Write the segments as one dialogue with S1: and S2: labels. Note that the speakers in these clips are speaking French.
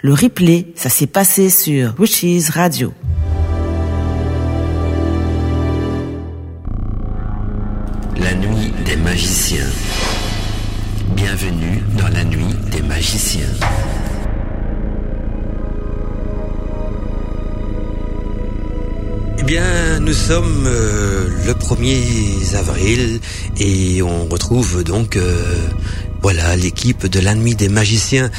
S1: Le replay, ça s'est passé sur Witches Radio.
S2: La nuit des magiciens. Bienvenue dans la nuit des magiciens.
S3: Eh bien, nous sommes euh, le 1er avril et on retrouve donc euh, voilà l'équipe de la nuit des magiciens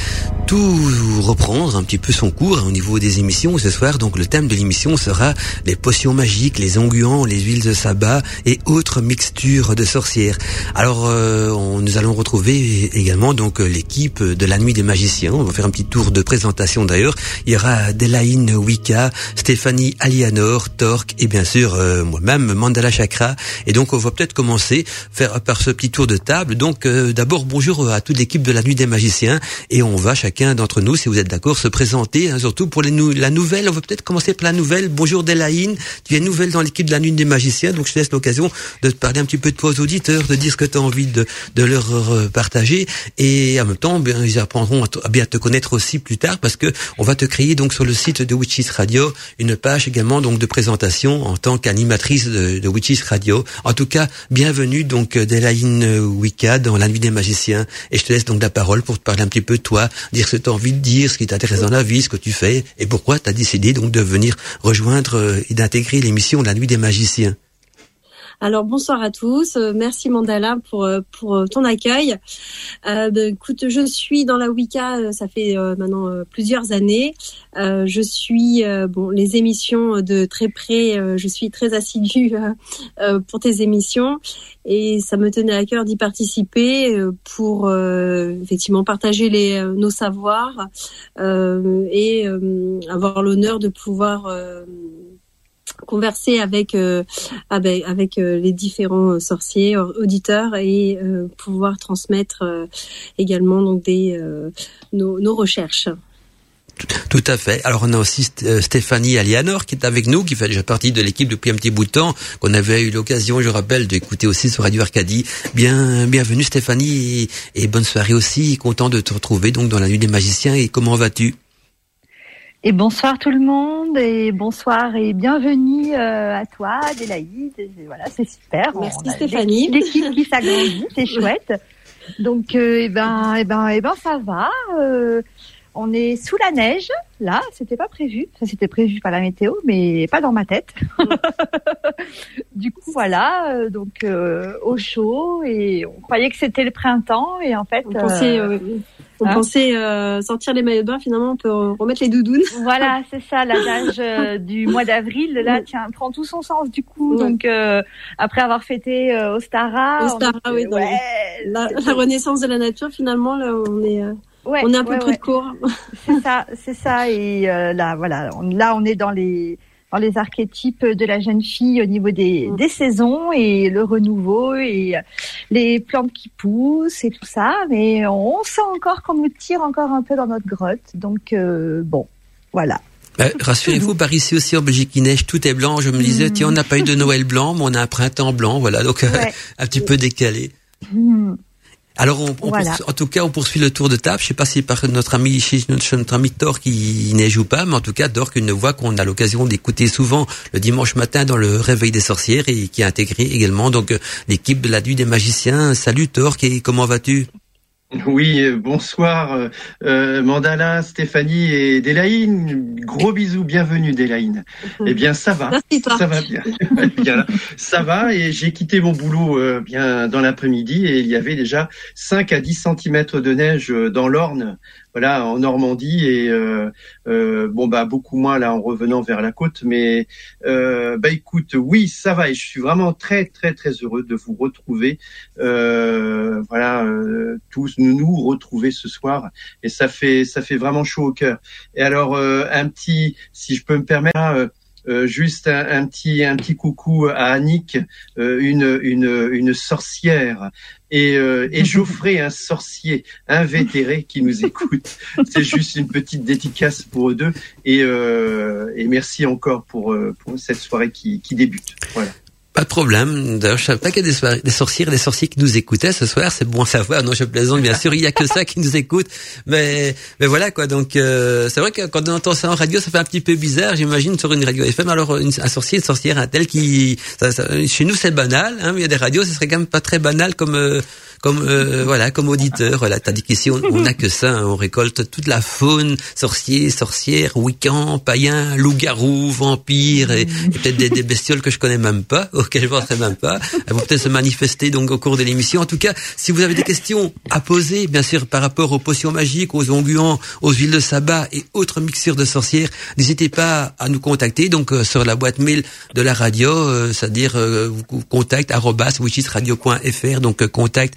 S3: tout reprendre un petit peu son cours au niveau des émissions ce soir. Donc le thème de l'émission sera les potions magiques, les onguents, les huiles de sabbat et autres mixtures de sorcières. Alors euh, nous allons retrouver également donc l'équipe de la nuit des magiciens. On va faire un petit tour de présentation d'ailleurs. Il y aura Delaine Wicca, Stéphanie Alianor, Torque et bien sûr euh, moi-même Mandala Chakra. Et donc on va peut-être commencer faire par ce petit tour de table. Donc euh, d'abord bonjour à toute l'équipe de la nuit des magiciens et on va chacun d'entre nous, si vous êtes d'accord, se présenter, hein, surtout pour les la nouvelle. On va peut-être commencer par la nouvelle. Bonjour Delaïne, tu es nouvelle dans l'équipe de la Nuit des Magiciens, donc je te laisse l'occasion de te parler un petit peu de toi aux auditeurs, de dire ce que tu as envie de, de leur euh, partager, et en même temps, bien, ils apprendront à, bien te connaître aussi plus tard, parce que on va te créer donc sur le site de Witches Radio une page également donc de présentation en tant qu'animatrice de, de Witches Radio. En tout cas, bienvenue donc Delaïne Wicca dans la Nuit des Magiciens, et je te laisse donc la parole pour te parler un petit peu de toi, dire ce que tu as envie de dire, ce qui t'intéresse dans la vie, ce que tu fais, et pourquoi tu as décidé donc de venir rejoindre euh, et d'intégrer l'émission La Nuit des Magiciens.
S4: Alors bonsoir à tous, euh, merci Mandala pour euh, pour ton accueil. Euh, bah, écoute, je suis dans la Wicca, ça fait maintenant plusieurs années. je suis bon les émissions de très près, je suis très assidue pour tes émissions et ça me tenait à cœur d'y participer pour effectivement partager les nos savoirs et avoir l'honneur de pouvoir converser avec euh, avec, euh, les différents sorciers auditeurs et euh, pouvoir transmettre également donc des nos, nos recherches.
S3: Tout à fait. Alors on a aussi Stéphanie Alianor qui est avec nous, qui fait déjà partie de l'équipe depuis un petit bout de temps, qu'on avait eu l'occasion, je rappelle, d'écouter aussi sur Radio Arcadie. Bien, bienvenue Stéphanie et, et bonne soirée aussi. Content de te retrouver donc dans la nuit des magiciens. Et comment vas-tu?
S5: Et bonsoir tout le monde et bonsoir et bienvenue euh, à toi, Adélaïde. voilà, c'est super.
S4: Merci Stéphanie.
S5: L'équipe qui s'agrandit, c'est chouette. Donc, euh, eh ben, eh ben, eh ben, ça va. Euh, on est sous la neige. Là, c'était pas prévu. Ça, c'était prévu par la météo, mais pas dans ma tête. du coup, voilà. Donc, au chaud et on croyait que c'était le printemps et en fait.
S4: On pensait, on hein pensait euh, sortir les maillots de bain, finalement on peut remettre les doudounes.
S5: Voilà, c'est ça l'adage euh, du mois d'avril. Là, tiens, prend tout son sens du coup. Donc euh, après avoir fêté euh, Ostara,
S4: Ostara, oui, la, renaissance de la nature, finalement là on est on est un peu pris de court.
S5: C'est ça, c'est ça. Et là, voilà, là on est dans les dans les archétypes de la jeune fille au niveau des, mm. des saisons et le renouveau et les plantes qui poussent et tout ça. Mais on sent encore qu'on nous tire encore un peu dans notre grotte. Donc euh, bon, voilà.
S3: Bah, rassurez-vous, par ici aussi en Belgique, il neige, tout est blanc. Je me disais, mm. tiens, on n'a pas eu de Noël blanc, mais on a un printemps blanc, voilà, donc un petit peu décalé. Mm. Alors, on, en tout cas, on poursuit le tour de table. Je sais pas si par notre ami, notre ami Thor qui neige ou pas, mais en tout cas, Thor, une voix qu'on a l'occasion d'écouter souvent le dimanche matin dans le réveil des sorcières et qui a intégré également donc l'équipe de la nuit des magiciens. Salut Thor, comment vas-tu?
S6: Oui, euh, bonsoir euh, euh, Mandala, Stéphanie et Délaïne. Gros bisous, bienvenue Délaïne. Eh bien, ça va, ça va bien, ça va. Et j'ai quitté mon boulot bien dans l'après-midi et il y avait déjà 5 à 10 centimètres de neige dans l'Orne voilà en Normandie et euh, euh, bon bah beaucoup moins là en revenant vers la côte mais euh, bah écoute oui ça va et je suis vraiment très très très heureux de vous retrouver voilà tous nous nous retrouver ce soir et ça fait ça fait vraiment chaud au cœur. Et alors un petit si je peux me permettre euh, juste un, petit un petit coucou à Annick, euh, une, une une sorcière et, euh, et Geoffrey, un sorcier invétéré qui nous écoute. C'est juste une petite dédicace pour eux deux et, et merci encore pour pour cette soirée qui, qui débute. Voilà.
S3: Pas de problème. D'ailleurs, je savais pas qu'il y a des, sorcières des sorciers qui nous écoutaient ce soir. C'est bon à savoir. Non, je plaisante, bien sûr. Il y a que ça qui nous écoute. Mais, mais voilà, quoi. Donc, euh, c'est vrai que quand on entend ça en radio, ça fait un petit peu bizarre. J'imagine sur une radio FM. Alors, un sorcier, une sorcière, un tel qui, ça, ça, chez nous, c'est banal. Hein, mais il y a des radios, ce serait quand même pas très banal comme, euh, comme euh, voilà comme auditeur. Voilà, dit qu'ici on n'a que ça, hein. on récolte toute la faune, sorciers, sorcières, wiccan, païens, loups-garous, vampires et, peut-être des, bestioles que je connais même pas, auxquelles je ne penserai même pas. Elles vont peut-être se manifester donc au cours de l'émission. En tout cas, si vous avez des questions à poser, bien sûr par rapport aux potions magiques, aux onguents, aux huiles de sabbat et autres mixtures de sorcières, n'hésitez pas à nous contacter donc euh, sur la boîte mail de la radio, euh, c'est-à-dire vous contact www.witchisradio.fr donc contact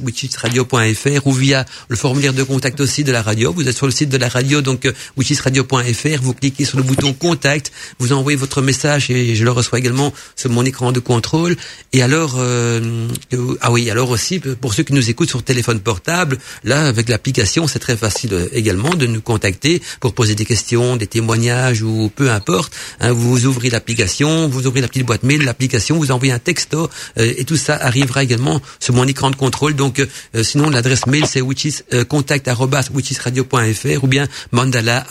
S3: witchesradio.fr ou via le formulaire de contact aussi de la radio. Vous êtes sur le site de la radio, donc euh, witchesradio.fr, vous cliquez sur le bouton contact, vous envoyez votre message et je le reçois également sur mon écran de contrôle. Et alors, euh, ah oui, alors aussi, pour ceux qui nous écoutent sur téléphone portable, là, avec l'application, c'est très facile euh, également de nous contacter pour poser des questions, des témoignages ou peu importe. Hein, vous ouvrez l'application, vous ouvrez la petite boîte mail, l'application, vous envoyez un texto et tout ça arrivera également sur mon écran de contrôle. Donc, euh, sinon, l'adresse mail, c'est witches, euh, contact ou bien mandala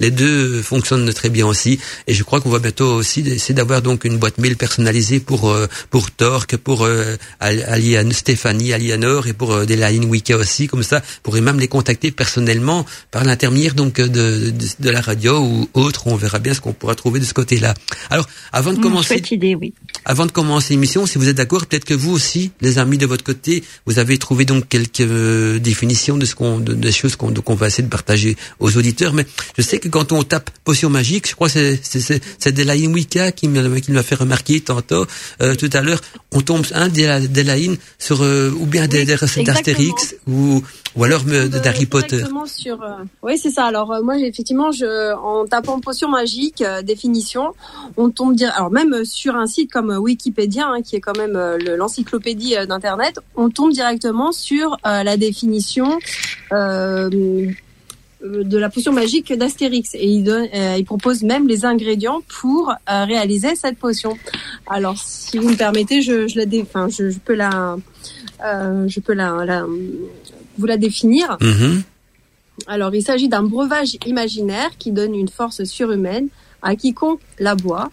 S3: Les deux fonctionnent très bien aussi. Et je crois qu'on va bientôt aussi essayer d'avoir donc une boîte mail personnalisée pour euh, pour Torque, pour euh, Aliane, Stéphanie, Alianor et pour euh, Delaine Wicca aussi. Comme ça, pourrait même les contacter personnellement par l'intermédiaire donc de, de, de, la radio ou autre. On verra bien ce qu'on pourra trouver de ce côté-là. Alors, avant de mmh, commencer,
S5: idée, oui.
S3: Avant de commencer l'émission, si vous êtes d'accord, peut-être que vous aussi, les amis de votre côté, vous avez trouvé donc quelques euh, définitions de ce qu'on, de, des choses qu'on, qu'on va essayer de partager aux auditeurs. Mais je sais que quand on tape potion magique, je crois que c'est, c'est, c'est Delaine Wicca qui m'a, qui m'a fait remarquer tantôt, euh, tout à l'heure, on tombe un Delaine sur euh, ou bien des, des recettes d'Astérix ou ou alors d'Harry Potter.
S4: Sur, oui, c'est ça. Alors moi, effectivement, je, en tapant potion magique définition, on tombe dire, alors même sur un site comme Wikipédia, hein, qui est quand même l'encyclopédie euh, d'internet, on tombe directement sur euh, la définition euh, de la potion magique d'Astérix et il, donne, il propose même les ingrédients pour réaliser cette potion. Alors, si vous me permettez, je, je la, dé, je, je, peux la, je peux la, la, vous la définir.
S3: Mm-hmm.
S4: Alors, il s'agit d'un breuvage imaginaire qui donne une force surhumaine à quiconque la boit.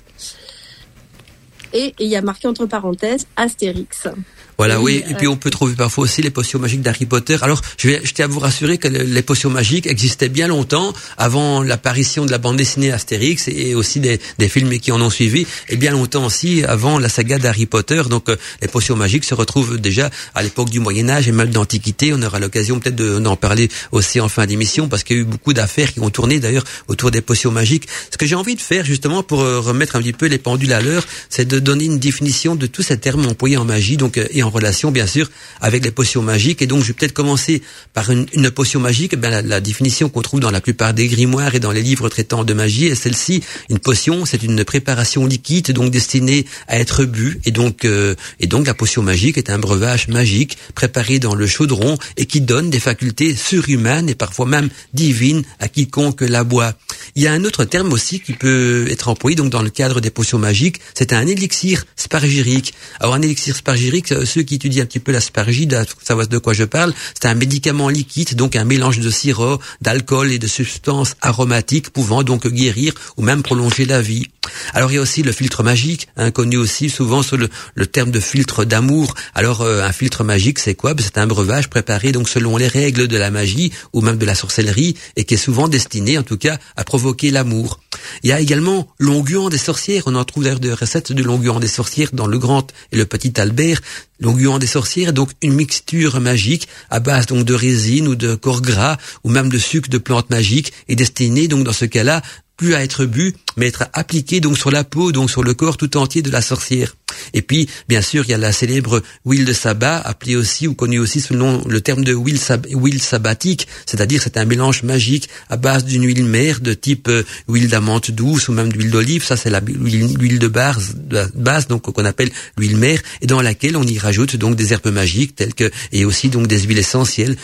S4: Et il y a marqué entre parenthèses Astérix.
S3: Voilà, oui. Et puis on peut trouver parfois aussi les potions magiques d'Harry Potter. Alors, je vais, je tiens à vous rassurer que les potions magiques existaient bien longtemps avant l'apparition de la bande dessinée Astérix et aussi des, des films qui en ont suivi, et bien longtemps aussi avant la saga d'Harry Potter. Donc, euh, les potions magiques se retrouvent déjà à l'époque du Moyen Âge et même d'Antiquité. On aura l'occasion peut-être d'en parler aussi en fin d'émission parce qu'il y a eu beaucoup d'affaires qui ont tourné d'ailleurs autour des potions magiques. Ce que j'ai envie de faire justement pour euh, remettre un petit peu les pendules à l'heure, c'est de donner une définition de tous ces termes employés en magie, donc euh, en relation bien sûr avec les potions magiques. Et donc je vais peut-être commencer par une, potion magique. Eh la définition qu'on trouve dans la plupart des grimoires et dans les livres traitant de magie est celle-ci. Une potion, c'est une préparation liquide donc destinée à être bu. Et donc euh, et donc la potion magique est un breuvage magique préparé dans le chaudron et qui donne des facultés surhumaines et parfois même divines à quiconque la boit. Il y a un autre terme aussi qui peut être employé donc dans le cadre des potions magiques. C'est un élixir spargirique. Alors un élixir spargirique, euh, ceux qui étudient un petit peu l'aspargide savent de quoi je parle. C'est un médicament liquide, donc un mélange de sirop, d'alcool et de substances aromatiques pouvant donc guérir ou même prolonger la vie. Alors il y a aussi le filtre magique, hein, connu aussi souvent sous le, le terme de filtre d'amour. Alors euh, un filtre magique, c'est quoi? Ben, C'est un breuvage préparé donc selon les règles de la magie ou même de la sorcellerie et qui est souvent destiné en tout cas à provoquer l'amour. Il y a également l'onguent des sorcières. On en trouve d'ailleurs des recettes de l'onguent des sorcières dans le Grand et le Petit Albert. L'onguent des sorcières donc une mixture magique à base donc de résine ou de corps gras ou même de sucre de plantes magiques et destinée donc dans ce cas-là plus à être bu, mais être appliqué donc sur la peau, donc sur le corps tout entier de la sorcière. Et puis, bien sûr, il y a la célèbre huile de sabbat, appelée aussi ou connue aussi sous le terme de huile, huile sabbatique, c'est-à-dire c'est un mélange magique à base d'une huile mère de type euh, huile d'amande douce ou même d'huile d'olive. Ça, c'est la huile de base, donc qu'on appelle l'huile mère, et dans laquelle on y rajoute donc des herbes magiques telles que et aussi donc des huiles essentielles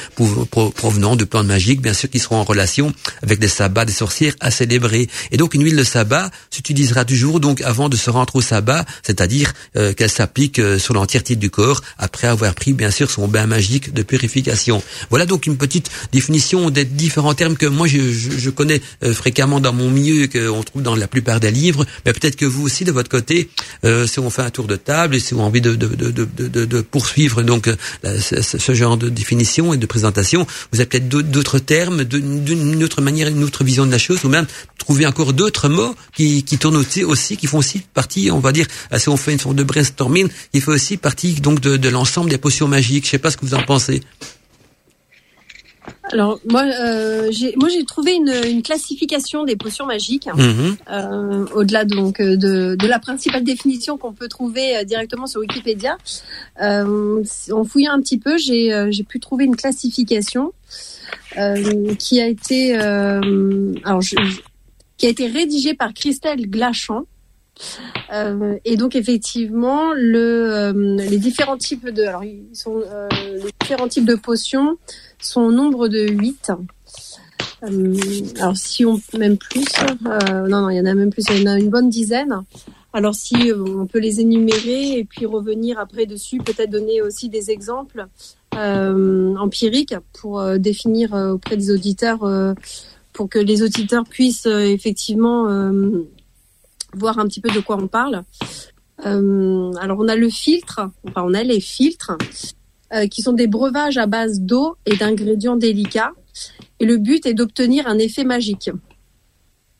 S3: provenant de plantes magiques, bien sûr, qui seront en relation avec des sabbats des sorcières à célébrer. Et donc une huile de sabbat s'utilisera toujours donc avant de se rendre au sabbat, c'est-à-dire euh, qu'elle s'applique euh, sur l'entièreté du corps après avoir pris bien sûr son bain magique de purification. Voilà donc une petite définition des différents termes que moi je, je, connais euh, fréquemment dans mon milieu qu'on trouve dans la plupart des livres, mais peut-être que vous aussi de votre côté, si on fait un tour de table et si on a envie de, de, de, de poursuivre donc ce, genre de définition et de présentation, vous avez peut-être d'autres termes, d'une autre manière, une autre vision de la chose, ou même trouver encore d'autres mots qui, qui tournent aussi, aussi, qui font aussi partie, on va dire, si on fait une de brainstorming, il fait aussi partie donc de, de l'ensemble des potions magiques. Je sais pas ce que vous en pensez.
S4: Alors moi, euh, j'ai moi j'ai trouvé une, une, classification des potions magiques mhm. euh, au-delà donc de, de la principale définition qu'on peut trouver euh, directement sur Wikipédia. Euh, en fouillant un petit peu, j'ai euh, j'ai pu trouver une classification euh, qui a été alors je, qui a été rédigée par Christelle Glachant. Euh, et donc effectivement, le, les différents types de, alors sont les différents types de potions son nombre de 8. Euh, alors si on même plus, euh, non non, il y en a même plus, il y en a une bonne dizaine. Alors si euh, on peut les énumérer et puis revenir après dessus, peut-être donner aussi des exemples empiriques pour définir auprès des auditeurs, pour que les auditeurs puissent effectivement voir un petit peu de quoi on parle. alors on a le filtre, enfin on a les filtres. Euh, qui sont des breuvages à base d'eau et d'ingrédients délicats. Et le but est d'obtenir un effet magique.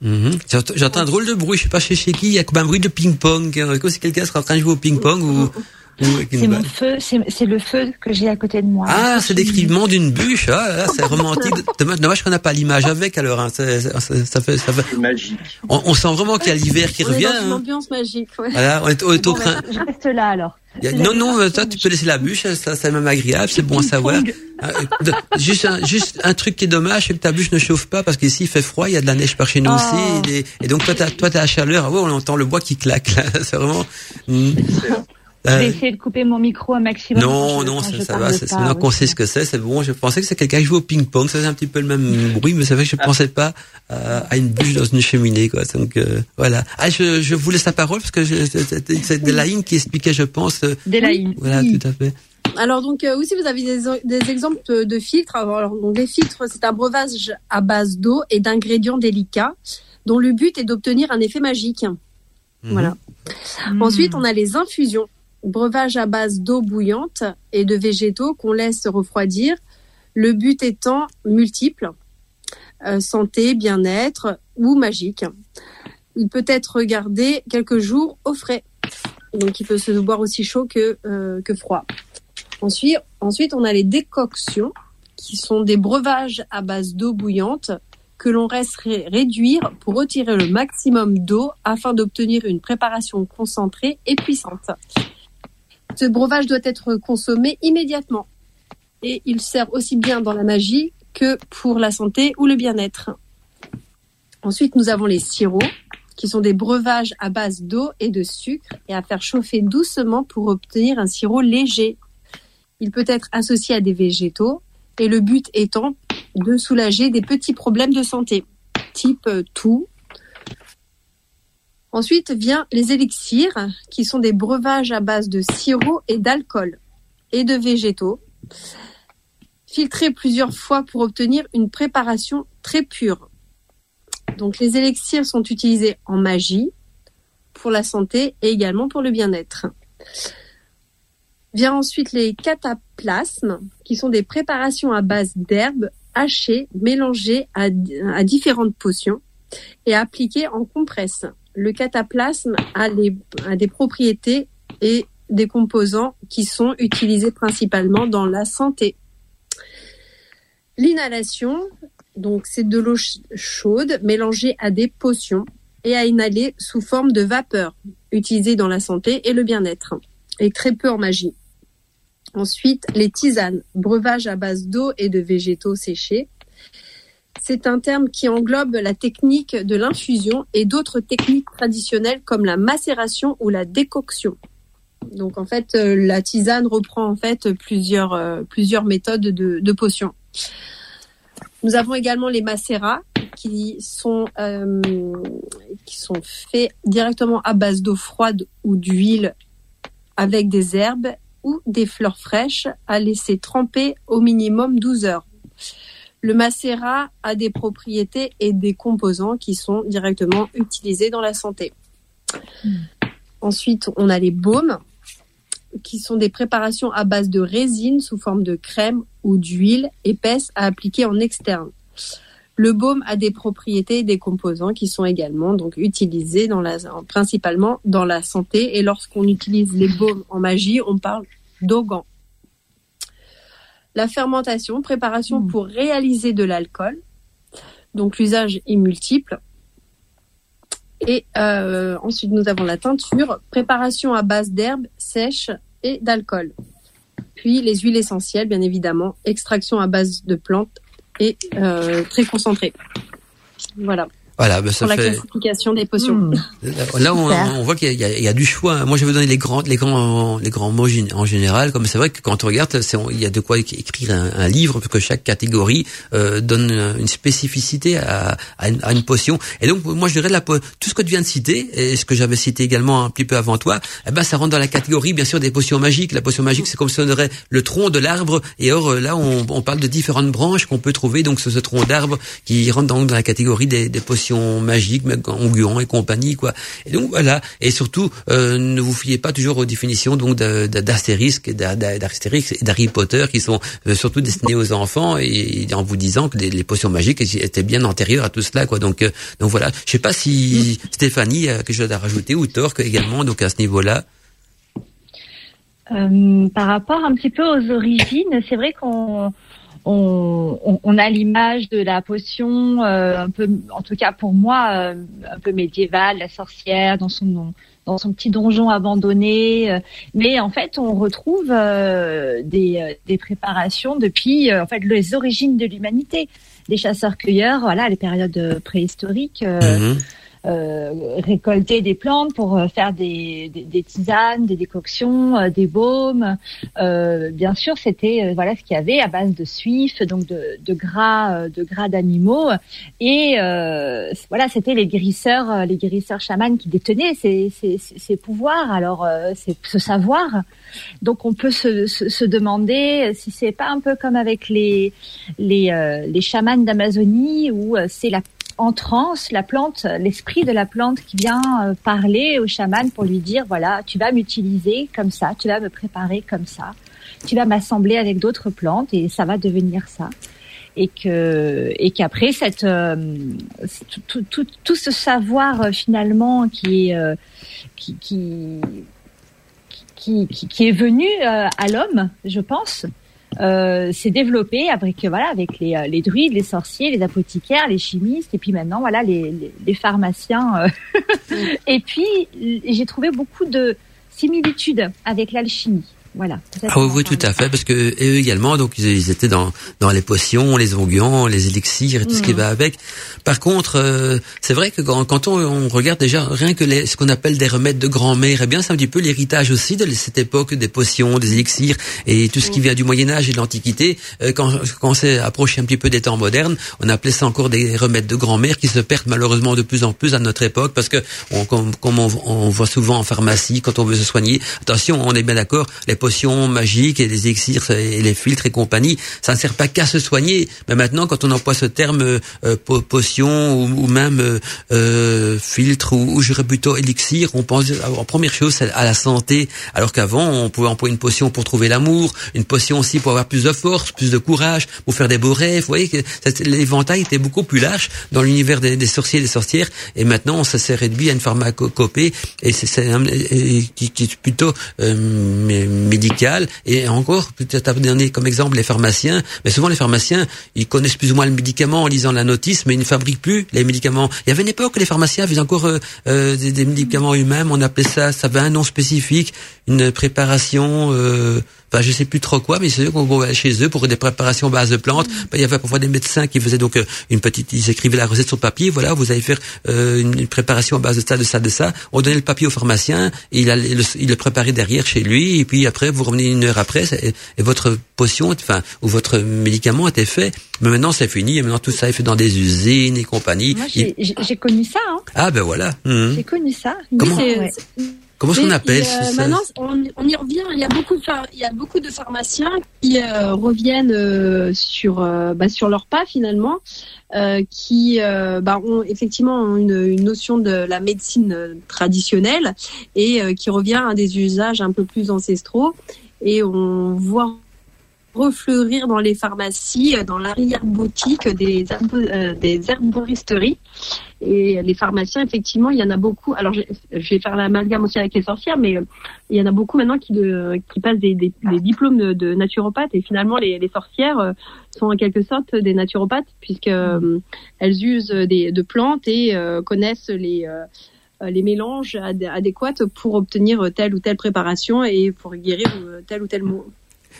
S3: Mhm. J'entends un drôle de bruit, je sais pas chez, chez qui, il y a comme un bruit de ping-pong. Comme si quelqu'un serait en train de jouer au ping-pong ou...
S5: C'est mon feu, c'est le feu que j'ai à côté de moi.
S3: Ah, c'est décrivement d'une bûche. Ah, c'est romantique. Dommage, qu'on n'a pas l'image avec alors. Hein. Ça, ça, fait, ça fait.
S6: Magique.
S3: On, sent vraiment qu'il y a l'hiver qui revient.
S4: Dans une hein. ambiance magique. Ouais.
S3: Voilà, on est, on est au train.
S5: Je reste là alors.
S3: non, non, toi, tu peux laisser la bûche, ça, c'est même agréable, c'est bon à savoir. Euh, juste, un, juste un truc qui est dommage, c'est que ta bûche ne chauffe pas parce qu'ici il fait froid, il y a de la neige par chez nous aussi, oh. et, donc toi, t'as, toi, t'as la chaleur. Oh, on entend le bois qui claque. Là. C'est vraiment.
S5: Hmm. Je vais euh, essayer de couper mon micro un maximum.
S3: Non, non, ça, ça va. C'est maintenant qu'on sait ce que c'est, c'est bon. Je pensais que c'est quelqu'un qui joue au ping-pong. Ça faisait un petit peu le même bruit, mais c'est vrai que je pensais pas euh, à une bûche dans une cheminée, quoi. Donc euh, voilà. Ah, je, je vous laisse la parole parce que c'est Delaïne qui expliquait, je pense.
S5: Delaïne.
S3: Voilà, tout à fait.
S4: Alors donc euh, aussi vous avez des, des, exemples de filtres. Alors donc les filtres c'est un breuvage à base d'eau et d'ingrédients délicats dont le but est d'obtenir un effet magique. Mhm. Voilà. Ensuite on a les infusions breuvage à base d'eau bouillante et de végétaux qu'on laisse refroidir. Le but étant multiple, euh, santé, bien-être ou magique. Il peut être gardé quelques jours au frais. Donc il peut se boire aussi chaud que, euh, que froid. Ensuite, ensuite, on a les décoctions, qui sont des breuvages à base d'eau bouillante que l'on reste réduire pour retirer le maximum d'eau afin d'obtenir une préparation concentrée et puissante. Ce breuvage doit être consommé immédiatement. Et il sert aussi bien dans la magie que pour la santé ou le bien-être. Ensuite, nous avons les sirops, qui sont des breuvages à base d'eau et de sucre et à faire chauffer doucement pour obtenir un sirop léger. Il peut être associé à des végétaux et le but étant de soulager des petits problèmes de santé, type toux, Ensuite vient les élixirs, qui sont des breuvages à base de sirop et d'alcool et de végétaux, filtrés plusieurs fois pour obtenir une préparation très pure. Donc les élixirs sont utilisés en magie, pour la santé et également pour le bien-être. Vient ensuite les cataplasmes, qui sont des préparations à base d'herbes hachées, mélangées à, à différentes potions et appliquées en compresse le cataplasme a, des propriétés et des composants qui sont utilisés principalement dans la santé. L'inhalation, donc c'est de l'eau chaude mélangée à des potions et à inhaler sous forme de vapeur. utilisés dans la santé et le bien-être, et très peu en magie. Ensuite, les tisanes, breuvage à base d'eau et de végétaux séchés. C'est un terme qui englobe la technique de l'infusion et d'autres techniques traditionnelles comme la macération ou la décoction. Donc en fait, euh, la tisane reprend en fait plusieurs euh, méthodes de, potions. Nous avons également les macérats qui sont euh, qui sont faits directement à base d'eau froide ou d'huile avec des herbes ou des fleurs fraîches à laisser tremper au minimum 12 heures. Le macérat a des propriétés et des composants qui sont directement utilisés dans la santé. Ensuite, on a les baumes qui sont des préparations à base de résine sous forme de crème ou d'huile épaisse à appliquer en externe. Le baume a des propriétés et des composants qui sont également donc utilisés dans la, principalement dans la santé. Et lorsqu'on utilise les baumes en magie, on parle d'ogan. La fermentation, préparation pour réaliser de l'alcool. Donc l'usage est multiple. Et euh, ensuite, nous avons la teinture, préparation à base d'herbes sèches et d'alcool. Puis les huiles essentielles, bien évidemment, extraction à base de plantes et euh, très concentrée. Voilà.
S3: Voilà, ben
S4: ça pour la classification des potions. Hmm.
S3: Là, on, on voit qu'il y, y, a du choix. Moi, je vais donner les grands, les grands, les grands mots en général. Comme c'est vrai que quand on regarde, il y a de quoi écrire un, un livre, parce que chaque catégorie euh, donne une spécificité à, à, une, à, une, potion. Et donc, moi, je dirais la, tout ce que tu viens de citer et ce que j'avais cité également un petit peu avant toi, eh ben, ça rentre dans la catégorie, bien sûr, des potions magiques. La potion magique, c'est comme si on aurait le tronc de l'arbre. Et or, là, on, on, parle de différentes branches qu'on peut trouver. Donc, ce, ce tronc d'arbre qui rentre dans, dans la catégorie des, des potions magiques, onguant et compagnie, quoi. Et donc voilà. Et surtout, euh, ne vous fiez pas toujours aux définitions donc d'Astérix et d'Astérix et d'Harry Potter qui sont euh, surtout destinées aux enfants et, en vous disant que les, potions magiques étaient bien antérieures à tout cela, quoi. Donc euh, donc voilà. Je sais pas si Stéphanie a quelque chose à rajouter ou Torque également donc à ce niveau-là.
S5: par rapport un petit peu aux origines, c'est vrai qu'on on, a l'image de la potion, euh, un peu, en tout cas pour moi, euh, un peu médiévale, la sorcière dans son dans son petit donjon abandonné. Euh, mais en fait, on retrouve des, des préparations depuis en fait les origines de l'humanité, des chasseurs-cueilleurs, voilà, les périodes préhistoriques. Mhm. Euh, récolter des plantes pour euh, faire des, des, tisanes, des décoctions, euh, des baumes. bien sûr, c'était voilà ce qu'il y avait à base de suif, donc de, de gras, de gras d'animaux. Et voilà, c'était les guérisseurs, les guérisseurs chamans qui détenaient ces, ces, ces pouvoirs. Alors, c'est ce savoir. Donc, on peut se, se, se demander si c'est pas un peu comme avec les les, les chamans d'Amazonie où c'est la en transe, la plante, l'esprit de la plante qui vient euh, parler au chaman pour lui dire voilà, tu vas m'utiliser comme ça, tu vas me préparer comme ça, tu vas m'assembler avec d'autres plantes et ça va devenir ça. Et que et qu'après cette euh, tout, tout, tout, ce savoir euh, finalement qui est qui, qui qui, qui, est venu à l'homme, je pense, euh, s'est développé avec voilà avec les, euh, les, druides, les sorciers, les apothicaires, les chimistes et puis maintenant voilà les, les, les pharmaciens. Euh. et puis j'ai trouvé beaucoup de similitudes avec l'alchimie. Voilà.
S3: Ah oui, oui, tout à fait, parce que eux également, donc ils, étaient dans dans les potions, les onguents, les élixirs et tout ce qui mm. va avec. Par contre, euh, c'est vrai que quand, quand on, on, regarde déjà rien que les, ce qu'on appelle des remèdes de grand-mère, eh bien c'est un petit peu l'héritage aussi de cette époque des potions, des élixirs et tout ce qui mm. vient du Moyen Âge et de l'Antiquité. Euh, quand, quand on s'est approché un petit peu des temps modernes, on appelait ça encore des remèdes de grand-mère qui se perdent malheureusement de plus en plus à notre époque parce que on, comme, comme on, on, voit souvent en pharmacie quand on veut se soigner, attention, on est bien d'accord, les potions magiques et les exirs et les filtres et compagnie, ça ne sert pas qu'à se soigner. Mais maintenant, quand on emploie ce terme euh, potion ou, même euh, euh, filtre ou, ou je dirais plutôt élixir, on pense en première chose à la santé, alors qu'avant on pouvait employer une potion pour trouver l'amour, une potion aussi pour avoir plus de force, plus de courage, pour faire des beaux rêves. Vous voyez que l'éventail était beaucoup plus large dans l'univers des, des, sorciers et des sorcières, et maintenant ça s'est réduit à une pharmacopée et c'est qui, qui, est plutôt euh, Et encore, peut-être à donner comme exemple les pharmaciens. Mais souvent les pharmaciens, ils connaissent plus ou moins le médicament en lisant la notice, mais ils ne fabriquent plus les médicaments. Il y avait une époque où les pharmaciens faisaient encore euh, euh, des, médicaments eux-mêmes. On appelait ça, ça avait un nom spécifique, une préparation. Euh, enfin je sais plus trop quoi, mais c'est eux qu'on va chez eux pour des préparations base de plantes. Ben, il y avait parfois des médecins qui faisaient donc euh, une petite, ils écrivaient la recette sur papier. Voilà, vous allez faire euh, une préparation à base de ça, de ça, de ça. On donnait le papier au pharmacien, et il, allait le, il le préparait derrière chez lui, et puis après vous revenez une heure après et, votre potion, enfin ou votre médicament était fait. Mais maintenant c'est fini, et maintenant tout ça est fait dans des usines et compagnie.
S5: Moi j'ai connu ça. Hein.
S3: Ah ben voilà.
S5: Mmh. J'ai connu ça.
S3: Comment Comment est-ce qu'on appelle
S4: euh, Maintenant, on, on, y revient. Il y a beaucoup de, il y a beaucoup de pharmaciens qui euh, reviennent euh, sur, euh, bah, sur leur pas finalement, qui bah, ont effectivement une, une, notion de la médecine traditionnelle et qui revient à des usages un peu plus ancestraux. Et on voit refleurir dans les pharmacies, dans l'arrière-boutique des, des herboristeries et les pharmaciens, effectivement, il y en a beaucoup. Alors, je, vais faire l'amalgame aussi avec les sorcières, mais euh, il y en a beaucoup maintenant qui, de, qui passent des, diplômes de, de naturopathes. Et finalement, les, sorcières euh, sont en quelque sorte des naturopathes, puisque euh, elles usent des, de plantes et connaissent les les mélanges adéquats pour obtenir telle ou telle préparation et pour guérir tel ou tel mot.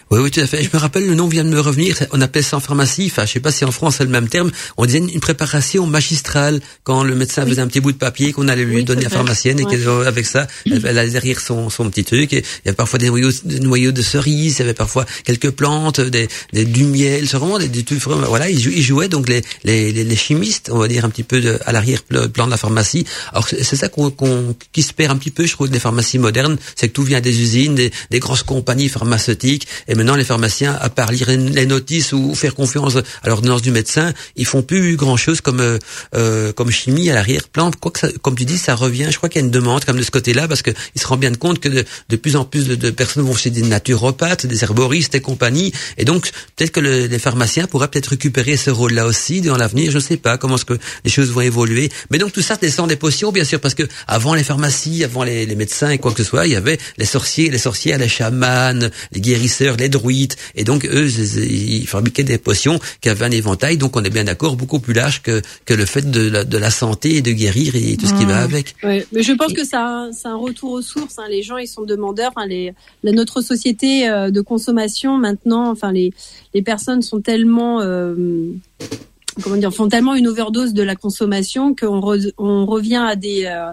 S3: Oui, oui, tout à fait. Je me rappelle, le nom vient de me revenir. On appelait ça en pharmacie, enfin, je sais pas si en France c'est le même terme. On disait une préparation magistrale quand le médecin faisait un petit bout de papier qu'on allait lui donner à la pharmacienne et qu'avec ça, elle, allait derrière son, son petit truc. Et il y avait parfois des noyaux, des noyaux de cerises, il y avait parfois quelques plantes, des, des du miel, c'est vraiment des, tout. Voilà, ils, jouaient donc les, les, les, chimistes, on va dire un petit peu de, à l'arrière-plan de la pharmacie. Alors c'est ça qu'on, qui se perd un petit peu, je trouve, des pharmacies modernes, c'est que tout vient des usines, des, des grosses compagnies pharmaceutiques et maintenant, les pharmaciens, à part lire les notices ou faire confiance à l'ordonnance du médecin, ils font plus grand-chose comme euh, euh comme chimie à l'arrière-plan. Quoi que ça, comme tu dis, ça revient. Je crois qu'il y a une demande comme de ce côté-là parce qu'ils se rendent bien compte que de, de plus en plus de, personnes vont chez des naturopathes, des herboristes et compagnie. Et donc, peut-être que les pharmaciens pourraient peut-être récupérer ce rôle-là aussi dans l'avenir. Je ne sais pas comment est-ce que les choses vont évoluer. Mais donc tout ça descend des potions, bien sûr, parce que avant les pharmacies, avant les, les médecins et quoi que ce soit, il y avait les sorciers, les sorcières, les chamans, les guérisseurs, les druides. Et donc, eux, ils fabriquaient des potions qui avaient un éventail. Donc, on est bien d'accord, beaucoup plus large que, que le fait de la, de la santé et de guérir et tout ce qui va avec.
S4: Oui, mais je pense que c'est un, retour aux sources. Hein. Les gens, ils sont demandeurs. Enfin, les, la, notre société euh, de consommation, maintenant, enfin, les, les personnes sont tellement... Euh, comment dire, font tellement une overdose de la consommation qu'on on revient à des... Euh,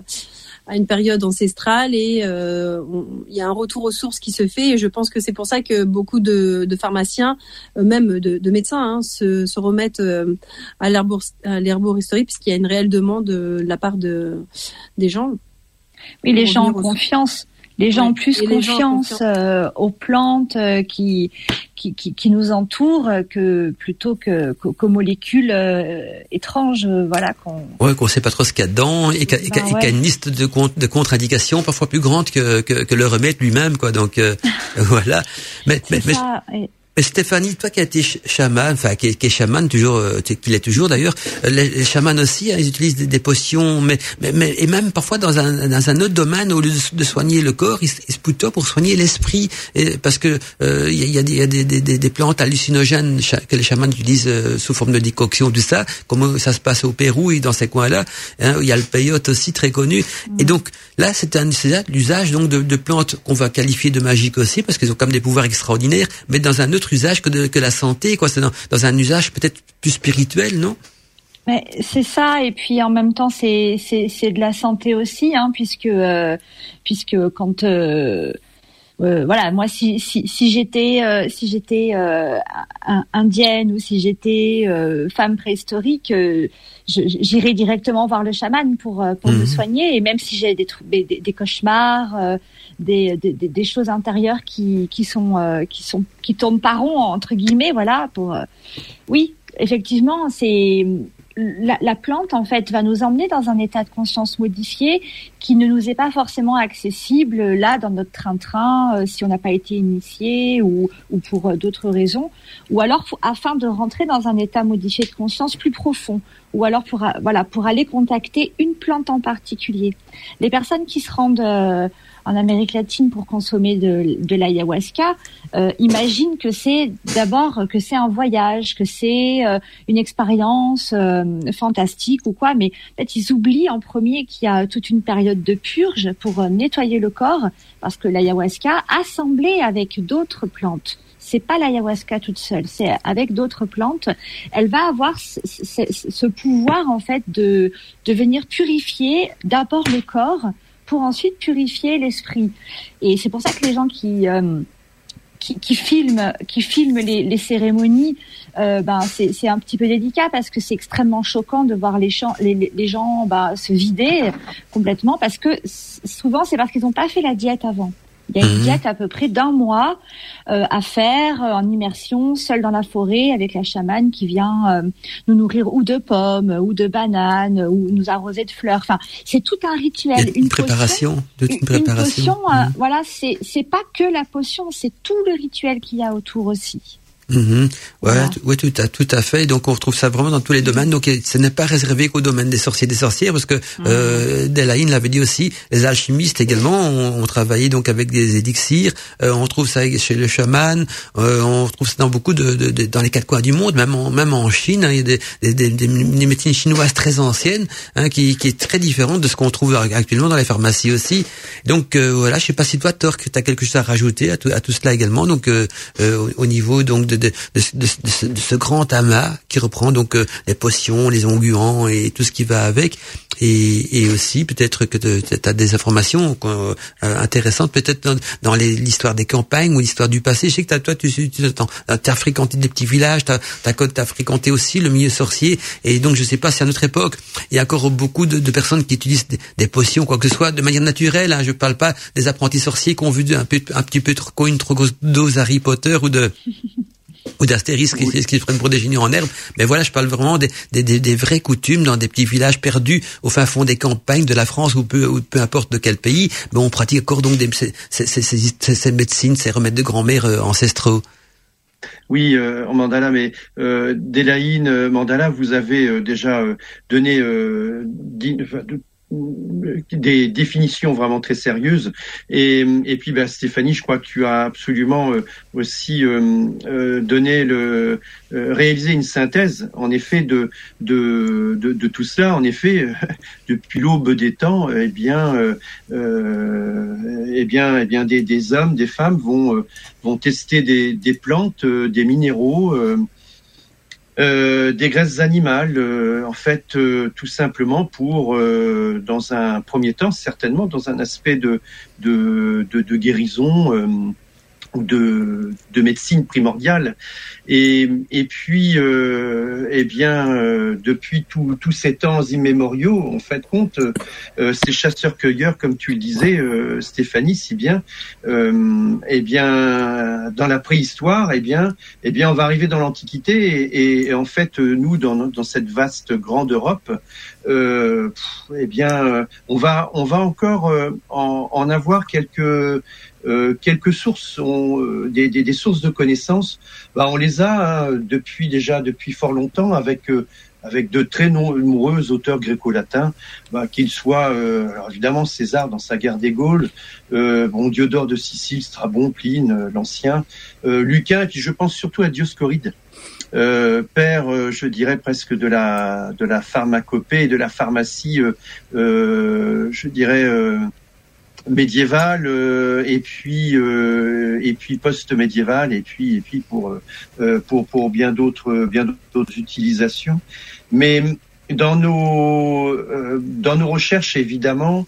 S4: à une période ancestrale et euh, il y a un retour aux sources qui se fait et je pense que c'est pour ça que beaucoup de, de pharmaciens, euh, même de, de médecins, hein, se, se, remettent euh, à l'herboristerie puisqu'il y a une réelle demande de la part de des gens.
S5: Oui, les gens ont confiance les gens ont plus confiance euh, aux plantes euh, qui, qui, qui, qui, nous entourent que plutôt que qu'aux molécules euh, étranges, voilà. Qu'on...
S3: Ouais, qu'on sait pas trop ce qu'il y a dedans et qu'il y, a une liste de, de contre-indications parfois plus grande que, que, que le remède lui-même, quoi. Donc voilà.
S5: Mais, mais, mais...
S3: Stéphanie, toi qui as été chaman, enfin qui, qui est chaman toujours, euh, qui l'est toujours d'ailleurs, euh, les, les chamans aussi, hein, ils utilisent des, des potions, mais, mais, mais, et même parfois dans un, dans un autre domaine, au lieu de, soigner le corps, ils, ils plutôt pour soigner l'esprit, parce que euh, il y, a, y a des, des, des, plantes hallucinogènes que les chamans utilisent sous forme de décoction, tout ça, comme ça se passe au Pérou et dans ces coins-là. Hein, il y a le peyote aussi très connu, et donc là c'est un l'usage donc de, de plantes qu'on va qualifier de magiques aussi, parce qu'ils ont comme des pouvoirs extraordinaires, mais dans un autre usage que, que la santé, quoi. C'est dans, un usage peut-être plus spirituel, non?
S5: C'est ça, et puis en même temps c'est c'est de la santé aussi, hein, puisque euh, puisque quand euh, euh, voilà, moi si si, si j'étais si j'étais indienne ou si j'étais femme préhistorique, j'irais directement voir le chaman pour pour me mhm. soigner, et même si j'ai des, des, des cauchemars des, des, des, choses intérieures qui, qui sont euh, qui sont qui tournent pas rond entre guillemets voilà pour euh, oui effectivement c'est la, la, plante en fait va nous emmener dans un état de conscience modifié qui ne nous est pas forcément accessible là dans notre train-train euh, si on n'a pas été initié ou, ou pour d'autres raisons. Ou alors afin de rentrer dans un état modifié de conscience plus profond. Ou alors pour voilà pour aller contacter une plante en particulier. Les personnes qui se rendent en Amérique latine pour consommer de, de l'ayahuasca euh, imaginent que c'est d'abord que c'est un voyage, que c'est euh, une expérience euh, fantastique ou quoi, mais en fait ils oublient en premier qu'il y a toute une période de purge pour nettoyer le corps parce que l'ayahuasca assemblée avec d'autres plantes c'est pas l'ayahuasca toute seule, c'est avec d'autres plantes. Elle va avoir ce, pouvoir en fait de de venir purifier d'abord le corps pour ensuite purifier l'esprit. Et c'est pour ça que les gens qui euh, qui, filment qui filment les, cérémonies, euh, ben c'est un petit peu délicat parce que c'est extrêmement choquant de voir les, les, les gens bah, se vider complètement parce que souvent c'est parce qu'ils n'ont pas fait la diète avant. Il y a une mhm. diète à peu près d'un mois euh, à faire euh, en immersion, seul dans la forêt, avec la chamane qui vient euh, nous nourrir ou de pommes, ou de bananes, ou nous arroser de fleurs. Enfin, c'est tout un rituel,
S3: une, préparation, de une, préparation.
S5: Une potion, mhm. voilà, c'est c'est pas que la potion, c'est tout le rituel qu'il y a autour aussi.
S3: Mhm. Ouais, ouais, tout à tout à fait. Donc on retrouve ça vraiment dans tous les domaines. Donc ce n'est pas réservé qu'au domaine des sorciers, des sorcières, parce que mmh. euh, Delaine l'avait dit aussi. Les alchimistes également ont, ont travaillé donc avec des élixirs. Euh, on trouve ça chez les chamans. Euh, on trouve ça dans beaucoup de, de, de, dans les quatre coins du monde, même en même en Chine. Hein, il y a des, des, des, des, médecines chinoises très anciennes hein, qui, qui est très différente de ce qu'on trouve actuellement dans les pharmacies aussi. Donc euh, voilà, je sais pas si toi, Torque, tu as quelque chose à rajouter à tout, à tout cela également. Donc euh, au, au niveau donc de de, de, ce, grand amas qui reprend donc euh, les potions, les onguents et tout ce qui va avec. Et, et aussi peut-être que tu as des informations euh, intéressantes peut-être dans, l'histoire des campagnes ou l'histoire du passé. Je sais que as, toi tu, tu as fréquenté des petits villages, tu as, as, fréquenté aussi le milieu sorcier. Et donc je sais pas si à notre époque il y a encore beaucoup de, personnes qui utilisent des, potions quoi que ce soit de manière naturelle. Hein. Je parle pas des apprentis sorciers qui ont vu un, peu, un petit peu trop une trop grosse dose Harry Potter ou de ou d'astérisques qui, qui, se prennent pour des génies en herbe. Mais voilà, je parle vraiment des, des, des, vraies coutumes dans des petits villages perdus au fin fond des campagnes de la France ou peu, ou peu importe de quel pays. Mais on pratique encore donc des, ces, ces, ces, ces médecines, ces remèdes de grand-mère euh, ancestraux.
S6: Oui, euh, en Mandala, mais euh, Delaïne Mandala, vous avez euh, déjà donné des définitions vraiment très sérieuses. Et, et puis, bah, Stéphanie, je crois que tu as absolument euh, aussi euh, euh, donné le, réalisé une synthèse, en effet, de de, de, tout cela. En effet, depuis l'aube des temps, eh bien, eh bien, eh bien, des, des hommes, des femmes vont vont tester des, des plantes, des minéraux. Euh, des graisses animales, euh, en fait, euh, tout simplement pour, dans un premier temps, certainement dans un aspect de, de, de, de guérison de, de médecine primordiale. Et, et puis, euh, eh bien, euh, depuis tous ces temps immémoriaux, en fait, compte, euh, ces chasseurs-cueilleurs, comme tu le disais, euh, Stéphanie, si bien, euh, eh bien, dans la préhistoire, eh bien, eh bien, on va arriver dans l'Antiquité, et, en fait, nous, dans, dans cette vaste grande Europe, eh bien, on va, on va encore en, en avoir quelques euh, quelques sources, euh, des, des, des, sources de connaissances, bah, on les a hein, depuis déjà depuis fort longtemps avec euh, avec de très nombreux auteurs gréco-latins, bah, qu'ils soient, alors évidemment César dans sa guerre des Gaules, bon Diodore de Sicile, Strabon, Pline, l'Ancien, Lucain, et puis je pense surtout à Dioscoride. père, je dirais presque de la de la pharmacopée et de la pharmacie, je dirais médiéval euh, et puis euh, et puis post-médiéval et puis et puis pour euh, pour pour bien d'autres bien d'autres utilisations. Mais dans nos dans nos recherches évidemment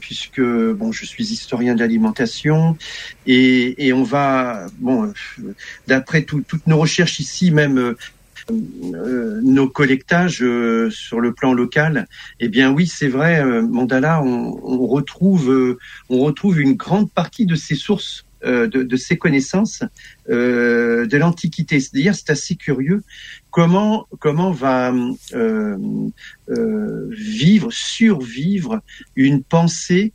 S6: puisque bon je suis historien de l'alimentation et, et on va bon d'après toutes nos recherches ici même euh, nos collectages euh, sur le plan local, eh bien oui, c'est vrai, euh, Mandala, on, retrouve, on retrouve une grande partie de ces sources de, de, ces connaissances euh, de l'Antiquité. C'est-à-dire, c'est assez curieux comment comment va euh, euh, vivre, survivre une pensée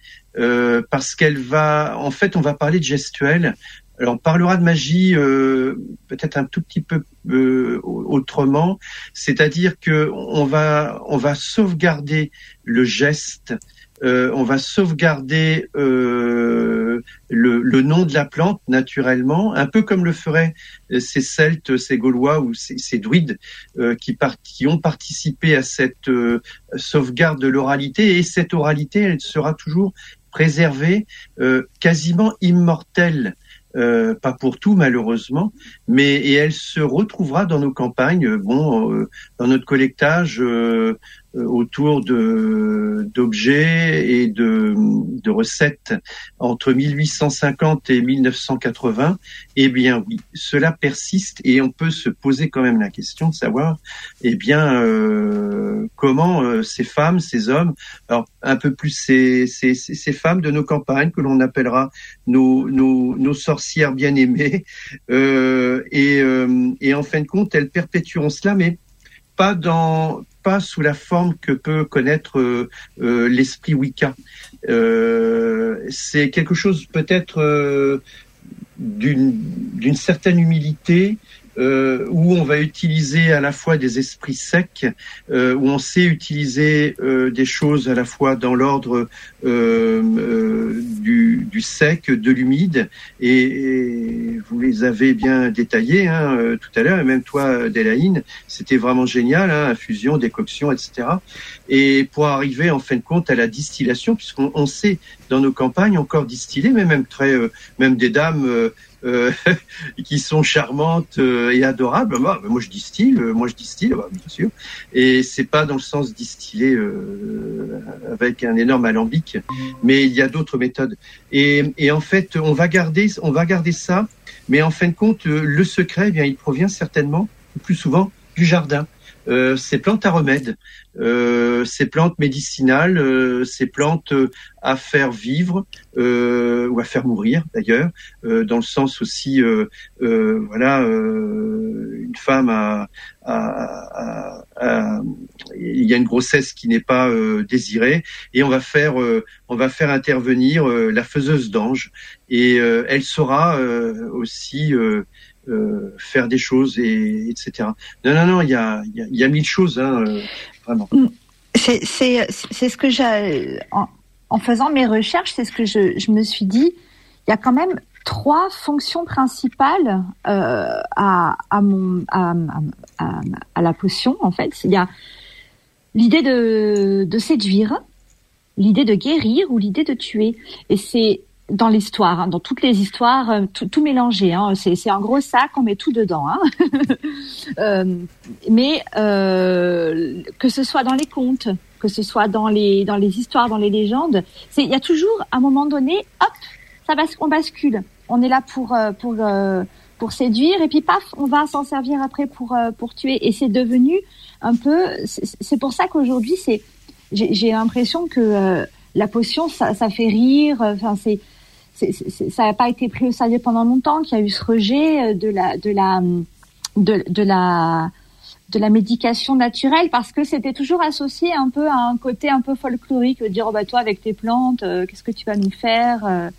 S6: parce qu'elle va, en fait, on va parler de gestuelle, alors, on parlera de magie euh, peut-être un tout petit peu euh, autrement, c'est-à-dire que on va on va sauvegarder le geste on va sauvegarder le, le, nom de la plante naturellement, un peu comme le feraient ces Celtes, ces Gaulois ou ces, druides qui, qui ont participé à cette sauvegarde de l'oralité. Et cette oralité, elle sera toujours préservée, quasiment immortelle. Euh, pas pour tout malheureusement, mais et elle se retrouvera dans nos campagnes, bon, euh, dans notre collectage, euh, euh, autour de d'objets et de, de recettes entre 1850 et 1980, eh bien oui, cela persiste et on peut se poser quand même la question de savoir, eh bien euh, comment euh, ces femmes, ces hommes, alors un peu plus ces, ces, ces femmes de nos campagnes que l'on appellera nos, nos, nos sorcières bien aimées, euh, et, et en fin de compte elles perpétueront cela, mais pas dans pas sous la forme que peut connaître euh, euh, l'esprit Wicca. Euh, c'est quelque chose peut-être d'une certaine humilité euh, où on va utiliser à la fois des esprits secs, euh, où on sait utiliser euh, des choses à la fois dans l'ordre du, du, sec, de l'humide, et, vous les avez bien détaillés hein, tout à l'heure, et même toi, Delaine, c'était vraiment génial, hein, infusion, décoction, etc. Et pour arriver en fin de compte à la distillation, puisqu'on on sait dans nos campagnes encore distiller, mais même très, même des dames euh, qui sont charmantes euh, et adorables. Moi, moi je distille, euh, moi je distille, bah, bien sûr. Et c'est pas dans le sens distiller avec un énorme alambic, mais il y a d'autres méthodes. Et, en fait, on va garder, ça, mais en fin de compte, le secret, eh il provient certainement, plus souvent, du jardin. Euh, ces plantes à remède, euh, ces plantes médicinales, euh, ces plantes à faire vivre ou à faire mourir d'ailleurs, dans le sens aussi, voilà, une femme a, il y a une grossesse qui n'est pas désirée et on va faire, on va faire intervenir la faiseuse d'ange et elle saura aussi euh, faire des choses et etc. Non non non, il y a il y a, mille choses hein, euh, vraiment. Mm.
S5: C'est ce que j'ai en, faisant mes recherches, c'est ce que je je me suis dit. Il y a quand même trois fonctions principales euh, à à mon à, à, la potion en fait. Il y a l'idée de de séduire, l'idée de guérir ou l'idée de tuer. Et c'est dans l'histoire, hein, dans toutes les histoires, euh, tout, mélangé. Hein, c'est un gros sac, on met tout dedans. Hein. euh, mais euh, que ce soit dans les contes, que ce soit dans les dans les histoires, dans les légendes, il y a toujours un moment donné, hop, ça bas, on bascule. On est là pour euh, pour euh, pour séduire et puis paf, on va s'en servir après pour pour tuer. Et c'est devenu un peu. C'est pour ça qu'aujourd'hui, c'est j'ai l'impression que la potion, ça, ça fait rire. Enfin, c'est ça n'a pas été pris au sérieux pendant longtemps, qu'il y a eu ce rejet euh, de la de la de, de la de la médication naturelle parce que c'était toujours associé un peu à un côté un peu folklorique, dire oh bah toi avec tes plantes, euh, qu'est-ce que tu vas nous faire euh,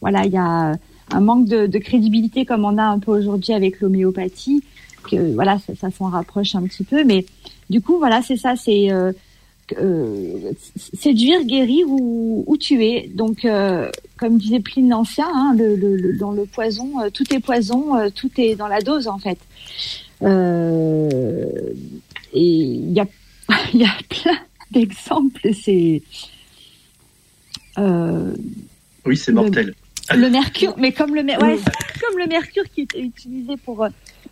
S5: Voilà, il y a un manque de, crédibilité comme on a un peu aujourd'hui avec l'homéopathie. Que voilà, ça, s'en rapproche un petit peu, mais du coup voilà, c'est ça, c'est euh, séduire, guérir ou, ou tuer. Donc, comme disait Pline l'Ancien, hein, le, le, dans le poison, euh, tout est poison, tout est dans la dose en fait. et il y a, y a plein d'exemples. C'est
S6: oui, c'est mortel.
S5: Le, mercure, mais comme le, ouais, comme le mercure qui est utilisé pour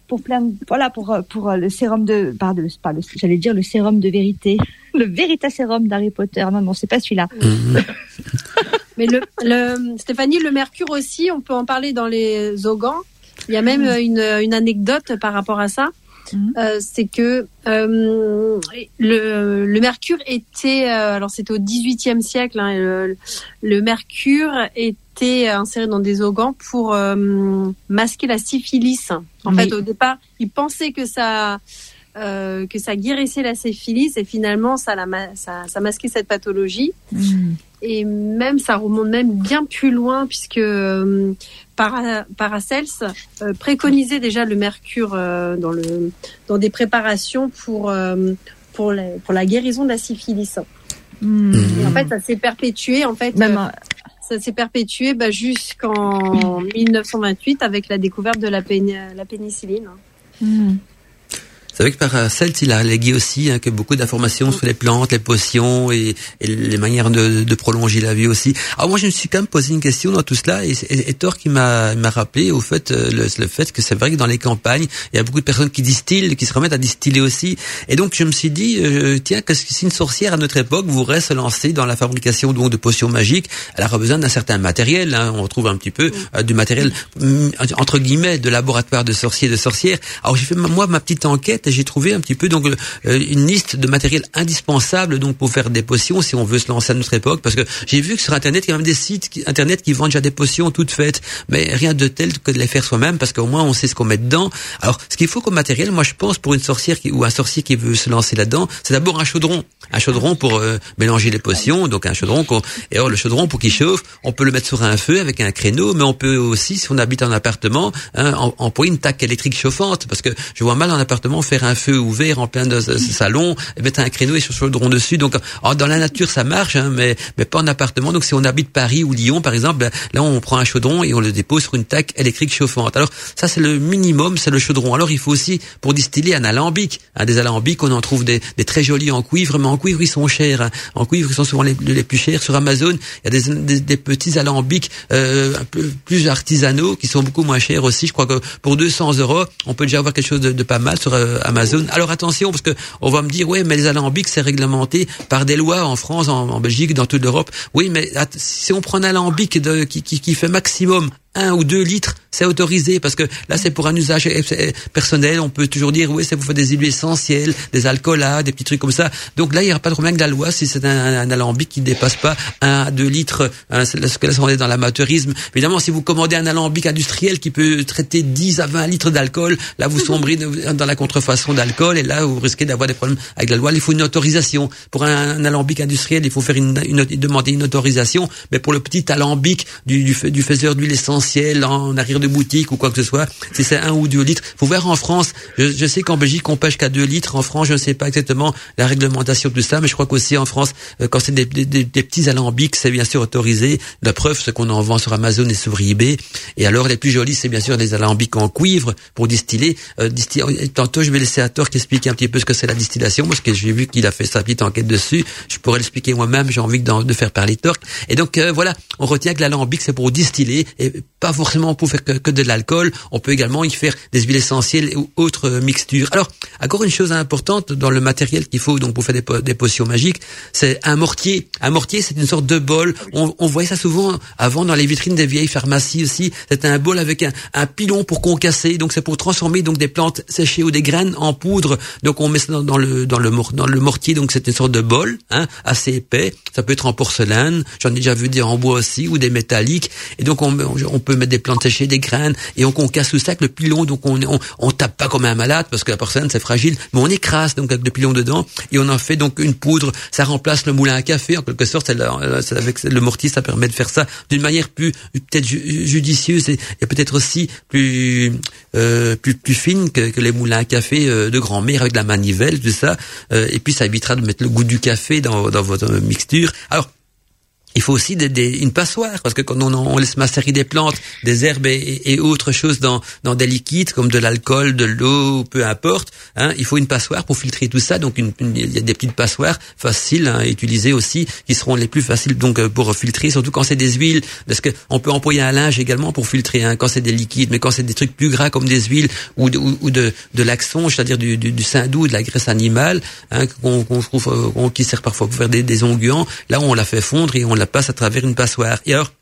S5: pour plein voilà pour pour le sérum de pardon pas j'allais dire le sérum de vérité le véritable sérum d'Harry Potter non non c'est pas celui-là mhm.
S4: Mais le, le, Stéphanie le mercure aussi on peut en parler dans les ogans il y a même mhm. une, une anecdote par rapport à ça mhm. euh, c'est que euh, le, le, mercure était euh, alors c'était au XVIIIe siècle hein, le, le, mercure était inséré dans des ogans pour euh, masquer la syphilis. En fait, au départ, ils pensaient que ça euh, que ça guérissait la syphilis et finalement ça, la, ça, ça masquait cette pathologie. Mm. Et même ça remonte même bien plus loin puisque euh, Paracels euh, préconisait déjà le mercure euh, dans le dans des préparations pour pour la, pour la guérison de la syphilis. Et en fait, ça s'est perpétué. En fait, Même, ça s'est perpétué bah, jusqu'en 1928 avec la découverte de la, la pénicilline.
S3: Mm. C'est vrai que Paracelt, il a légué aussi hein, que beaucoup d'informations sur les plantes, les potions et, les manières de, de, prolonger la vie aussi. Alors moi, je me suis quand même posé une question dans tout cela et, et, Thor qui m'a rappelé au fait euh, le, le fait que c'est vrai que dans les campagnes, il y a beaucoup de personnes qui distillent, qui se remettent à distiller aussi. Et donc je me suis dit, euh, tiens, qu'est-ce que si une sorcière à notre époque voudrait se lancer dans la fabrication donc de potions magiques, elle aura besoin d'un certain matériel. Hein, on retrouve un petit peu euh, du matériel mm, entre guillemets de laboratoire de sorciers et de sorcières. Alors j'ai fait moi ma petite enquête j'ai trouvé un petit peu donc euh, une liste de matériel indispensable donc pour faire des potions si on veut se lancer à notre époque. Parce que j'ai vu que sur internet il y a même des sites internet qui vendent déjà des potions toutes faites. Mais rien de tel que de les faire soi-même parce qu'au moins on sait ce qu'on met dedans. Alors ce qu'il faut comme matériel moi je pense pour une sorcière qui, ou un sorcier qui veut se lancer là-dedans, c'est d'abord un chaudron, un chaudron pour euh, mélanger les potions, donc un chaudron et alors le chaudron pour qu'il chauffe, on peut le mettre sur un feu avec un créneau mais on peut aussi si on habite en appartement hein, employer une taque électrique chauffante. Parce que je vois mal en appartement faire un feu ouvert en plein de salon, et mettre un créneau et sur le drone dessus. Donc, dans la nature, ça marche, hein, mais, mais pas en appartement. Donc, si on habite Paris ou Lyon, par exemple, ben, là, on prend un chaudron et on le dépose sur une taque électrique chauffante. Alors, ça, c'est le minimum, c'est le chaudron. Alors, il faut aussi, pour distiller, un alambic. Hein, des alambics, on en trouve des, des, très jolis en cuivre, mais en cuivre, ils sont chers. Hein. En cuivre, ils sont souvent les, plus chers. Sur Amazon, il y a des, des, petits alambics euh, un peu plus artisanaux qui sont beaucoup moins chers aussi. Je crois que pour 200 euros, on peut déjà avoir quelque chose de, de pas mal sur euh, Amazon. Alors attention, parce que on va me dire, oui, mais les alambics, c'est réglementé par des lois en France, en, Belgique, dans toute l'Europe. Oui, mais si on prend un alambic de, qui, qui, qui fait maximum un ou deux litres, c'est autorisé parce que là c'est pour un usage personnel. On peut toujours dire oui, ça vous fait des huiles essentielles, des alcools, des petits trucs comme ça. Donc là il n'y aura pas de problème avec la loi si c'est un, alambic qui ne dépasse pas un à deux litres. Hein, ce que là on est dans l'amateurisme. Évidemment, si vous commandez un alambic industriel qui peut traiter 10 à 20 litres d'alcool, là vous sombrez dans la contrefaçon d'alcool et là vous risquez d'avoir des problèmes avec la loi. Il faut une autorisation pour un, alambic industriel. Il faut faire une, une, demander une autorisation, mais pour le petit alambic du, du, du faiseur d'huile essentielle en arrière de boutique ou quoi que ce soit, si c'est un ou deux litres. Faut voir en France. Je, sais qu'en Belgique on pêche qu'à deux litres. En France, je ne sais pas exactement la réglementation de ça, mais je crois qu'aussi en France, euh, quand c'est des, petits alambics, c'est bien sûr autorisé. La preuve, c'est qu'on en vend sur Amazon et sur eBay. Et alors les plus jolis, c'est bien sûr des alambics en cuivre pour distiller. Euh, Tantôt, je vais laisser à Thor qui explique un petit peu ce que c'est la distillation, parce que j'ai vu qu'il a fait sa petite enquête dessus. Je pourrais l'expliquer moi-même. J'ai envie de, faire parler Torque. Et donc euh, voilà, on retient que l'alambic c'est pour distiller et pas forcément pour faire que, de l'alcool. On peut également y faire des huiles essentielles ou autres mixtures. Alors, encore une chose importante dans le matériel qu'il faut donc pour faire des, potions magiques, c'est un mortier. Un mortier, c'est une sorte de bol. On, on, voyait ça souvent avant dans les vitrines des vieilles pharmacies aussi. C'était un bol avec un, un pilon pour concasser. Donc, c'est pour transformer donc des plantes séchées ou des graines en poudre. Donc, on met ça dans, le dans le dans le mortier. Donc, c'est une sorte de bol, hein, assez épais. Ça peut être en porcelaine. J'en ai déjà vu des en bois aussi ou des métalliques. Et donc, on, on peut mettre des plantes séchées, des graines, et on concasse tout ça avec le pilon. Donc on, on, on tape pas comme un malade parce que la porcelaine c'est fragile, mais on écrase donc avec le pilon dedans et on en fait donc une poudre. Ça remplace le moulin à café en quelque sorte. avec le mortier, ça permet de faire ça d'une manière plus peut-être judicieuse et, peut-être aussi plus, euh, plus plus fine que, que, les moulins à café euh, de grand-mère avec la manivelle, tout ça. Euh, et puis ça évitera de mettre le goût du café dans, dans votre mixture. Alors il faut aussi des, des, une passoire parce que quand on, on, laisse macérer des plantes, des herbes et, et autres choses dans, dans des liquides comme de l'alcool, de l'eau, peu importe, hein, il faut une passoire pour filtrer tout ça. Donc une, il y a des petites passoires faciles hein, à utiliser aussi qui seront les plus faciles donc euh, pour filtrer, surtout quand c'est des huiles, parce que on peut employer un linge également pour filtrer hein, quand c'est des liquides, mais quand c'est des trucs plus gras comme des huiles ou de, ou, de, de l'axon, c'est-à-dire du, du, du de la graisse animale, hein, qu'on trouve, euh, qui sert parfois pour faire des, des onguents, là on la fait fondre et on la passe à travers une passoire. Et alors,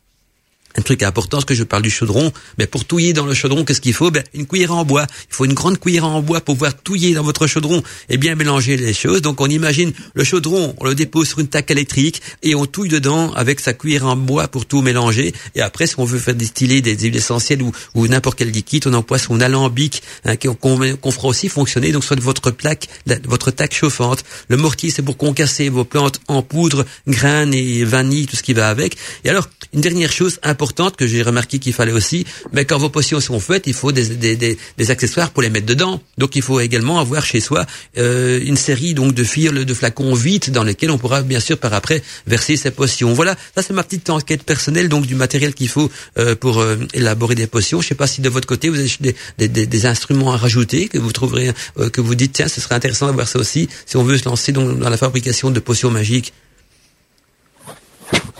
S3: un truc important, ce que je parle du chaudron, mais pour touiller dans le chaudron, qu'est-ce qu'il faut? Ben, Une cuillère en bois. Il faut une grande cuillère en bois pour pouvoir touiller dans votre chaudron et bien mélanger les choses. Donc on imagine le chaudron, on le dépose sur une taque électrique et on touille dedans avec sa cuillère en bois pour tout mélanger. Et après, si on veut faire distiller des huiles essentielles ou, ou n'importe quel liquide, on emploie son alambic hein, qu'on fera aussi fonctionner. Donc soit votre plaque, votre taque chauffante. Le mortier, c'est pour concasser vos plantes en poudre, graines et vanille, tout ce qui va avec. Et alors, une dernière chose importante que j'ai remarqué qu'il fallait aussi, mais quand vos potions sont faites, il faut des, des, des, des, accessoires pour les mettre dedans. Donc il faut également avoir chez soi euh, une série donc de fils, de flacons vides dans lesquels on pourra bien sûr par après verser ces potions. Voilà, ça c'est ma petite enquête personnelle donc du matériel qu'il faut euh, pour euh, élaborer des potions. Je sais pas si de votre côté vous avez des, des, des instruments à rajouter que vous trouverez, euh, que vous dites tiens ce serait intéressant d'avoir ça aussi si on veut se lancer donc, dans la fabrication de potions magiques.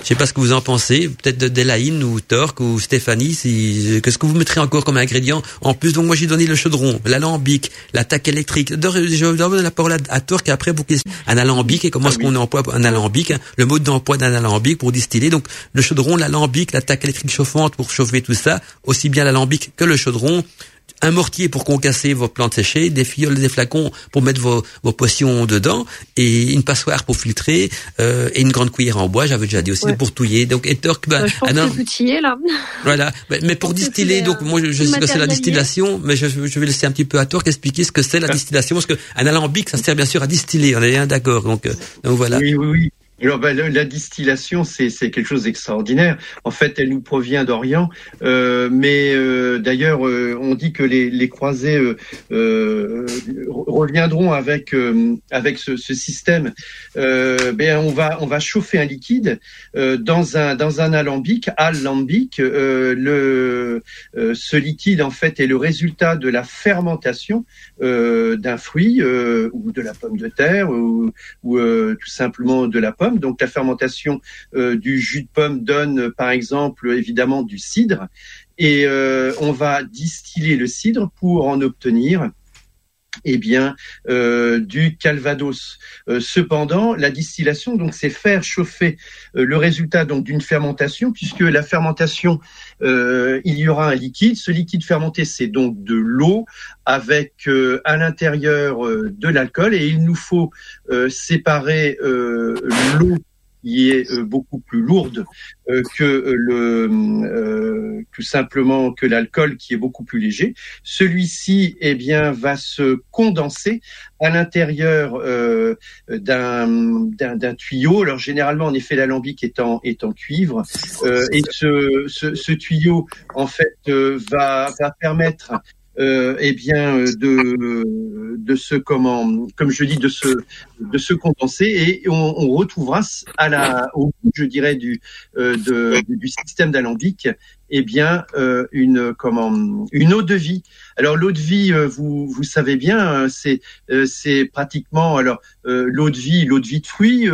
S3: Je sais pas ce que vous en pensez, peut-être de Delaine ou Torque ou Stéphanie, si, qu'est-ce que vous mettrez encore comme ingrédient en plus. Donc moi j'ai donné le chaudron, l'alambic, l'attaque électrique. Je donne la parole à, Torque et après vous un alambic et comment est-ce ah qu'on emploie un alambic, hein, le mode d'emploi d'un alambic pour distiller. Donc le chaudron, l'alambic, l'attaque électrique chauffante pour chauffer tout ça, aussi bien l'alambic que le chaudron un mortier pour concasser vos plantes séchées, des fioles, des flacons pour mettre vos, vos potions dedans, et une passoire pour filtrer, euh, et une grande cuillère en bois, j'avais déjà dit aussi, pour touiller. Donc, et torque,
S4: ben, je pense que là.
S3: Voilà. Mais, pour distiller, donc, moi, je, sais que c'est la distillation, mais je, je, vais laisser un petit peu à Torque expliquer ce que c'est la distillation, parce que un alambic, ça sert bien sûr à distiller, on est bien d'accord. Donc, euh, donc voilà.
S6: Oui, oui, oui. Alors, ben, la distillation, c'est quelque chose d'extraordinaire. En fait, elle nous provient d'Orient, euh, mais euh, d'ailleurs, euh, on dit que les, les croisés euh, reviendront avec avec ce, ce système. ben, on va on va chauffer un liquide dans un dans un alambic, alambic. le ce liquide, en fait, est le résultat de la fermentation d'un fruit ou de la pomme de terre ou, ou tout simplement de la pomme donc la fermentation euh, du jus de pomme donne par exemple évidemment du cidre. Et euh, on va distiller le cidre pour en obtenir eh bien euh, du calvados. cependant, la distillation, donc, c'est faire chauffer le résultat donc d'une fermentation, puisque la fermentation, il y aura un liquide. Ce liquide fermenté, c'est donc de l'eau avec à l'intérieur de l'alcool, et il nous faut séparer l'eau qui est euh, beaucoup plus lourde euh, que le euh, tout simplement que l'alcool qui est beaucoup plus léger. Celui-ci eh bien va se condenser à l'intérieur d'un tuyau. Alors généralement en effet l'alambic est en est cuivre et ce, ce, ce tuyau en fait va va permettre eh bien euh, de de ce comment comme je dis de se de se condenser et on, on retrouvera à la au je dirais du euh, de, du système d'alambic eh bien euh, une comment une eau de vie. Alors l'eau de vie, euh, vous vous savez bien, hein, c'est euh, c'est pratiquement alors l'eau de vie, l'eau de vie de fruits,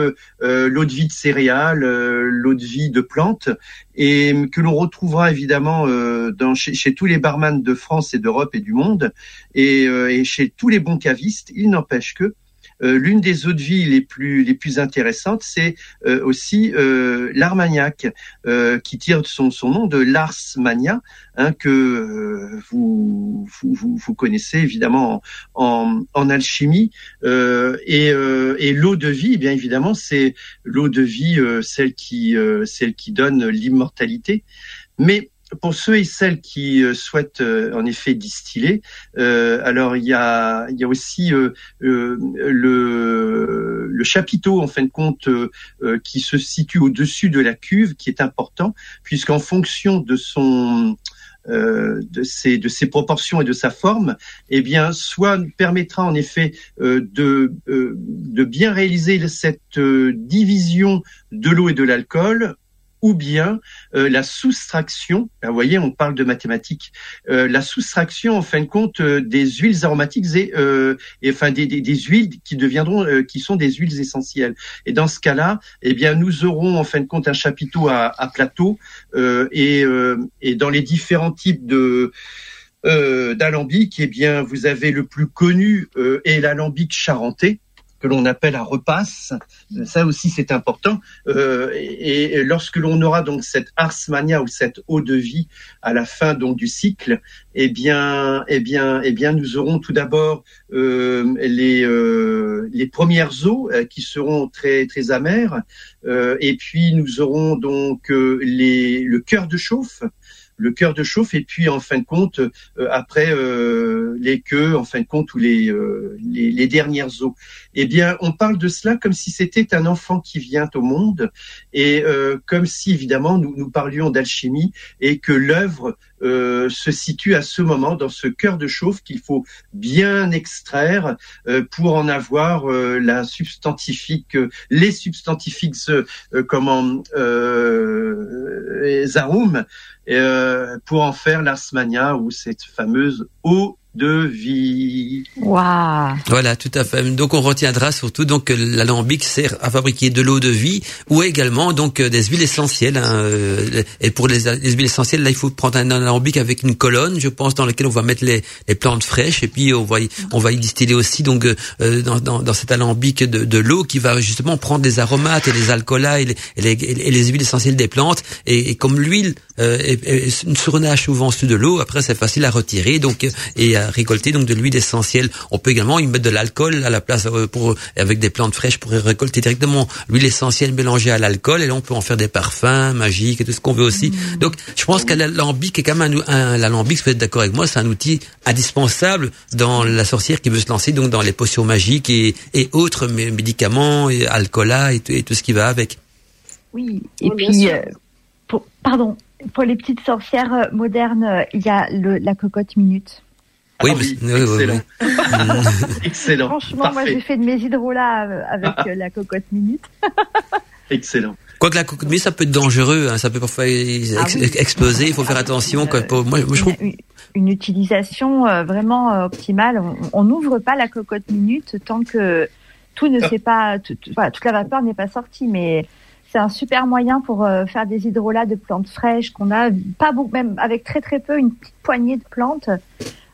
S6: l'eau de vie de céréales, l'eau de vie de plantes, et que l'on retrouvera évidemment dans chez, chez, tous les barman de France et d'Europe et du monde, et, et chez tous les bons cavistes. Il n'empêche que euh, l'une des eaux de vie les plus les plus intéressantes, c'est euh, aussi euh, l'armagnac, qui tire son, son nom de l'ars mania, hein, que vous, vous, vous, connaissez évidemment en, en, alchimie. et, et l'eau de vie, bien évidemment, c'est l'eau de vie, celle qui celle qui donne l'immortalité. Mais pour ceux et celles qui euh, souhaitent euh, en effet distiller, euh, alors il y a, y a aussi le, le chapiteau en fin de compte qui se situe au-dessus de la cuve, qui est important, puisqu'en fonction de son de ses de ses proportions et de sa forme, eh bien, soit permettra en effet de de bien réaliser cette division de l'eau et de l'alcool, ou bien euh, la soustraction, ben, vous voyez, on parle de mathématiques, euh, la soustraction en fin de compte euh, des huiles aromatiques et, et enfin des, des, des, huiles qui deviendront, qui sont des huiles essentielles. Et dans ce cas-là, eh bien, nous aurons en fin de compte un chapiteau à, à plateau et, et dans les différents types de d'alambic, eh bien, vous avez le plus connu et l'alambic charentais que l'on appelle un repasse. Ça aussi, c'est important. Euh, et, lorsque l'on aura donc cette ars mania ou cette eau de vie à la fin donc du cycle, eh bien, eh bien, eh bien, nous aurons tout d'abord euh, les euh, les premières eaux qui seront très très amères, et puis nous aurons donc les le cœur de chauffe le cœur de chauffe et puis en fin de compte après les queues en fin de compte ou les, les, les dernières eaux. Eh bien, on parle de cela comme si c'était un enfant qui vient au monde et comme si évidemment nous, nous parlions d'alchimie et que l'œuvre euh, se situe à ce moment dans ce cœur de chauffe qu'il faut bien extraire euh, pour en avoir euh, la substantifique, les substantifiques, comment zarum, pour en faire l'asmania ou cette fameuse eau de vie.
S5: Wow.
S3: Voilà, tout à fait. Donc on retiendra surtout donc que l'alambic sert à fabriquer de l'eau de vie ou également donc euh, des huiles essentielles. Hein, euh, et pour les, huiles essentielles, là il faut prendre un alambic avec une colonne, je pense, dans lequel on va mettre les, les plantes fraîches et puis on va y, on va y distiller aussi donc euh, dans, dans, dans, cet alambic de, de l'eau qui va justement prendre des aromates et les alcools et les, et les, et les huiles essentielles des plantes. Et, et comme l'huile euh, surnage souvent sous de l'eau, après c'est facile à retirer donc et à récolter donc de l'huile essentielle. On peut également y mettre de l'alcool à la place euh, pour avec des plantes fraîches pour récolter directement l'huile essentielle mélangée à l'alcool et là on peut en faire des parfums magiques et tout ce qu'on veut aussi. Mmh. Donc je pense que l'alambic est quand même un, l'alambic, vous êtes d'accord avec moi, c'est un outil indispensable dans la sorcière qui veut se lancer donc dans les potions magiques et, et autres médicaments, et alcoolat et, et, tout ce qui va avec.
S5: Oui, et puis euh, pour, pardon, pour les petites sorcières euh, modernes, il y a le, la cocotte minute.
S6: Oui, ah oui, excellent. excellent.
S5: Franchement, moi j'ai fait de mes hydrolats euh, avec euh, la cocotte minute.
S6: excellent.
S3: Quoique la cocotte minute, ça peut être dangereux, hein, ça peut parfois ah exploser, il faut faire attention. Quoi. moi, je trouve...
S5: une, utilisation euh, vraiment optimale. On n'ouvre pas la cocotte minute tant que tout ne s'est pas, tout, voilà, toute la vapeur n'est pas sortie, mais c'est un super moyen pour faire des hydrolats de plantes fraîches qu'on a pas beaucoup, même avec très très peu, une petite poignée de plantes.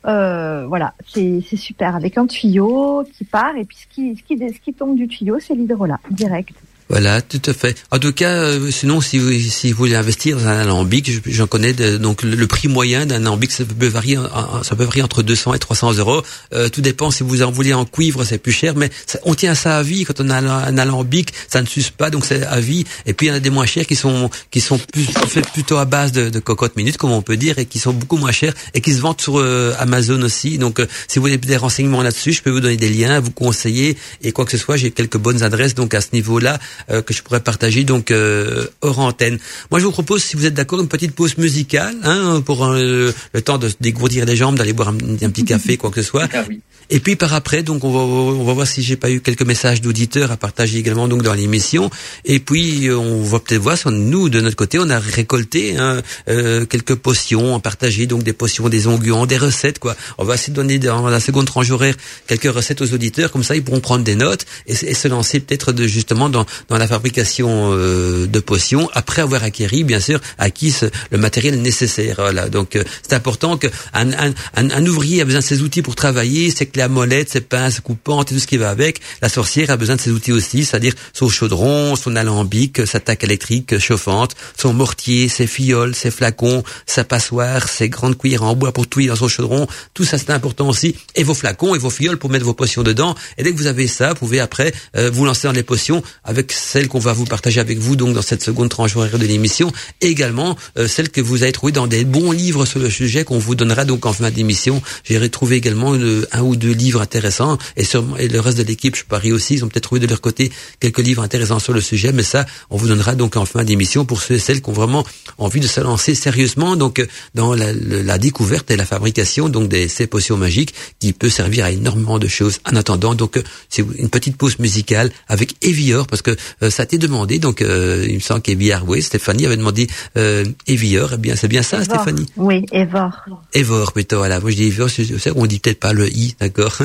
S5: Euh, voilà, c'est super avec un tuyau qui part et puis ce qui, ce qui, ce qui tombe du tuyau, c'est l'hydrolat direct.
S3: Voilà, tout à fait. En tout cas, euh, sinon, si vous, si vous voulez investir dans un alambic, j'en connais donc le, prix moyen d'un alambic, ça peut varier, ça peut varier entre 200 et 300 euros. Euh, tout dépend si vous en voulez en cuivre, c'est plus cher, mais on tient ça à vie. Quand on a un, alambic, ça ne s'use pas, donc c'est à vie. Et puis il y en a des moins chers qui sont qui sont plus, faits plutôt à base de, de cocotte minute, comme on peut dire, et qui sont beaucoup moins chers et qui se vendent sur euh, Amazon aussi. Donc, si vous voulez des renseignements là-dessus, je peux vous donner des liens, vous conseiller et quoi que ce soit. J'ai quelques bonnes adresses donc à ce niveau-là. Euh, que je pourrais partager donc euh, hors antenne. Moi, je vous propose, si vous êtes d'accord, une petite pause musicale hein, pour euh, le temps de dégourdir les jambes, d'aller boire un, petit café, quoi que ce soit. Ah et puis par après, donc on va, on va voir si j'ai pas eu quelques messages d'auditeurs à partager également donc dans l'émission. Et puis on va peut-être voir si nous de notre côté on a récolté hein, euh, quelques potions, à partager donc des potions, des onguents, des recettes quoi. On va essayer de donner dans la seconde tranche horaire quelques recettes aux auditeurs, comme ça ils pourront prendre des notes et, se lancer peut-être de justement dans, dans la fabrication euh, de potions après avoir acquis bien sûr acquis le matériel nécessaire. Voilà. Donc euh, c'est important qu'un un, un, un, ouvrier a besoin de ses outils pour travailler, c'est la molette, ses pinces coupantes et tout ce qui va avec, la sorcière a besoin de ses outils aussi, c'est-à-dire son chaudron, son alambic, sa taque électrique chauffante, son mortier, ses fioles, ses flacons, sa passoire, ses grandes cuillères en bois pour touiller dans son chaudron. Tout ça c'est important aussi. Et vos flacons et vos fioles pour mettre vos potions dedans. Et dès que vous avez ça, vous pouvez après euh, vous lancer dans les potions avec celles qu'on va vous partager avec vous donc dans cette seconde tranche horaire de l'émission. Également euh, celles que vous avez trouvées dans des bons livres sur le sujet qu'on vous donnera donc en fin d'émission. J'ai retrouvé également un ou deux livres intéressants et, et le reste de l'équipe, je parie aussi, ils ont peut-être trouvé de leur côté quelques livres intéressants sur le sujet, mais ça, on vous donnera donc en fin d'émission pour ceux et celles qui ont vraiment envie de se lancer sérieusement donc dans la, la découverte et la fabrication donc des ces potions magiques qui peut servir à énormément de choses. En attendant, donc c'est une petite pause musicale avec Evior parce que euh, ça a été demandé. Donc euh, il me semble qu'Evior, oui, Stéphanie avait demandé euh, Evior. Eh bien, c'est bien ça, Stéphanie?
S5: Oui, Evor.
S3: Evor plutôt. Voilà, moi je dis Evior. On dit peut-être pas le i, d'accord?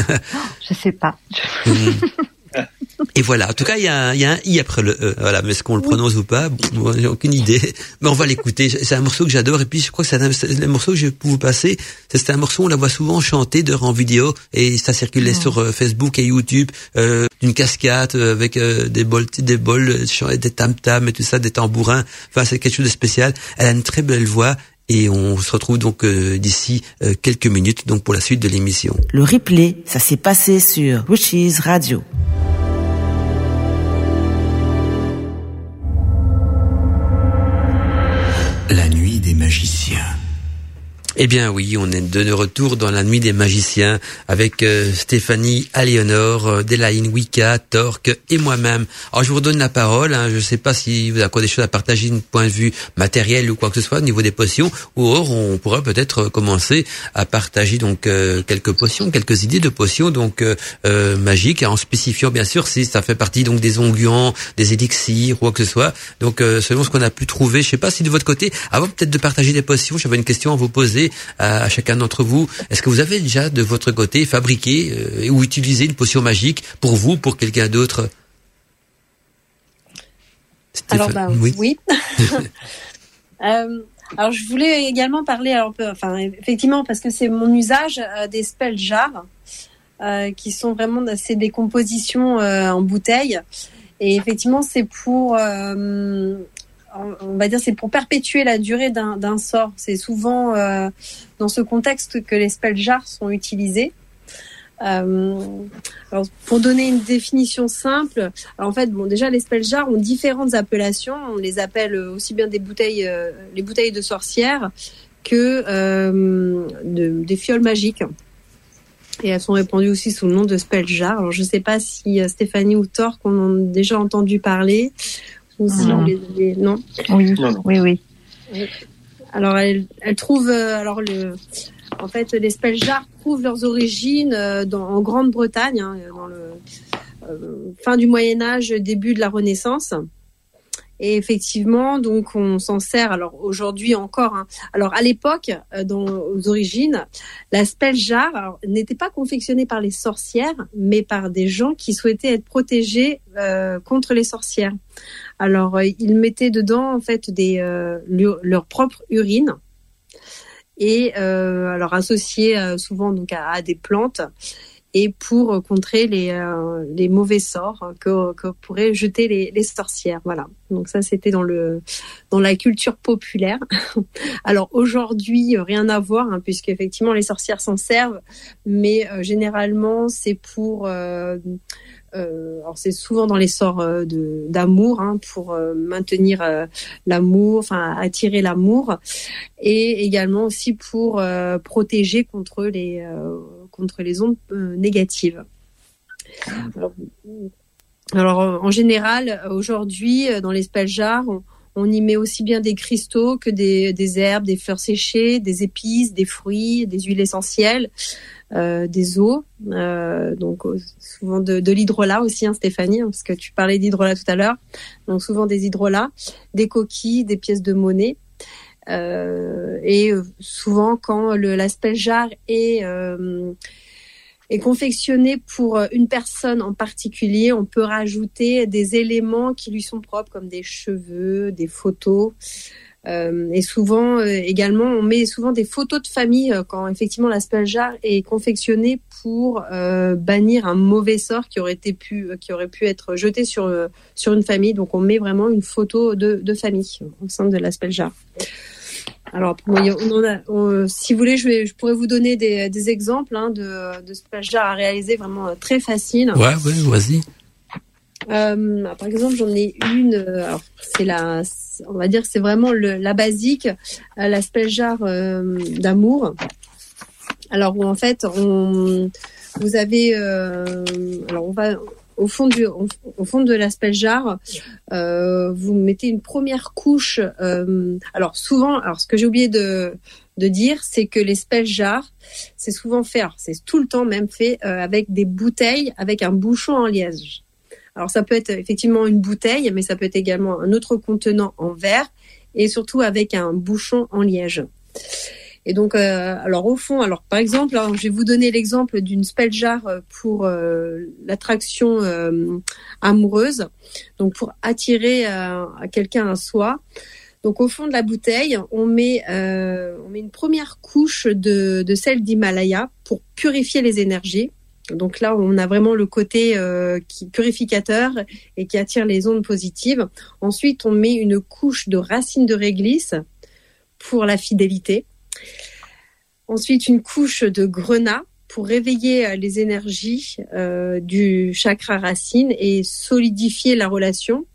S5: Je sais pas.
S3: Et voilà. En tout cas, il y a, un, y a un i après le e. Voilà. Mais est-ce qu'on le prononce ou pas? Bon, J'ai aucune idée. Mais on va l'écouter. C'est un morceau que j'adore. Et puis, je crois que c'est un, morceau que je vais vous passer. C'est un morceau, on la voit souvent chanter de en vidéo. Et ça circulait oh. sur euh, Facebook et YouTube. Euh, d'une cascade euh, avec euh, des bols, des bols, des tam-tams et tout ça, des tambourins. Enfin, c'est quelque chose de spécial. Elle a une très belle voix et on se retrouve donc euh, d'ici euh, quelques minutes donc pour la suite de l'émission.
S1: Le replay, ça s'est passé sur Wishes Radio.
S2: La nuit des magiciens.
S3: Eh bien oui, on est de retour dans la nuit des magiciens avec euh, Stéphanie, Aléonore, euh, Delaine, Wicca, Torque et moi-même. Alors je vous redonne la parole. Hein. Je ne sais pas si vous avez encore des choses à partager, d'un point de vue matériel ou quoi que ce soit au niveau des potions. Ou or, on pourrait peut-être commencer à partager donc euh, quelques potions, quelques idées de potions donc magiques, en spécifiant bien sûr si ça fait partie donc des onguents, des élixirs ou quoi que ce soit. Donc selon ce qu'on a pu trouver, je ne sais pas si de votre côté, avant peut-être de partager des potions, j'avais une question à vous poser à, chacun d'entre vous. Est-ce que vous avez déjà de votre côté fabriqué euh, ou utilisé une potion magique pour vous, pour quelqu'un d'autre
S4: Alors ben, oui. Euh, alors je voulais également parler, alors, enfin effectivement parce que c'est mon usage euh, des spell jars, qui sont vraiment c'est des compositions en bouteille. Et effectivement, c'est pour on va dire, c'est pour perpétuer la durée d'un sort. C'est souvent euh, dans ce contexte que les spell jars sont utilisés. Euh, pour donner une définition simple, en fait, bon, déjà les spell jars ont différentes appellations. On les appelle aussi bien des bouteilles, euh, les bouteilles de sorcières que des fioles magiques. Et elles sont répandues aussi sous le nom de spell jars. Alors je ne sais pas si Stéphanie ou Thor qu'on a déjà entendu parler non.
S5: Oui. oui, oui,
S4: Alors, elle, elle trouve, euh, alors le, en fait, les spell jars trouvent leurs origines euh, dans, en Grande-Bretagne, hein, dans le euh, fin du Moyen Âge, début de la Renaissance. Et effectivement, donc on s'en sert. Alors aujourd'hui encore. Hein. Alors à l'époque, dans aux origines, la spell jar n'était pas confectionnée par les sorcières, mais par des gens qui souhaitaient être protégés euh, contre les sorcières. Alors euh, ils mettaient dedans en fait des leur propre urine et alors associé souvent donc à, des plantes et pour contrer les, euh, les mauvais sorts que, que pourraient jeter les, les sorcières. Voilà. Donc ça, c'était dans le dans la culture populaire. Alors aujourd'hui, rien à voir, hein, puisque effectivement les sorcières s'en servent, mais euh, généralement c'est pour euh, euh, alors c'est souvent dans les sorts euh, de d'amour hein, pour euh, maintenir l'amour, enfin attirer l'amour, et également aussi pour protéger contre les contre les ondes négatives. Alors, en général, aujourd'hui, dans les spell jars, on, y met aussi bien des cristaux que des, herbes, des fleurs séchées, des épices, des fruits, des huiles essentielles. Euh, des eaux, euh, donc euh, souvent de, l'hydrolat aussi, hein, Stéphanie, hein, parce que tu parlais d'hydrolat tout à l'heure. Donc souvent des hydrolats, des coquilles, des pièces de monnaie. et souvent quand l'aspect jar est est confectionné pour une personne en particulier, on peut rajouter des éléments qui lui sont propres, comme des cheveux, des photos. Euh, et souvent euh, également, on met souvent des photos de famille euh, quand effectivement l'asperjar est confectionné pour bannir un mauvais sort qui aurait pu être jeté sur une famille. Donc on met vraiment une photo de, de famille au sein de l'asperjar. Alors, on on a, si vous voulez, je, vais, je, pourrais vous donner des, des exemples hein, de, de spell à réaliser vraiment très facile.
S3: Ouais, ouais, vas-y.
S4: Euh, par exemple, j'en ai une. Alors, c'est la, on va dire, c'est vraiment le, la basique, euh, l'aspect jar euh, d'amour. Alors où en fait, on, vous avez, euh, alors on va au fond du, au, fond de l'aspect jar, euh, vous mettez une première couche. Euh, alors souvent, alors ce que j'ai oublié de de dire, c'est que les jars, c'est souvent fait, c'est tout le temps même fait avec des bouteilles avec un bouchon en liège. Alors ça peut être effectivement une bouteille, mais ça peut être également un autre contenant en verre et surtout avec un bouchon en liège. Et donc, euh, alors au fond, alors par exemple, je vais vous donner l'exemple d'une spell jar pour euh, l'attraction euh, amoureuse, donc pour attirer quelqu'un à soi. Donc au fond de la bouteille, on met on met une première couche de, de sel d'Himalaya pour purifier les énergies. Donc là, on a vraiment le côté euh, purificateur et qui attire les ondes positives. Ensuite, on met une couche de racines de réglisse pour la fidélité. Ensuite, une couche de grenat pour réveiller euh, les énergies euh, du chakra racine et solidifier la relation.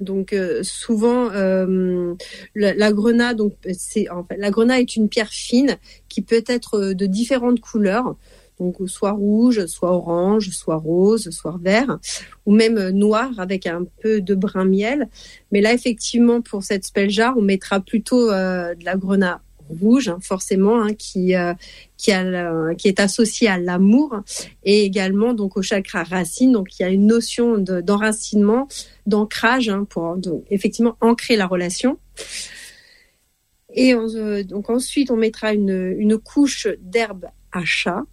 S4: Donc souvent la, grenade est une pierre fine qui peut être de différentes couleurs donc soit rouge, soit orange, soit rose, soit vert, ou même noir avec un peu de brun miel. Mais là, effectivement, pour cette speljar, on mettra plutôt euh, de la grenade rouge, hein, forcément, hein, qui euh, qui, est associée à l'amour et également donc au chakra racine. Donc il y a une notion d'enracinement, d'ancrage hein, pour donc, effectivement ancrer la relation. Et donc ensuite, on mettra une, une couche d'herbe à chat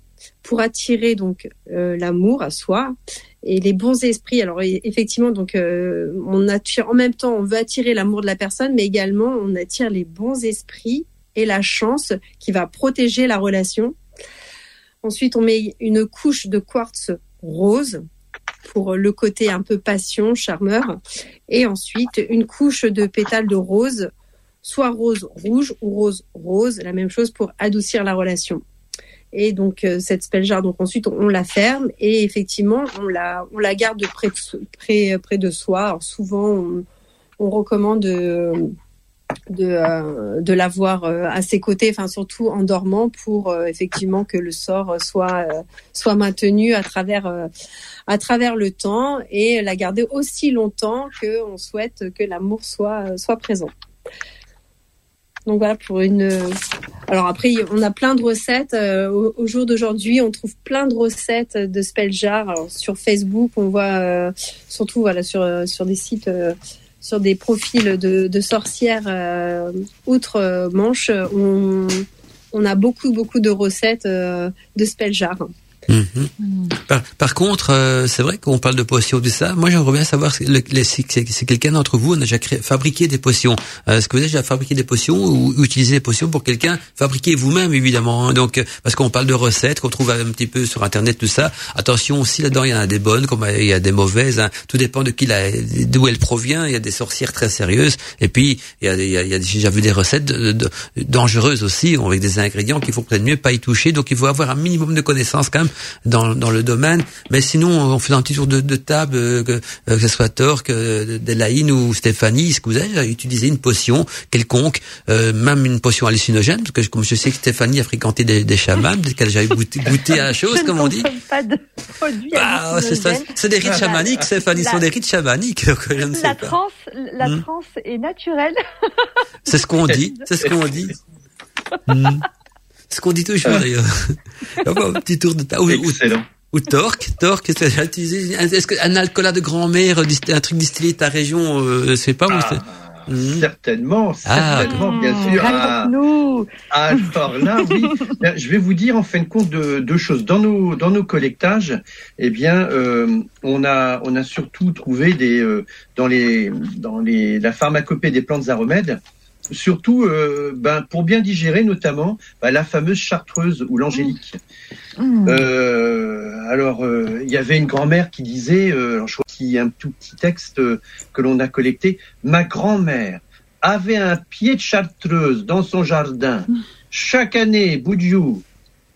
S4: pour attirer donc euh, l'amour à soi et les bons esprits. Alors effectivement, donc euh, on attire en même temps, on veut attirer l'amour de la personne, mais également on attire les bons esprits et la chance qui va protéger la relation. Ensuite, on met une couche de quartz rose pour le côté un peu passion, charmeur, et ensuite une couche de pétales de rose, soit rose rouge ou rose rose, la même chose pour adoucir la relation. Et donc euh, cette spelljar, donc ensuite on, la ferme et effectivement on la garde près de, près, soi. Souvent on, recommande de de, euh, de l'avoir euh, à ses côtés, enfin surtout en dormant pour effectivement que le sort soit soit maintenu à travers à travers le temps et la garder aussi longtemps que on souhaite que l'amour soit soit présent. Donc voilà pour une. Alors après, on a plein de recettes. Euh, au, jour d'aujourd'hui, on trouve plein de recettes de spelljar. Alors, sur Facebook, on voit euh, surtout voilà sur euh, sur des sites, sur des profils de, sorcières outre-Manche, on, on a beaucoup beaucoup de recettes de
S3: Mhm. Par, contre, euh, c'est vrai qu'on parle de potions, de ça. Moi, j'aimerais bien savoir si, quelqu'un d'entre vous a déjà fabriqué des potions. Euh, est-ce que vous avez déjà fabriqué des potions ou utilisé des potions pour quelqu'un Fabriquer vous-même, évidemment. Hein? Donc, euh, parce qu'on parle de recettes qu'on trouve un petit peu sur Internet, tout ça. Attention aussi, là-dedans, il y en a des bonnes, comme il y a des mauvaises. Hein. Tout dépend de qui d'où elle provient. Il y a des sorcières très sérieuses. Et puis, il y a, il y a, il déjà vu des recettes dangereuses aussi, avec des ingrédients qu'il faut peut-être mieux pas y toucher. Donc, il faut avoir un minimum de connaissances quand même dans, dans le domaine. Mais sinon, on fait un petit tour de, de table, euh, que, euh, que ce soit Torque, euh, Delaïne ou Stéphanie, est-ce que vous avez utilisé une potion quelconque, même une potion hallucinogène Parce que comme je sais que Stéphanie a fréquenté des, des chamans, peut-être qu'elle a déjà goûté, goûté à la chose, comme on dit.
S5: pas de produits
S3: ah, c'est des rites chamaniques, Stéphanie, ce sont des rites chamaniques. je ne sais
S5: la
S3: pas.
S5: Transe, la hmm. transe est naturelle.
S3: c'est ce qu'on dit, c'est ce qu'on dit. Hmm. Ce qu'on dit toujours d'ailleurs. un petit tour de table.
S6: Excellent.
S3: Ou, ou torque, torque, est-ce qu'un alcool de grand-mère, un truc distillé de ta région, euh, c'est pas ah,
S6: hmm. Certainement, ah. certainement, bien sûr.
S5: Ah,
S6: alors là, oui, je vais vous dire en fin de compte de, deux choses. Dans nos dans nos collectages, eh bien, euh, on a on a surtout trouvé des euh, dans les dans les la pharmacopée des plantes aromèdes surtout euh, ben, pour bien digérer notamment ben, la fameuse chartreuse ou l'angélique. Mmh. Euh, alors euh, il y avait une grand-mère qui disait, je crois qu'il y a un tout petit texte que l'on a collecté, ma grand-mère avait un pied de chartreuse dans son jardin. Chaque année, Boudjou,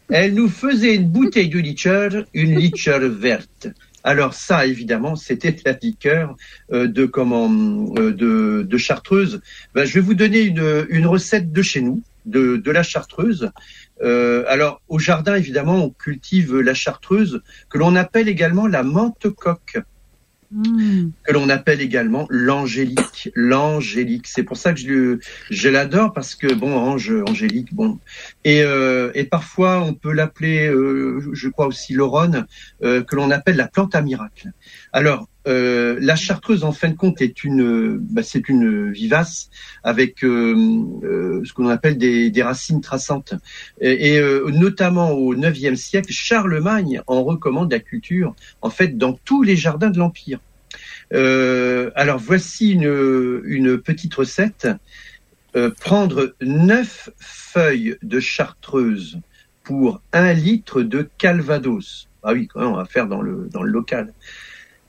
S6: elle nous faisait une bouteille de liqueur, une liqueur verte. Alors ça, évidemment, c'était la liqueur euh, de comment euh, de, chartreuse. Ben, je vais vous donner une, une recette de chez nous, de, de la chartreuse. Euh, alors au jardin, évidemment, on cultive la chartreuse que l'on appelle également la menthe coque. Hmm. que l'on appelle également l'angélique. L'angélique, c'est pour ça que je, l'adore parce que bon, ange, angélique, bon, et, euh, parfois on peut l'appeler, euh, je crois aussi l'oronne, euh, que l'on appelle la plante à miracle. Alors euh, la chartreuse, en fin de compte, est une, bah, c'est une vivace avec euh, ce qu'on appelle des, racines traçantes. Et, et notamment au IXe siècle, Charlemagne en recommande la culture, en fait, dans tous les jardins de l'Empire. Euh, alors voici une, une petite recette. prendre neuf feuilles de chartreuse pour un litre de calvados. Ah oui, quand même, on va faire dans le, dans le local.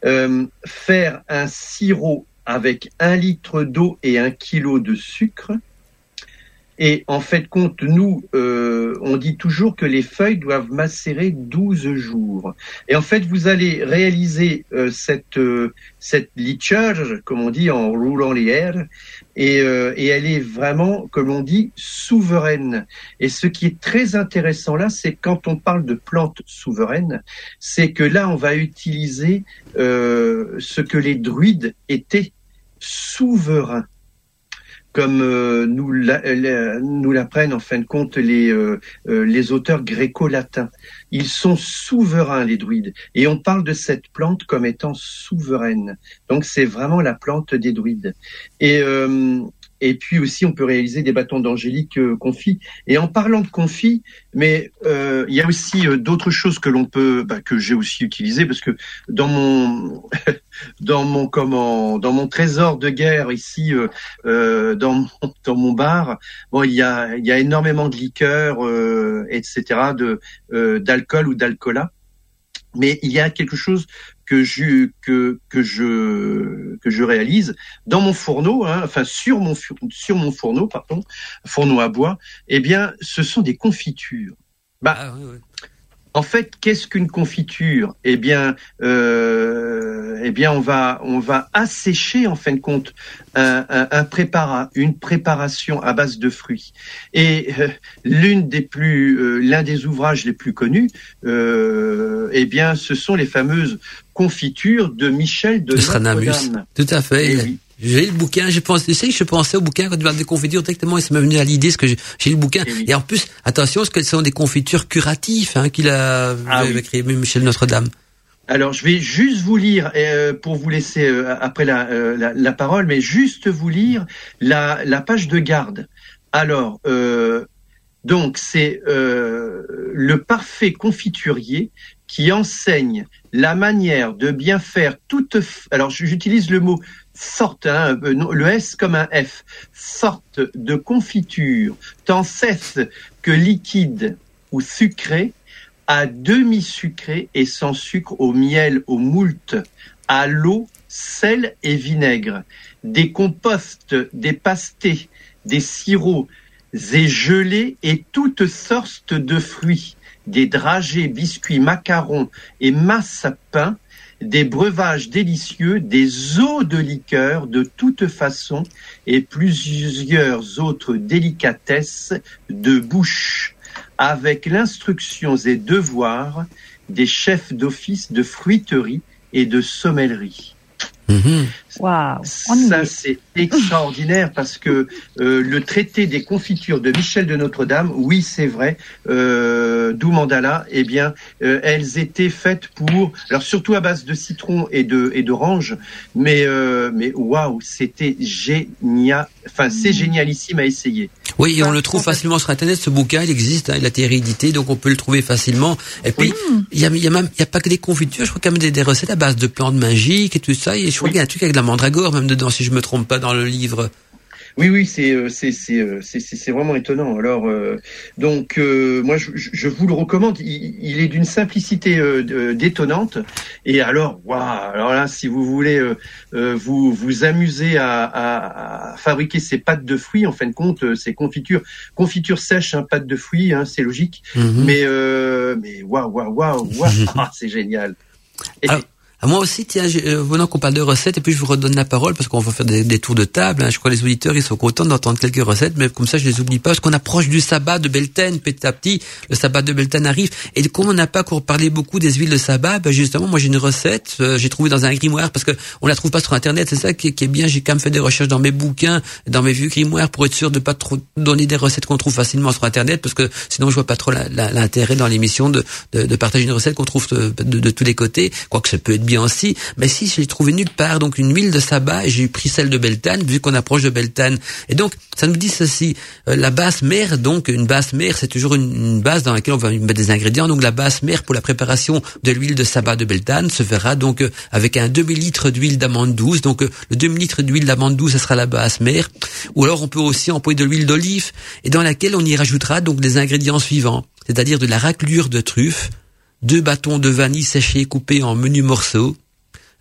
S6: Euh, faire un sirop avec un litre d'eau et un kilo de sucre, Et en fait, compte, nous, euh, on dit toujours que les feuilles doivent macérer 12 jours. Et en fait, vous allez réaliser euh, cette euh, cette liturge, comme on dit en roulant les airs, et, et elle est vraiment, comme on dit, souveraine. Et ce qui est très intéressant là, c'est quand on parle de plantes souveraines, c'est que là, on va utiliser ce que les druides étaient souverains comme euh, nous l'apprennent en fin de compte les, euh, euh, les auteurs gréco-latins. Ils sont souverains, les druides, et on parle de cette plante comme étant souveraine. Donc c'est vraiment la plante des druides. Et, et puis aussi, on peut réaliser des bâtons d'angélique euh, confits. Et en parlant de confits, mais euh, il y a aussi euh, d'autres choses que l'on peut, bah, que j'ai aussi utilisées, parce que dans mon, dans mon comment, dans mon trésor de guerre ici, dans mon, dans mon bar, bon, il y a, il y a énormément de liqueurs, etc., de d'alcool ou d'alcoolat. Mais il y a quelque chose que je que je que je réalise dans mon fourneau, hein, enfin sur mon sur mon fourneau, pardon, fourneau à bois. Eh bien, ce sont des confitures. Bah, ah. En fait, qu'est-ce qu'une confiture? Eh bien, euh, eh bien, on va on va assécher en fin de compte un, un, préparat, une préparation à base de fruits. Et euh, l'une des plus, euh, l'un des ouvrages les plus connus, euh, eh bien, ce sont les fameuses confitures de Michel de, Notre-Dame.
S3: Tout à fait. Eh j'ai le bouquin, j'ai pensé, tu sais, je pensais au bouquin quand tu parles de confitures, directement, il s'est venu à l'idée, ce que j'ai le bouquin. Eh et, en plus, attention, ce que sont des confitures curatives, hein, qu'il a, ah, créé Michel Notre-Dame.
S6: Alors, je vais juste vous lire, euh, pour vous laisser euh, après euh, la, la, parole, mais juste vous lire la, la page de garde. Alors, donc, c'est le parfait confiturier qui enseigne la manière de bien faire toute. Alors, j'utilise le mot sorte, hein, le S comme un F, sorte de confiture, tant cesse que liquide ou sucré, à demi sucré et sans sucre, au miel, au moult, à l'eau, sel et vinaigre, des compostes, des pastés, des sirops et gelés et toutes sortes de fruits, des dragées, biscuits, macarons et masses pain, des breuvages délicieux, des eaux de liqueur de toute façon et plusieurs autres délicatesses de bouche, avec l'instructions et devoirs des chefs d'office de fruiterie et de sommellerie.
S5: Mhm. Wow.
S6: Ça, c'est extraordinaire parce que euh, le traité des confitures de Michel de Notre-Dame, oui, c'est vrai, euh, d'où Mandala, eh bien, euh, elles étaient faites pour, alors surtout à base de citron et de et d'orange, mais euh, mais waouh, c'était génial. Enfin, c'est mm. génialissime à essayer.
S3: Oui, et on le trouve facilement sur Internet. Ce bouquin, il existe, hein, il a été réédité, donc on peut le trouver facilement. Et puis, il y, a, y a même, il y a pas que des confitures. Je crois qu'il y a même des, recettes à base de plantes magiques et tout ça. Et je crois qu'il y a un truc avec la mandragore même dedans, si je me trompe pas dans le livre.
S6: Oui, oui, c'est euh, c'est c'est euh, c'est vraiment étonnant. Alors euh, donc moi je, je, vous le recommande. Il, est d'une simplicité détonnante. Et alors waouh Alors là, si vous voulez vous vous amuser à, à, fabriquer ces pâtes de fruits, en fin de compte, ces confitures confitures sèches, hein, pâtes de fruits, hein, c'est logique. Mhm. Mais mais waouh waouh waouh waouh, c'est génial.
S3: Et, moi aussi, tiens, euh, venant qu'on parle de recettes, et puis je vous redonne la parole parce qu'on va faire des, tours de table. Hein. Je crois que les auditeurs, ils sont contents d'entendre quelques recettes, mais comme ça, je les oublie pas parce qu'on approche du sabbat de Belten petit à petit. Le sabbat de Belten arrive. Et comme on n'a pas encore parlé beaucoup des huiles de sabbat, ben justement, moi j'ai une recette, euh, j'ai trouvé dans un grimoire parce que on la trouve pas sur Internet. C'est ça qui, est bien. J'ai quand même fait des recherches dans mes bouquins, dans mes vieux grimoires pour être sûr de pas trop donner des recettes qu'on trouve facilement sur Internet parce que sinon je vois pas trop l'intérêt dans l'émission de, de, partager une recette qu'on trouve de, de, tous les côtés. Quoique ça peut être bien aussi. Mais si, je l'ai trouvé nulle part. Donc une huile de sabbat, j'ai pris celle de Beltane, vu qu'on approche de Beltane. Et donc, ça nous dit ceci. Euh, la basse mère, donc une basse mère, c'est toujours une, base dans laquelle on va mettre des ingrédients. Donc la basse mère pour la préparation de l'huile de sabbat de Beltane se fera donc euh, avec un demi-litre d'huile d'amande douce. Donc euh, le demi-litre d'huile d'amande douce, ça sera la basse mère. Ou alors on peut aussi employer de l'huile d'olive et dans laquelle on y rajoutera donc les ingrédients suivants. C'est-à-dire de la raclure de truffe, deux bâtons de vanille séchés coupés en menus morceaux,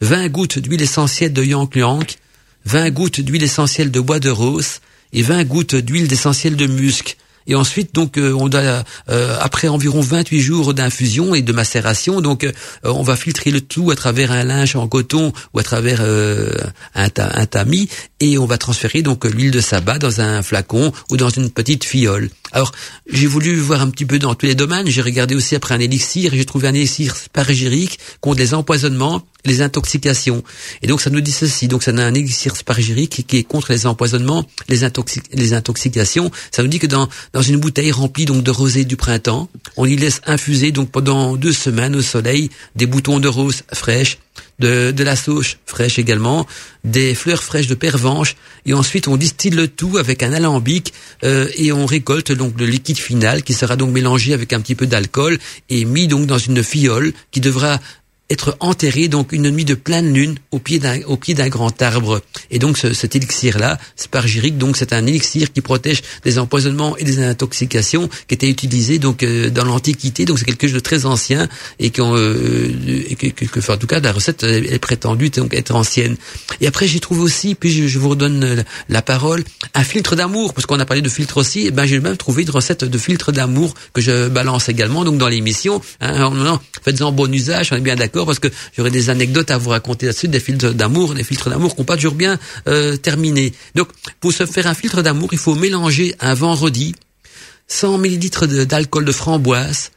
S3: 20 gouttes d'huile essentielle de yank yank, 20 gouttes d'huile essentielle de bois de rose et 20 gouttes d'huile d'essentiel de musc. Et ensuite, donc, euh, on doit, euh, après environ 28 jours d'infusion et de macération, donc, euh, on va filtrer le tout à travers un linge en coton ou à travers un, un, tamis, et on va transférer donc l'huile de sabbat dans un flacon ou dans une petite fiole. Alors, j'ai voulu voir un petit peu dans tous les domaines. J'ai regardé aussi après un élixir et j'ai trouvé un élixir spargérique contre les empoisonnements, les intoxications. Et donc, ça nous dit ceci. Donc, ça a un élixir spargérique qui est contre les empoisonnements, les, les intoxications. Ça nous dit que dans, dans une bouteille remplie donc de rosée du printemps, on y laisse infuser donc pendant deux semaines au soleil des boutons de rose fraîches de, de la sauge fraîche également, des fleurs fraîches de pervenche, et ensuite on distille le tout avec un alambic euh, et on récolte donc le liquide final qui sera donc mélangé avec un petit peu d'alcool et mis donc dans une fiole qui devra être enterré donc une nuit de pleine lune au pied d'un au pied d'un grand arbre. Et donc ce, cet élixir là spargirique donc c'est un élixir qui protège des empoisonnements et des intoxications qui était utilisé donc euh, dans l'antiquité. Donc c'est quelque chose de très ancien et qu'on euh, que, que, en tout cas la recette est prétendue donc être ancienne. Et après j'ai trouvé aussi puis je, je, vous redonne la parole un filtre d'amour. Parce qu'on a parlé de filtre aussi eh ben j'ai même trouvé une recette de filtre d'amour que je balance également donc dans l'émission hein, faites-en bon usage on est bien d'accord parce que j'aurais des anecdotes à vous raconter là-dessus, des filtres d'amour, des filtres d'amour qui n'ont pas toujours bien euh, terminé. Donc, pour se faire un filtre d'amour, il faut mélanger un vendredi 100 ml d'alcool de framboise,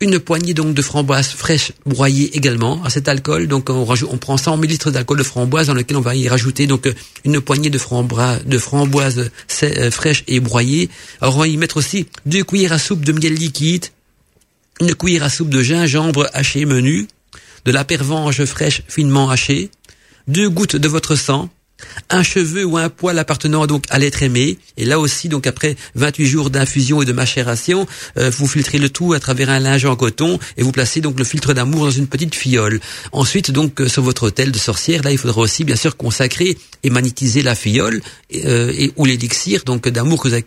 S3: une poignée donc de framboise fraîche broyée également à cet alcool. Donc on, rajoute, on prend 100 ml d'alcool de framboise dans lequel on va y rajouter donc une poignée de, framboise, de framboise euh, fraîche et broyée. Alors on va y mettre aussi deux cuillères à soupe de miel liquide, une cuillère à soupe de gingembre haché menu, de la pervenche fraîche finement hachée, deux gouttes de votre sang, un cheveu ou un poil appartenant donc à l'être aimé. Et là aussi, donc après 28 jours d'infusion et de macération, euh, vous filtrez le tout à travers un linge en coton et vous placez donc le filtre d'amour dans une petite fiole. Ensuite, donc euh, sur votre hôtel de sorcière, là, il faudra aussi bien sûr consacrer et magnétiser la fiole euh, et ou l'élixir donc d'amour que vous avez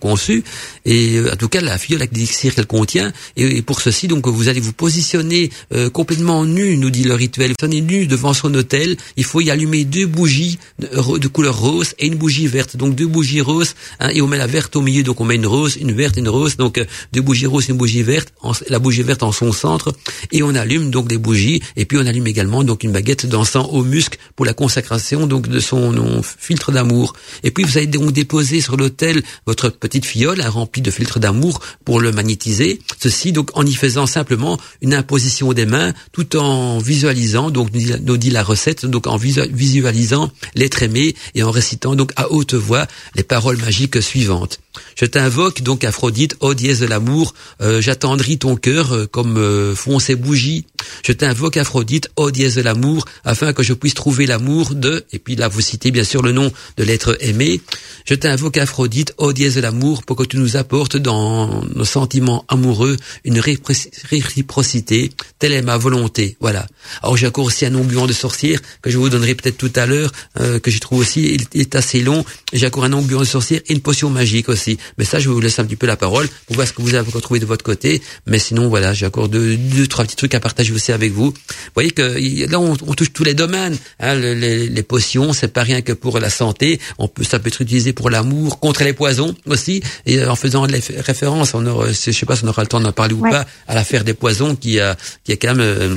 S3: conçu. Et en tout cas, la fiole avec l'élixir qu'elle contient. Et, pour ceci, donc vous allez vous positionner complètement nu, nous dit le rituel. Vous êtes nu devant son hôtel. Il faut y allumer deux bougies de, couleur rose et une bougie verte. Donc deux bougies roses hein, et on met la verte au milieu. Donc on met une rose, une verte, une rose. Donc euh, deux bougies roses, une bougie verte, la bougie verte en son centre et on allume donc des bougies et puis on allume également donc une baguette d'encens au musc pour la consacration donc de son filtre d'amour. Et puis vous allez donc déposer sur l'autel votre petite fiole hein, remplie de filtre d'amour pour le magnétiser. Ceci donc en y faisant simplement une imposition des mains tout en visualisant donc nous dit la recette donc en visualisant l'être aimé et en récitant donc à haute voix les paroles magiques suivantes. Je t'invoque donc Aphrodite, ô dièse de l'amour, euh, j'attendris ton cœur euh, comme euh, font ces bougies. Je t'invoque Aphrodite, ô dièse de l'amour, afin que je puisse trouver l'amour de, et puis là vous citez bien sûr le nom de l'être aimé. Je t'invoque Aphrodite, ô dièse de l'amour, pour que tu nous apportes dans nos sentiments amoureux une réciprocité, telle est ma volonté. Voilà. Alors j'ai encore aussi un onguent de sorcière que je vous donnerai peut-être tout à l'heure, que j'ai trouvé aussi, il est assez long. J'ai encore un onguent de sorcière et une potion magique aussi. Mais ça, je vous laisser un petit peu la parole pour voir ce que vous avez retrouvé de votre côté. Mais sinon, voilà, j'ai encore deux, deux, trois petits trucs à partager aussi avec vous. Vous voyez que là, on, touche tous les domaines. Hein, les, les, potions, c'est pas rien que pour la santé. On peut, ça peut être utilisé pour l'amour, contre les poisons aussi. Et en faisant référence, on aura, je sais pas si on aura le temps d'en parler ou pas, à l'affaire des poisons qui a, qui a quand même euh,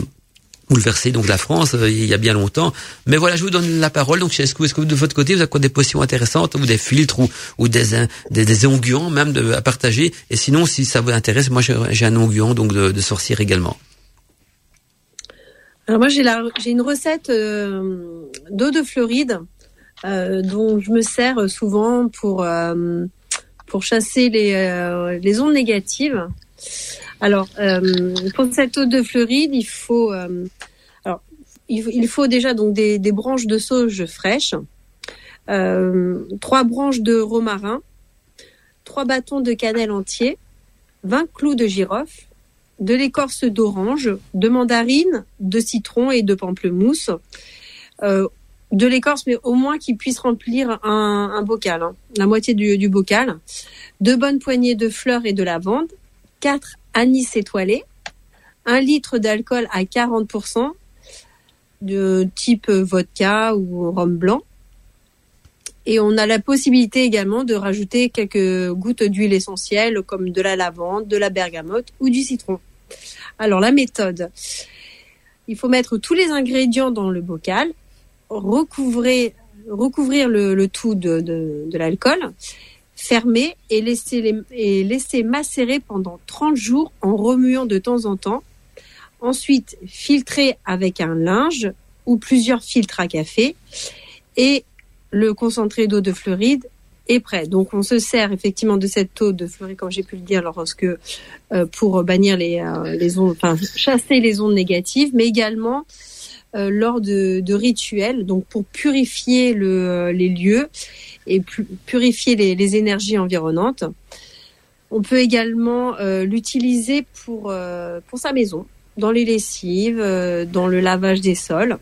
S3: bouleversé donc la France euh, il y a bien longtemps. Mais voilà, je vous donne la parole. Donc, est-ce que, de votre côté, vous avez des potions intéressantes ou des filtres ou, ou des, des, onguents même à partager? Et sinon, si ça vous intéresse, moi j'ai un onguent donc de, sorcière également.
S4: Alors moi j'ai une recette euh, d'eau de Floride euh, dont je me sers souvent pour pour chasser les les ondes négatives. Alors, euh, pour cette eau de Floride, il faut, euh, déjà donc des, branches de sauge fraîches, euh, trois branches de romarin, trois bâtons de cannelle entier, 20 clous de girofle, de l'écorce d'orange, de mandarine, de citron et de pamplemousse. de l'écorce, mais au moins qu'il puisse remplir un, bocal, hein, la moitié du, du, bocal. Deux bonnes poignées de fleurs et de lavande, quatre anis étoilé, un litre d'alcool à 40%, de type vodka ou rhum blanc, Et on a la possibilité également de rajouter quelques gouttes d'huile essentielle comme de la lavande, de la bergamote ou du citron. Alors la méthode, il faut mettre tous les ingrédients dans le bocal, recouvrir, le, tout de, l'alcool, fermer et laisser, laisser macérer pendant 30 jours en remuant de temps en temps. Ensuite, filtrer avec un linge ou plusieurs filtres à café et le concentré d'eau de fluoride est prêt. Donc on se sert effectivement de cette eau de fluoride, comme j'ai pu le dire, lorsque euh, pour bannir les, euh, les ondes, chasser les ondes négatives, mais également euh, lors de, de, rituels, donc pour purifier le, les lieux et purifier les, les, énergies environnantes. On peut également l'utiliser pour pour sa maison, dans les lessives, dans le lavage des sols.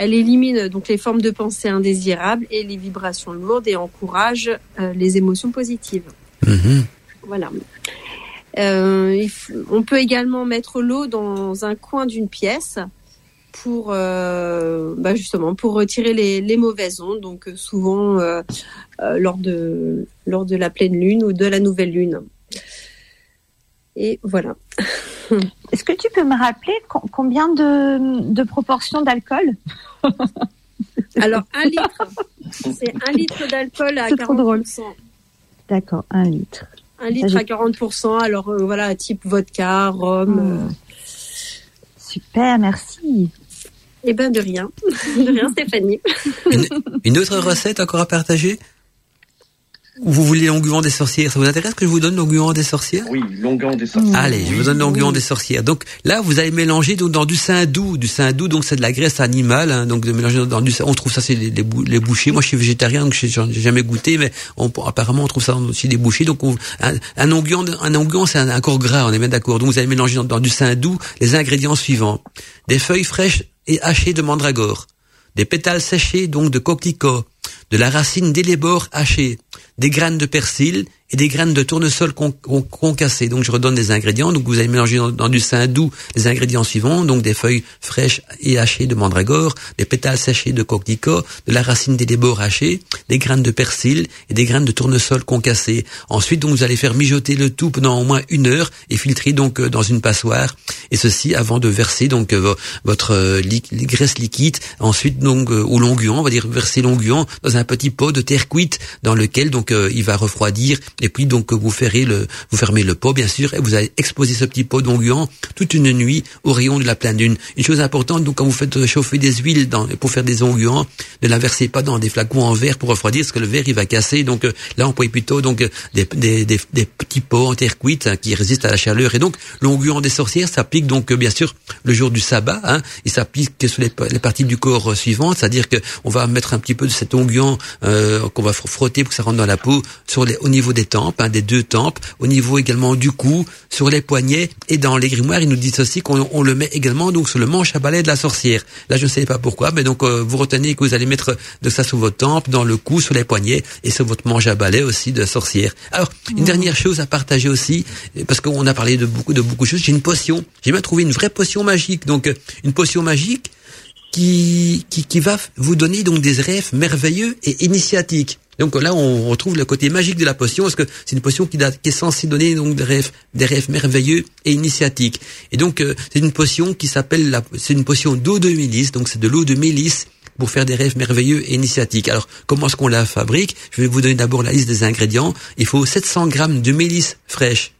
S4: Elle élimine donc les formes de pensée indésirables et les vibrations lourdes et encourage euh, les émotions positives. Mhm. Voilà. Euh, on peut également mettre l'eau dans un coin d'une pièce pour euh, bah justement pour retirer les, les, mauvaises ondes donc souvent lors de lors de la pleine lune ou de la nouvelle lune et voilà
S5: Est-ce que tu peux me rappeler combien de, de proportions d'alcool?
S4: Alors, un litre. C'est un litre d'alcool à 40%.
S5: D'accord, un litre.
S4: Un litre à 40%. Alors, euh, voilà, type vodka, rhum.
S5: Ah. Super, merci.
S4: Eh ben, de rien. De rien, Stéphanie.
S3: une autre recette encore à partager? Vous voulez l'onguent des sorcières Ça vous intéresse que je vous donne l'onguent des sorcières?
S6: Oui, l'onguent des sorcières.
S3: Allez, je vous donne l'onguent des sorcières. Donc là, vous allez mélanger donc, dans du saindoux. Du saindoux, donc c'est de la graisse animale. Hein, donc de mélanger dans du On trouve ça, c'est les, les, bouchers. Moi, je suis végétarien, donc j'ai jamais goûté, mais on, apparemment, on trouve ça aussi des bouchers. Donc on, un, un onguent, un onguent, c'est un, corps gras, on est bien d'accord. Donc vous allez mélanger dans, dans du saindoux les ingrédients suivants. Des feuilles fraîches et hachées de mandragore. Des pétales séchés, donc de coquelicot. De la racine d'élébore hachée des graines de persil et des graines de tournesol concassées. Donc je redonne les ingrédients. Donc vous allez mélanger dans, du sein doux les ingrédients suivants. Donc des feuilles fraîches et hachées de mandragore, des pétales séchés de coquelicot, de la racine d'élébore hachée, des graines de persil et des graines de tournesol concassées. Ensuite donc vous allez faire mijoter le tout pendant au moins une heure et filtrer donc euh, dans une passoire. Et ceci avant de verser donc euh, votre euh, graisse liquide. Ensuite donc au l'onguent, on va dire verser l'onguent dans un petit pot de terre cuite dans lequel donc il va refroidir et puis donc vous ferez le, vous fermez le pot bien sûr et vous allez exposer ce petit pot d'onguent toute une nuit au rayon de la pleine lune. Une chose importante donc quand vous faites chauffer des huiles dans, pour faire des onguents, ne la versez pas dans des flacons en verre pour refroidir parce que le verre il va casser. Donc euh, là on peut plutôt donc des, des, des, des, petits pots en terre cuite hein, qui résistent à la chaleur et donc l'onguent des sorcières s'applique donc bien sûr le jour du sabbat. Hein, il s'applique sur les, les, parties du corps suivantes, c'est-à-dire que on va mettre un petit peu de cet onguent euh, qu'on va frotter pour que ça rentre dans la peau sur les, au niveau des tempes, hein, des deux tempes, au niveau également du cou, sur les poignets et dans les grimoires, ils nous disent aussi qu'on le met également donc sur le manche à balai de la sorcière. Là, je ne sais pas pourquoi, mais donc euh, vous retenez que vous allez mettre de ça sur votre tempe, dans le cou, sur les poignets et sur votre manche à balai aussi de sorcière. Alors, une dernière chose à partager aussi, parce qu'on a parlé de beaucoup de beaucoup de choses. J'ai une potion. J'ai même trouvé une vraie potion magique. Donc, euh, une potion magique qui, qui, qui va vous donner donc des rêves merveilleux et initiatiques. Donc là, on retrouve le côté magique de la potion, parce que c'est une potion qui, est censée donner donc des rêves, merveilleux et initiatiques. Et donc, euh, c'est une potion qui s'appelle, c'est une potion d'eau de mélisse, donc c'est de l'eau de mélisse pour faire des rêves merveilleux et initiatiques. Alors, comment est-ce qu'on la fabrique? Je vais vous donner d'abord la liste des ingrédients. Il faut 700 grammes de mélisse fraîche,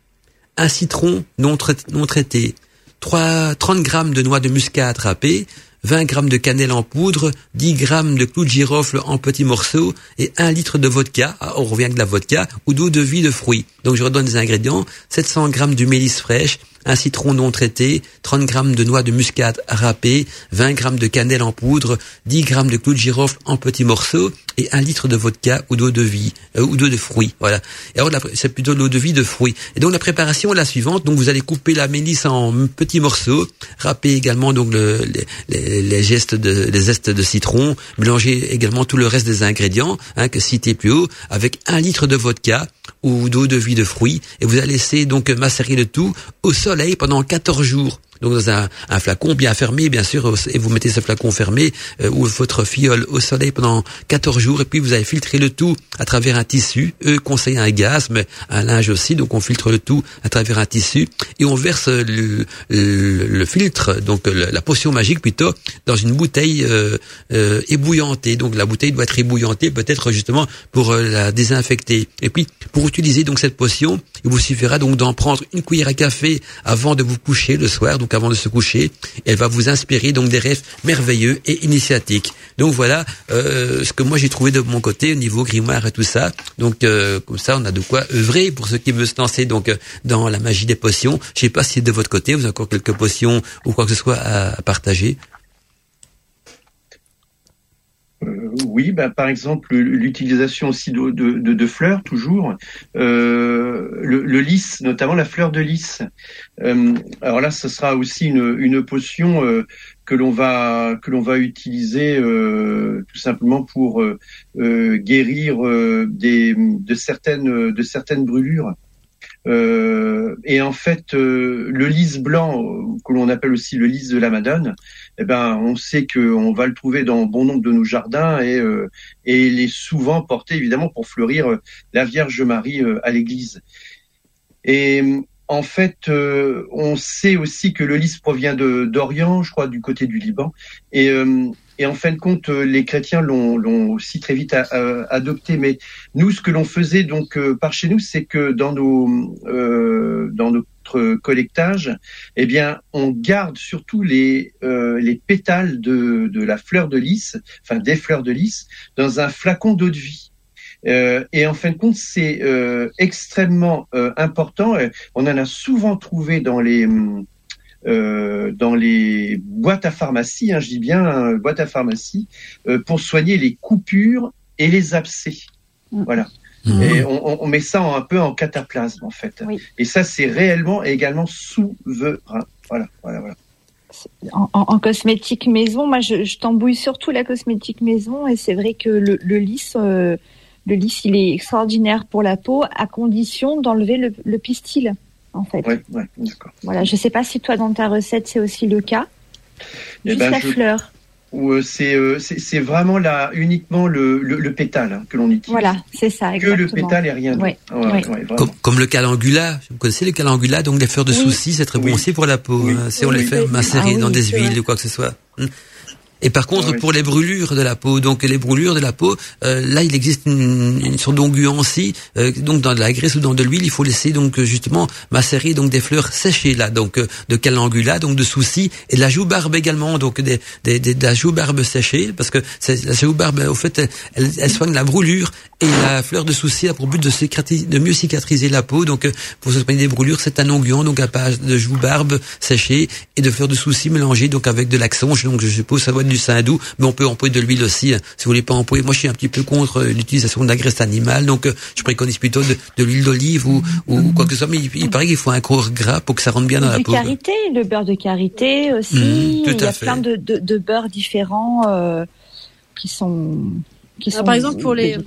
S3: un citron non, traité, 3, 30 grammes de noix de muscade râpée, 20 grammes de cannelle en poudre, 10 grammes de clous de girofle en petits morceaux et 1 litre de vodka, ah, on revient de la vodka, ou d'eau de vie de fruits. Donc je redonne les ingrédients, 700 grammes de mélisse fraîche, un citron non traité, 30 grammes de noix de muscade râpée, 20 grammes de cannelle en poudre, 10 grammes de clous de girofle en petits morceaux et un litre de vodka ou d'eau de vie euh, ou d'eau de fruits. Voilà. Et alors c'est plutôt l'eau de vie de fruits. Et donc la préparation est la suivante. Donc vous allez couper la mélisse en petits morceaux, râper également donc le, les, gestes de les zestes de citron, mélanger également tout le reste des ingrédients hein, que cité plus haut avec un litre de vodka ou d'eau de vie de fruits et vous allez laisser donc macérer le tout au soleil pendant 14 jours donc dans un, un, flacon bien fermé, bien sûr, et vous mettez ce flacon fermé ou votre fiole au soleil pendant 14 jours, et puis vous avez filtré le tout à travers un tissu. Eux conseillent un gaz, mais un linge aussi, donc on filtre le tout à travers un tissu et on verse le, le, filtre, donc la potion magique plutôt, dans une bouteille euh, euh, ébouillantée. Donc la bouteille doit être ébouillantée, peut-être justement pour euh, la désinfecter. Et puis pour utiliser donc cette potion, il vous suffira donc d'en prendre une cuillère à café avant de vous coucher le soir, avant de se coucher. Elle va vous inspirer donc des rêves merveilleux et initiatiques. Donc voilà euh, ce que moi j'ai trouvé de mon côté au niveau grimoire et tout ça. Donc euh, comme ça, on a de quoi œuvrer pour ceux qui veulent se lancer donc euh, dans la magie des potions. Je sais pas si de votre côté vous avez encore quelques potions ou quoi que ce soit à, partager.
S6: Oui, bah, par exemple l'utilisation aussi de, de, fleurs toujours, euh, le, le, lys, notamment la fleur de lys. Euh, alors là, ce sera aussi une, potion euh, que l'on va utiliser euh, tout simplement pour euh, euh, guérir des de certaines de certaines brûlures. et en fait, le lys blanc, que l'on appelle aussi le lys de la Madone, eh ben, on sait qu'on va le trouver dans bon nombre de nos jardins et, et il est souvent porté évidemment pour fleurir la Vierge Marie à l'église. Et en fait, euh, on sait aussi que le lys provient d'Orient, je crois, du côté du Liban. Et, euh, en fin de compte, euh, les chrétiens l'ont aussi très vite adopté. Mais nous, ce que l'on faisait donc par chez nous, c'est que dans nos dans notre collectage, eh bien, on garde surtout les les pétales de de la fleur de lys, enfin des fleurs de lys, dans un flacon d'eau de vie. Euh, et en fin de compte, c'est euh, extrêmement euh, important. On en a souvent trouvé dans les dans les boîtes à pharmacie, hein, je dis bien hein, boîtes à pharmacie, pour soigner les coupures et les abcès. Mm. Voilà. Mm. Et on, on, met ça un peu en cataplasme en fait. Et ça, c'est réellement également souverain. Voilà, voilà, voilà.
S5: En, en, cosmétique maison, moi, je, je t'embouille surtout la cosmétique maison, et c'est vrai que le, le lys le lys, il est extraordinaire pour la peau, à condition d'enlever le, pistil, en fait.
S6: Oui, ouais, d'accord.
S5: Voilà, je ne sais pas si toi, dans ta recette, c'est aussi le cas. Eh Juste ben, la fleur.
S6: Ou euh, euh, c'est vraiment là uniquement le, pétale hein, que l'on utilise.
S5: Voilà, c'est ça.
S6: Exactement. Que le pétale et rien d'autre.
S3: comme, le calangula. Vous connaissez le calangula, donc les fleurs de soucis, c'est très bon aussi pour la peau. Hein, si on les fait macérer ah dans des huiles ou quoi que ce soit. Et par contre, pour les brûlures de la peau, donc les brûlures de la peau, euh, là, il existe une, une sorte d'onguencie. Euh, donc dans de la graisse ou dans de l'huile, il faut laisser donc justement macérer donc des fleurs séchées là, donc euh, de calangula, donc de soucis et de la joue barbe également, donc des, des, des de la joue barbe séchée, parce que la joue barbe, au fait, elle, elle, soigne la brûlure et la fleur de souci a pour but de, de mieux cicatriser la peau. Donc pour se soigner des brûlures, c'est un onguent, donc à base de joue barbe séchée et de fleurs de souci mélangées donc avec de l'axonge. Donc je suppose ça va du saindoux, mais on peut employer de l'huile aussi. Hein. si vous voulez pas employer, moi je suis un petit peu contre euh, l'utilisation de la graisse animale, donc euh, je préconise plutôt de, l'huile d'olive ou, ou quoi que ce soit. Mais il, paraît qu'il faut un corps gras pour que ça rentre bien dans la peau.
S5: Karité, le beurre de karité aussi. Mmh, il y a plein de, de, beurres différents euh, qui sont qui sont
S4: par exemple pour les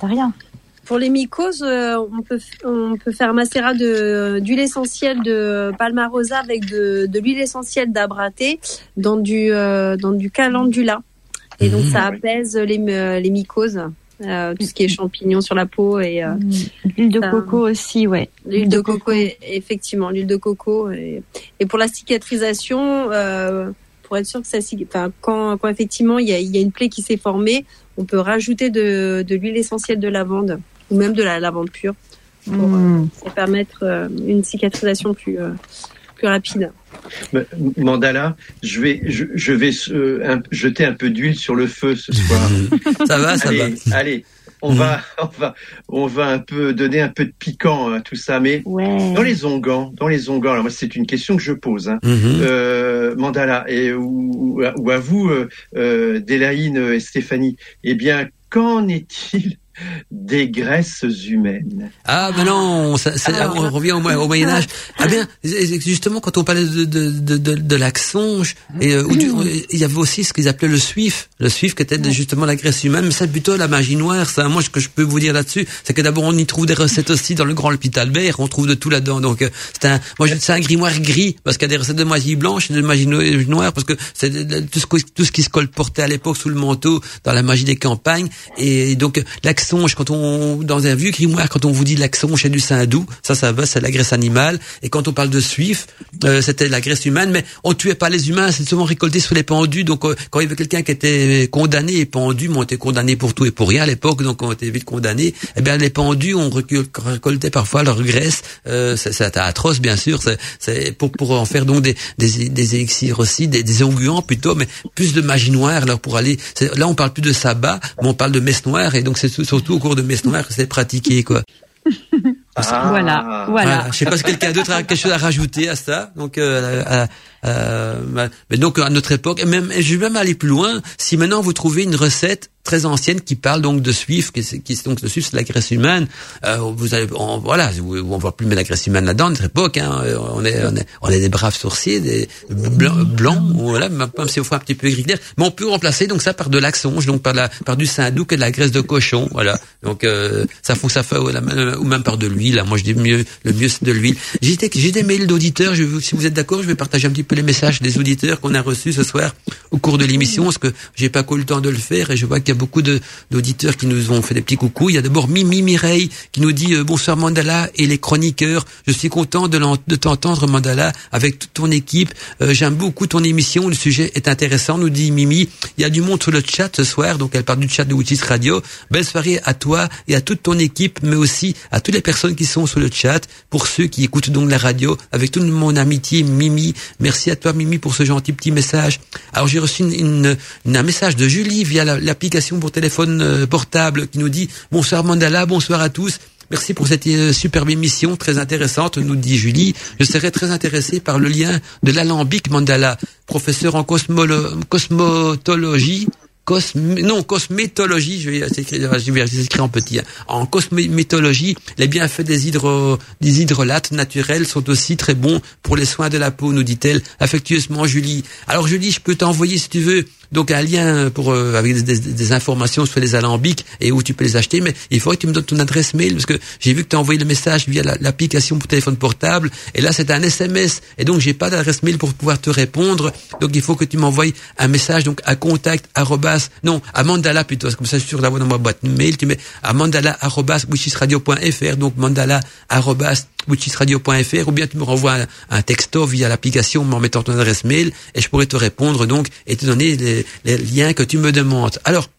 S4: pour les mycoses, on peut on peut faire macérat de d'huile essentielle de palmarosa avec de, de l'huile essentielle d'abraté dans du dans du calendula. Et donc, ça mmh. apaise les, euh, les mycoses. Euh, tout ce qui est champignons sur la peau et euh, mmh.
S5: l'huile de coco aussi ouais
S4: l'huile de, coco, effectivement l'huile de coco et, et, pour la cicatrisation euh, pour être sûr que ça enfin quand, quand effectivement il y a, il y a une plaie qui s'est formée on peut rajouter de, de l'huile essentielle de lavande ou même de la lavande pure pour mmh. permettre une cicatrisation plus plus rapide
S6: Mandala, je vais, je, vais euh, jeter un peu d'huile sur le feu ce soir.
S3: ça va, ça
S6: va. Allez, on va, on va, on va un peu donner un peu de piquant à tout ça. Mais dans les onguents, dans les onguents, alors moi c'est une question que je pose, hein. Mhm. euh, Mandala et ou, à vous, euh, euh et Stéphanie. Eh bien, qu'en est-il des graisses humaines.
S3: Ah ben non, ça, ah. on revient au, Moyen Âge. Ah bien, justement quand on parlait de de de, de, de l'axonge et euh, il y avait aussi ce qu'ils appelaient le suif, le suif qui était justement la graisse humaine, mais c'est plutôt la magie noire. Ça, moi ce que je peux vous dire là-dessus, c'est que d'abord on y trouve des recettes aussi dans le grand hôpital Albert, on trouve de tout là-dedans. Donc euh, c'est un, moi c'est un grimoire gris parce qu'il y a des recettes de magie blanche et de magie noire parce que c'est tout ce tout ce qui se colportait à l'époque sous le manteau dans la magie des campagnes et donc l'axonge quand on dans un vieux grimoire, quand on vous dit l'accent chez du saindoux, ça, ça va, c'est la graisse animale. Et quand on parle de suif, euh, c'était la graisse humaine, mais on tuait pas les humains, c'est souvent récolté sous les pendus. Donc, euh, quand il y avait quelqu'un qui était condamné et pendu, mais on était condamné pour tout et pour rien à l'époque, donc on était vite condamné. Eh bien, les pendus, on récoltait parfois leur graisse. Euh, c'était atroce, bien sûr. C'est pour pour en faire donc des des, des élixirs aussi, des, des onguents plutôt, mais plus de magie noire. Alors pour aller, là, on parle plus de sabbat, mais on parle de messe noire, et donc c'est surtout au cours de messe noire que c'est pratiqué, quoi.
S5: Ah. Voilà, voilà.
S3: Je sais pas si quelqu'un d'autre a quelque chose à rajouter à ça. Donc, euh, euh, mais donc à notre époque, et même, je vais même aller plus loin. Si maintenant vous trouvez une recette très ancienne qui parle donc de Swift, qui, qui donc le Swift, c'est la graisse humaine. Euh, vous allez, on, voilà, on voit plus mettre la graisse humaine là-dedans. Notre époque, hein, on est, on est, on est des braves sourciers, des blancs, voilà, même si on fait un petit peu gris mais on peut remplacer donc ça par de l'axonge, donc par la, par du saindoux et de la graisse de cochon, voilà. Donc euh, ça faut ça fait ou même par de l'huile. Moi, je dis mieux, le mieux c'est de l'huile. J'ai des mails d'auditeurs. Si vous êtes d'accord, je vais partager un petit peu les messages des auditeurs qu'on a reçus ce soir au cours de l'émission, parce que j'ai pas eu le temps de le faire et je vois qu'il y a beaucoup d'auditeurs qui nous ont fait des petits coucous. Il y a d'abord Mimi Mireille qui nous dit euh, bonsoir Mandala et les chroniqueurs. Je suis content de, de t'entendre Mandala avec toute ton équipe. Euh, j'aime beaucoup ton émission. Le sujet est intéressant, nous dit Mimi. Il y a du monde sur le chat ce soir, donc elle parle du chat de Witches Radio. Belle soirée à toi et à toute ton équipe, mais aussi à toutes les personnes qui sont sur le chat. Pour ceux qui écoutent donc la radio, avec toute mon amitié, Mimi. Merci à toi Mimi pour ce gentil petit message. Alors j'ai reçu une, un message de Julie via l'application pour téléphone euh, portable qui nous dit bonsoir Mandala, bonsoir à tous. Merci pour cette euh, superbe émission très intéressante, nous dit Julie. Je serais très intéressé par le lien de l'alambic mandala, professeur en cosmotologie non, cosmétologie, je vais écrire en petit. Hein. En cosmétologie, les bienfaits des, hydro, des hydrolates naturels sont aussi très bons pour les soins de la peau, nous dit-elle affectueusement Julie. Alors Julie, je peux t'envoyer si tu veux donc un lien pour euh, avec des, informations sur les alambics et où tu peux les acheter, mais il faudrait que tu me donnes ton adresse mail parce que j'ai vu que tu as envoyé le message via l'application pour téléphone portable et là c'est un SMS et donc j'ai pas d'adresse mail pour pouvoir te répondre. Donc il faut que tu m'envoies un message donc à contact non à mandala plutôt comme ça sur la dans ma boîte mail tu mets à mandala donc mandala witchisradio.fr ou bien tu me renvoies un, texto via l'application en mettant ton adresse mail et je pourrais te répondre donc et te donner les, les liens que tu me demandes. Alors,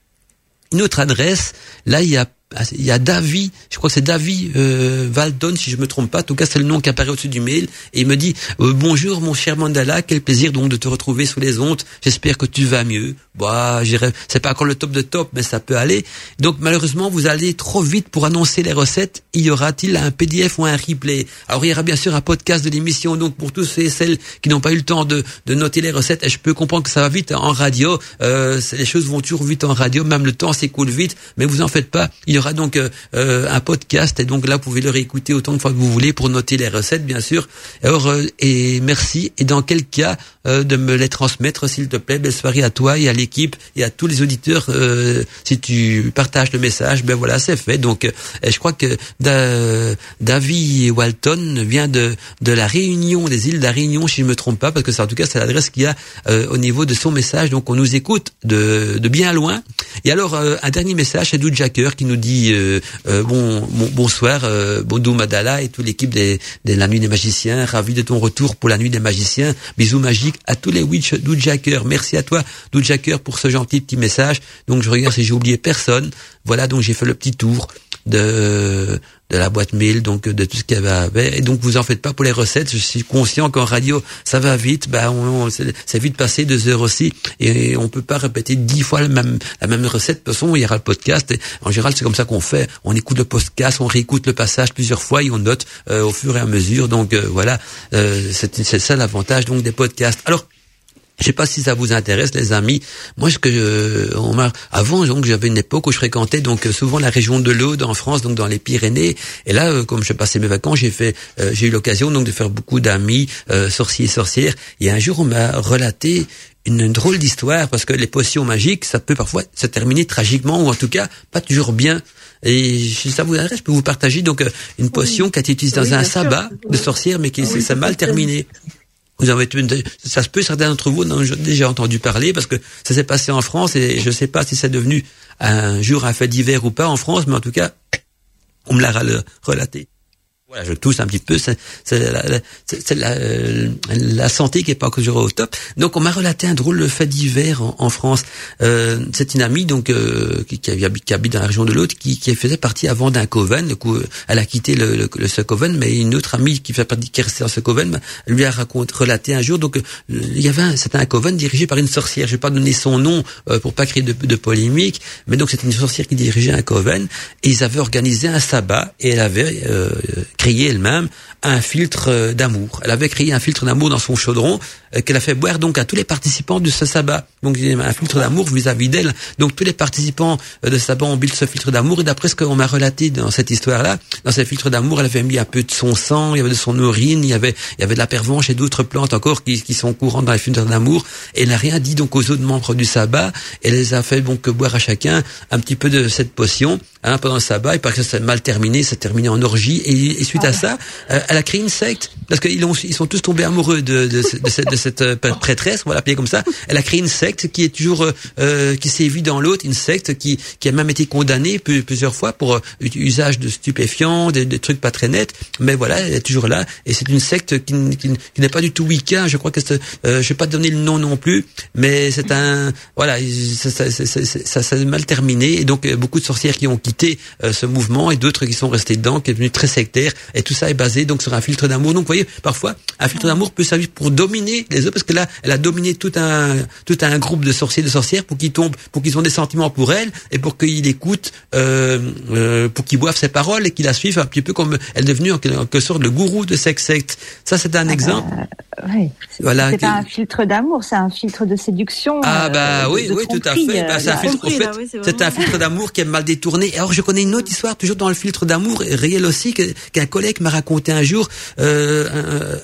S3: une autre adresse, là il y a il y a David, je crois que c'est David euh, Valdon, si je me trompe pas. En tout cas, c'est le nom qui apparaît au-dessus du mail. Et il me dit euh, bonjour mon cher Mandala, quel plaisir donc de te retrouver sous les ondes. J'espère que tu vas mieux. Bah, c'est pas encore le top de top, mais ça peut aller. Donc malheureusement, vous allez trop vite pour annoncer les recettes. Y aura-t-il un PDF ou un replay? Alors il y aura bien sûr un podcast de l'émission. Donc pour tous ceux et celles qui n'ont pas eu le temps de, de noter les recettes, et je peux comprendre que ça va vite en radio. Euh, les choses vont toujours vite en radio, même le temps s'écoule vite. Mais vous en faites pas. Y aura donc euh, euh, un podcast et donc là vous pouvez le réécouter autant de fois que vous voulez pour noter les recettes bien sûr. Alors euh, et merci et dans quel cas de me les transmettre s'il te plaît? Belle soirée à toi et à l'équipe et à tous les auditeurs. si tu partages le message, ben voilà c'est fait. Donc je crois que David Walton vient de de la Réunion des îles de la Réunion si je me trompe pas parce que c'est en tout cas c'est l'adresse qu'il y a au niveau de son message. Donc on nous écoute de de bien loin. Et alors un dernier message c'est Doud Jacker qui nous dit euh, euh, bon, bonsoir, euh, Madala et toute l'équipe de la Nuit des Magiciens. Ravi de ton retour pour la Nuit des Magiciens. Bisous magiques à tous les witch Doudjacker. Merci à toi, Doudjacker, pour ce gentil petit message. Donc je regarde si j'ai oublié personne. Voilà, donc j'ai fait le petit tour de de la boîte mail, donc de tout ce qu'il y avait. Et donc vous en faites pas pour les recettes. Je suis conscient qu'en radio ça va vite. Bah on, c'est vite passé deux heures aussi, et on peut pas répéter dix fois la même la même recette. De toute façon, il y aura le podcast. Et en général, c'est comme ça qu'on fait. On écoute le podcast, on réécoute le passage plusieurs fois et on note euh, au fur et à mesure. Donc euh, voilà, euh, c'est ça l'avantage donc des podcasts. Alors Je sais pas si ça vous intéresse, les amis. Moi, ce que euh, on m'a avant, donc j'avais une époque où je fréquentais donc souvent la région de l'Aude en France, donc dans les Pyrénées. Et là, euh, comme je passais mes vacances, j'ai fait, euh, j'ai eu l'occasion donc de faire beaucoup d'amis sorciers et sorcières. Et un jour, on m'a relaté une, drôle d'histoire parce que les potions magiques, ça peut parfois se terminer tragiquement ou en tout cas pas toujours bien. Et si ça vous intéresse, je peux vous partager donc une potion qui a été utilisée dans un sabbat de sorcière, mais qui s'est mal terminé. Vous avez ça se peut certains d'entre vous en ont déjà entendu parler parce que ça s'est passé en France et je ne sais pas si c'est devenu un jour un fait divers ou pas en France, mais en tout cas, on me l'a relaté je tousse un petit peu, c'est la, la, santé qui est pas toujours au top. Donc on m'a relaté un drôle de fait divers en, France. Euh, c'est une amie donc euh, qui, qui, habite, qui, habite, dans la région de l'autre, qui, qui, faisait partie avant d'un coven. Du coup, elle a quitté le, le, ce coven, mais une autre amie qui fait partie, qui est restée dans ce coven, lui a raconté, relaté un jour. Donc il y avait c'était un coven dirigé par une sorcière. Je vais pas donner son nom euh, pour pas créer de, de polémique, mais donc c'était une sorcière qui dirigeait un coven et ils avaient organisé un sabbat et elle avait euh, créé elle-même un filtre euh, d'amour. Elle avait créé un filtre d'amour dans son chaudron euh, qu'elle a fait boire donc à tous les participants de ce sabbat. Donc un filtre d'amour vis-à-vis d'elle. Donc tous les participants euh, de ce sabbat ont bu ce filtre d'amour et d'après ce qu'on m'a relaté dans cette histoire-là, dans ce filtre d'amour, elle avait mis un peu de son sang, il y avait de son urine, il y avait il y avait de la pervenche et d'autres plantes encore qui, sont courantes dans les filtres d'amour. Et elle n'a rien dit donc aux autres membres du sabbat. Elle les a fait donc boire à chacun un petit peu de cette potion hein, pendant le sabbat. Et parce que ça mal terminé, ça terminé en orgie. Et, suite à ça, euh, elle a créé une secte parce qu'ils ils sont tous tombés amoureux de, de, de, cette, de cette euh, prêtresse, on va l'appeler comme ça. Elle a créé une secte qui est toujours euh, euh qui s'est vue dans l'autre, une secte qui, qui a même été condamnée plusieurs fois pour usage de stupéfiants, des, trucs pas très nets. Mais voilà, elle est toujours là. Et c'est une secte qui, qui, qui n'est pas du tout Wicca. Je crois que euh, je vais pas donner le nom non plus, mais c'est un voilà, ça, ça, ça, ça, ça mal terminé. Et donc beaucoup de sorcières qui ont quitté ce mouvement et d'autres qui sont restées dedans, qui est devenu très sectaire et tout ça est basé donc sur un filtre d'amour. Donc vous voyez, parfois un filtre d'amour peut servir pour dominer les autres parce que là, elle a dominé tout un tout un groupe de sorciers de sorcières pour qu'ils tombent, pour qu'ils ont des sentiments pour elle et pour qu'ils écoutent, euh, euh, pour qu'ils boivent ses paroles et qu'ils la suivent un petit peu comme elle est devenue en quelque sorte le gourou de sex secte. Ça, c'est un ah bah,
S5: oui. Voilà. C'est pas un filtre d'amour, c'est un filtre de séduction.
S3: Ah bah euh, oui, oui, tout à fait. Bah, c'est un filtre. c'est un filtre d'amour qui est mal détourné. Alors je connais une autre histoire toujours dans le filtre d'amour réel aussi qu'un collègue m'a raconté un jour. Euh,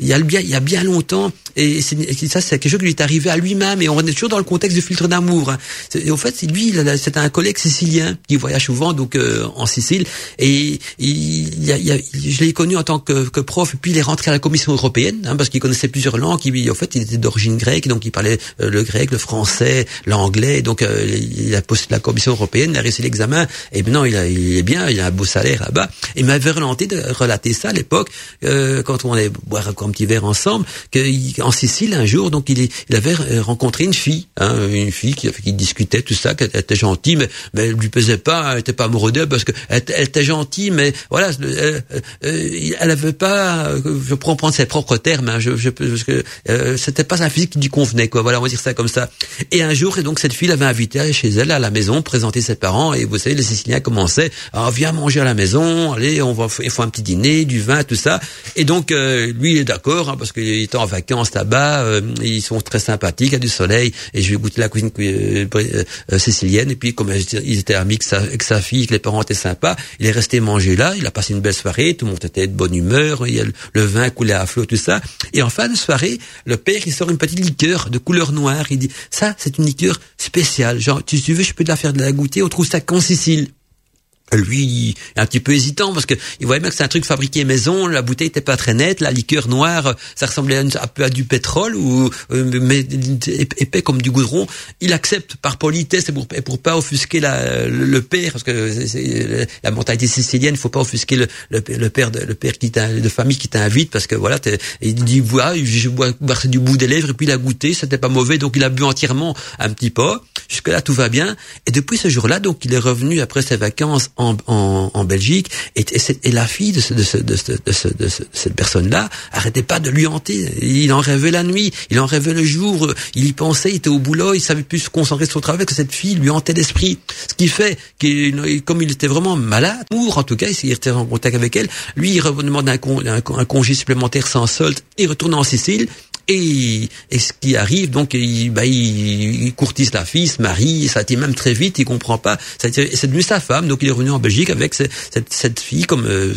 S3: il y a bien, il y a bien longtemps et, ça c'est quelque chose qui lui est arrivé à lui-même et on est toujours dans le contexte du filtre d'amour. Hein. Et au fait, lui, c'est un collègue sicilien qui voyage souvent donc euh, en Sicile et il, a, je l'ai connu en tant que, que, prof et puis il est rentré à la Commission européenne hein, parce qu'il connaissait plusieurs langues. Il, en fait, il était d'origine grecque donc il parlait euh, le grec, le français, l'anglais. Donc euh, il a posté la Commission européenne, il a réussi l'examen et maintenant il, a, il est bien, il a un beau salaire là-bas. Il m'avait relaté de relater ça à l'époque quand on allait boire un petit verre ensemble que en Sicile un jour, donc il, il avait euh, rencontré une fille, hein, une fille qui, qui discutait tout ça, qu'elle était gentille, mais, mais elle lui plaisait pas, elle était pas amoureuse d'elle parce que elle, était gentille, mais voilà, elle, euh, elle avait pas, je pourrais prendre ses propres termes, hein, je, je, parce que euh, c'était pas sa physique qui lui convenait, quoi. Voilà, on va dire ça comme ça. Et un jour, et donc cette fille l'avait invité chez elle à la maison, présenter ses parents, et vous savez, les Siciliens commençaient, ah, viens manger à la maison, allez, on va, il faut un petit dîner, du vin, tout ça. Et donc lui, il est d'accord, hein, parce qu'il était en vacances là-bas, euh, ils sont très sympathiques, il y a du soleil, et je vais goûter la cuisine euh, euh, sicilienne, et puis comme ils étaient amis avec sa, fille, que les parents étaient sympas, il est resté manger là, il a passé une belle soirée, tout le monde était de bonne humeur, il y a le, vin coulait à flot, tout ça, et en fin de soirée, le père, il sort une petite liqueur de couleur noire, il dit, ça, c'est une liqueur spéciale, genre, tu, tu veux, je peux te la faire de la goûter, on trouve ça qu'en Sicile lui un petit peu hésitant parce que il voyait bien que c'est un truc fabriqué maison la bouteille était pas très nette la liqueur noire ça ressemblait un peu à du pétrole ou euh, mais épais comme du goudron. Il accepte par politesse et pour, pour pas offusquer le, père parce que c'est, la mentalité sicilienne il faut pas offusquer le, père de, le qui de famille qui t'invite parce que voilà il dit voilà je bois, du bout des lèvres et puis il a goûté c'était pas mauvais donc il a bu entièrement un petit peu jusque là tout va bien. Et depuis ce jour-là donc il est revenu après ses vacances en, en, en Belgique. Et, et, la fille de, ce, de, ce, de, ce, de, cette personne-là arrêtait pas de lui hanter. Il en rêvait la nuit, il en rêvait le jour, il y pensait, il était au boulot, il savait plus se concentrer sur son travail, que cette fille lui hantait l'esprit. Ce qui fait que comme il était vraiment malade, ou en tout cas, il était en contact avec elle, lui, il demande un, un, un congé supplémentaire sans solde, il retourne en Sicile, Et, et ce qui arrive, donc, il, bah, il, courtise la fille, se marie, ça a été même très vite, il comprend pas. C'est devenu sa femme, donc il est revenu en Belgique avec cette, fille comme euh,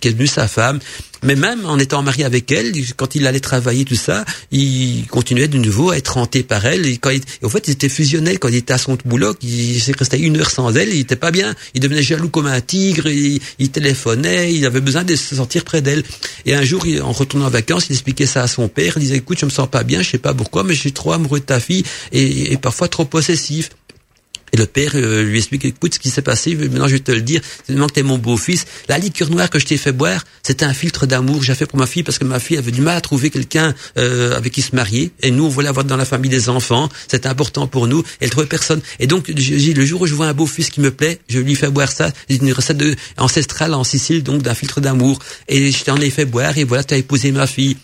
S3: qui est devenue sa femme. Mais même en étant marié avec elle, quand il allait travailler tout ça, il continuait de nouveau à être hanté par elle. Et quand fait, il était fusionnel quand il était à son boulot. Il restait une heure sans elle, il était pas bien. Il devenait jaloux comme un tigre. Il, téléphonait, il avait besoin de se sentir près d'elle. Et un jour, en retournant en vacances, il expliquait ça à son père. Il disait "Écoute, je me sens pas bien, je sais pas pourquoi, mais je suis trop amoureux de ta fille et parfois trop possessif." Et le père euh, lui explique, écoute, ce qui s'est passé, maintenant je vais te le dire, c'est que t'es mon beau-fils. La liqueur noire que je t'ai fait boire, c'était un filtre d'amour que j'ai fait pour ma fille parce que ma fille avait du mal à trouver quelqu'un euh, avec qui se marier. Et nous, on voulait avoir dans la famille des enfants. C'était important pour nous. Elle trouvait personne. Et donc, le jour où je vois un beau-fils qui me plaît, je lui fais boire ça. Une recette ancestrale en Sicile, donc d'un filtre d'amour. Et je t'en ai fait boire et voilà, tu as épousé ma fille.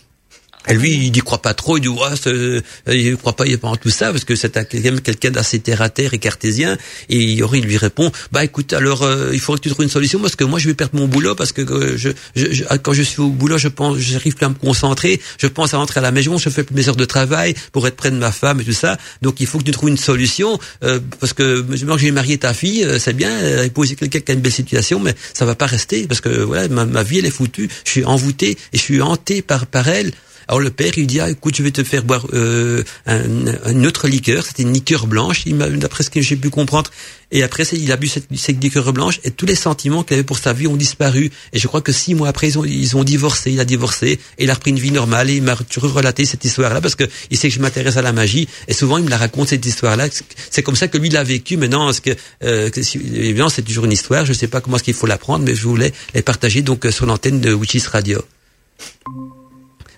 S3: Et lui, il n'y croit pas trop, il dit, ouais, il croit pas, il pas en tout ça, parce que c'est quelqu'un d'assez terre à terre et cartésien. Et Yori lui répond, bah écoute, alors euh, il faudrait que tu trouves une solution, parce que moi je vais perdre mon boulot, parce que euh, je, je, quand je suis au boulot, je pense, j'arrive plus à me concentrer, je pense à rentrer à la maison, je fais plus mes heures de travail pour être près de ma femme et tout ça. Donc il faut que tu trouves une solution, euh, parce que moi je vais marier ta fille, c'est bien, épouser quelqu'un qui a une belle situation, mais ça va pas rester, parce que voilà, ma, ma vie elle est foutue, je suis envoûté et je suis hanté par par elle. Alors le père, il dit, ah, écoute, je vais te faire boire euh, un, autre liqueur. C'était une liqueur blanche, d'après ce que j'ai pu comprendre. Et après, il a bu cette, cette liqueur blanche et tous les sentiments qu'il avait pour sa vie ont disparu. Et je crois que six mois après, ils ont, ils ont divorcé. Il a divorcé et il a repris une vie normale. Et il m'a relaté cette histoire-là parce que il sait que je m'intéresse à la magie. Et souvent, il me la raconte cette histoire-là. C'est comme ça que lui l'a vécu. Maintenant, parce que, euh, évidemment, c'est toujours une histoire. Je ne sais pas comment est-ce qu'il faut l'apprendre, mais je voulais les partager donc sur l'antenne de Witches Radio.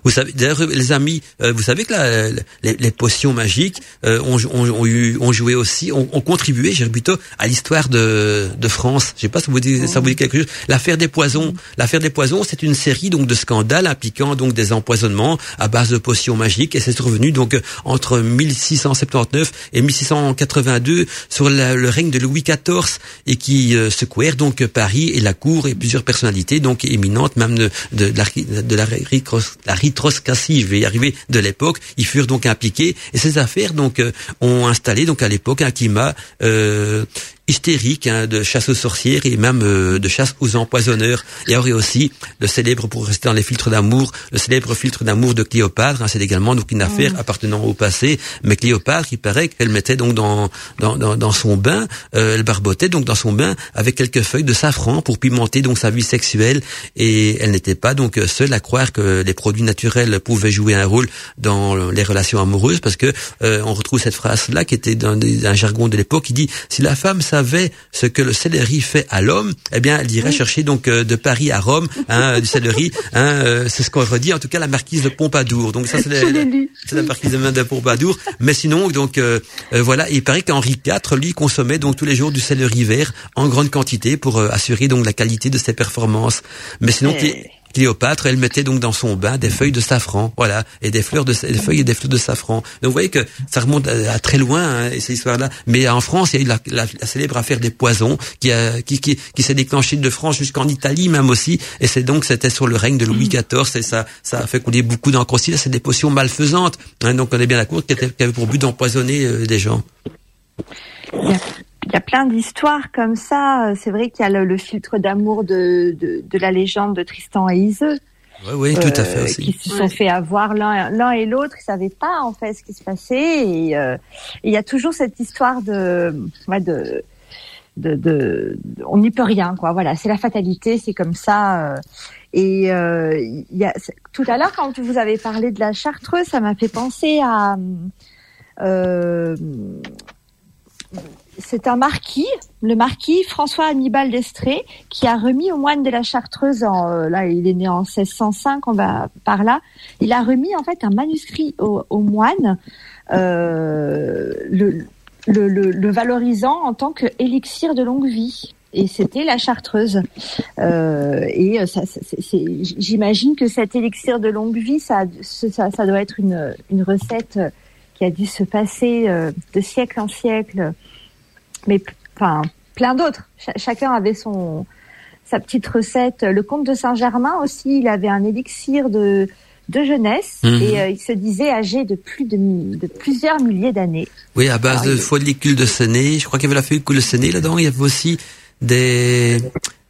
S3: Vous savez, d'ailleurs, les amis, euh, vous savez que la, les, les, potions magiques euh, ont, ont, ont, eu, ont joué aussi, ont, ont contribué, j'ai plutôt, à l'histoire de, de France. Je sais pas si vous dit, ça vous dit quelque chose. L'affaire des poisons. L'affaire des poisons, c'est une série donc de scandales impliquant donc des empoisonnements à base de potions magiques et c'est revenu donc entre 1679 et 1682 sur le règne de Louis XIV et qui euh, secouèrent donc Paris et la cour et plusieurs personnalités donc éminentes même de, de, de la, de la, la je vais arriver, de l'époque, ils furent donc impliqués. Et ces affaires donc euh, ont installé donc à l'époque un climat euh, hystérique hein, de chasse aux sorcières et même euh, de chasse aux empoisonneurs. Et aurait aussi le célèbre, pour rester dans les filtres d'amour, le célèbre filtre d'amour de Cléopâtre. Hein, c'est également donc une affaire mm. appartenant au passé. Mais Cléopâtre, il paraît qu'elle mettait donc dans dans, dans, dans son bain, euh, elle barbotait donc dans son bain avec quelques feuilles de safran pour pimenter donc sa vie sexuelle. Et elle n'était pas donc seule à croire que les produits naturels pouvaient jouer un rôle dans les relations amoureuses, parce que euh, on retrouve cette phrase là qui était dans un jargon de l'époque qui dit si la femme savait ce que le céleri fait à l'homme, eh bien, elle irait chercher donc euh, de Paris à Rome hein, du céleri. Hein, euh, c'est ce qu'on redit, en tout cas, la marquise de Pompadour. Donc ça, c'est la, marquise de Pompadour. Mais sinon, donc euh, voilà, il paraît qu'Henri IV, lui, consommait donc tous les jours du céleri vert en grande quantité pour assurer donc la qualité de ses performances. Mais sinon, Cléopâtre, elle mettait donc dans son bain des feuilles de safran, voilà, et des fleurs de des feuilles et des fleurs de safran. Donc vous voyez que ça remonte à, très loin hein, ces histoires-là. Mais en France, il y a eu la, célèbre affaire des poisons qui a, qui, qui, qui s'est déclenchée de France jusqu'en Italie même aussi. Et c'est donc c'était sur le règne de Louis XIV et ça ça a fait couler beaucoup d'encre aussi. Là, c'est des potions malfaisantes. Hein, donc on est bien d'accord qui, qui avait pour but d'empoisonner euh, des gens
S5: il y a plein d'histoires comme ça. C'est vrai qu'il y a le, filtre d'amour de, de, de, la légende de Tristan et Iseux.
S3: Oui, oui, tout à fait euh.
S5: Qui se sont fait avoir l'un l'un et l'autre, ils savaient pas en fait ce qui se passait. Et euh, il y a toujours cette histoire de, ouais, de, de, de, on n'y peut rien, quoi. Voilà, c'est la fatalité, c'est comme ça. Euh. Et il y a tout à l'heure quand vous avez parlé de la Chartreuse, ça m'a fait penser à euh, c'est un marquis, le marquis François Hannibal d'Estrée, qui a remis au moine de la Chartreuse, en, euh, là il est né en 1605, on va par là, il a remis en fait un manuscrit au, moine, euh, le, le, valorisant en tant que élixir de longue vie. Et c'était la chartreuse. Euh, et j'imagine que cet élixir de longue vie, ça, ça, ça doit être une, une recette qui a dû se passer de siècle en siècle mais enfin plein d'autres. chacun avait son sa petite recette. Le comte de Saint-Germain aussi, il avait un élixir de de jeunesse mhm. et il se disait âgé de plus de, de plusieurs milliers d'années.
S3: Oui, à base de follicule de séné. Je crois qu'il y avait la follicule de séné là-dedans. Il y avait aussi des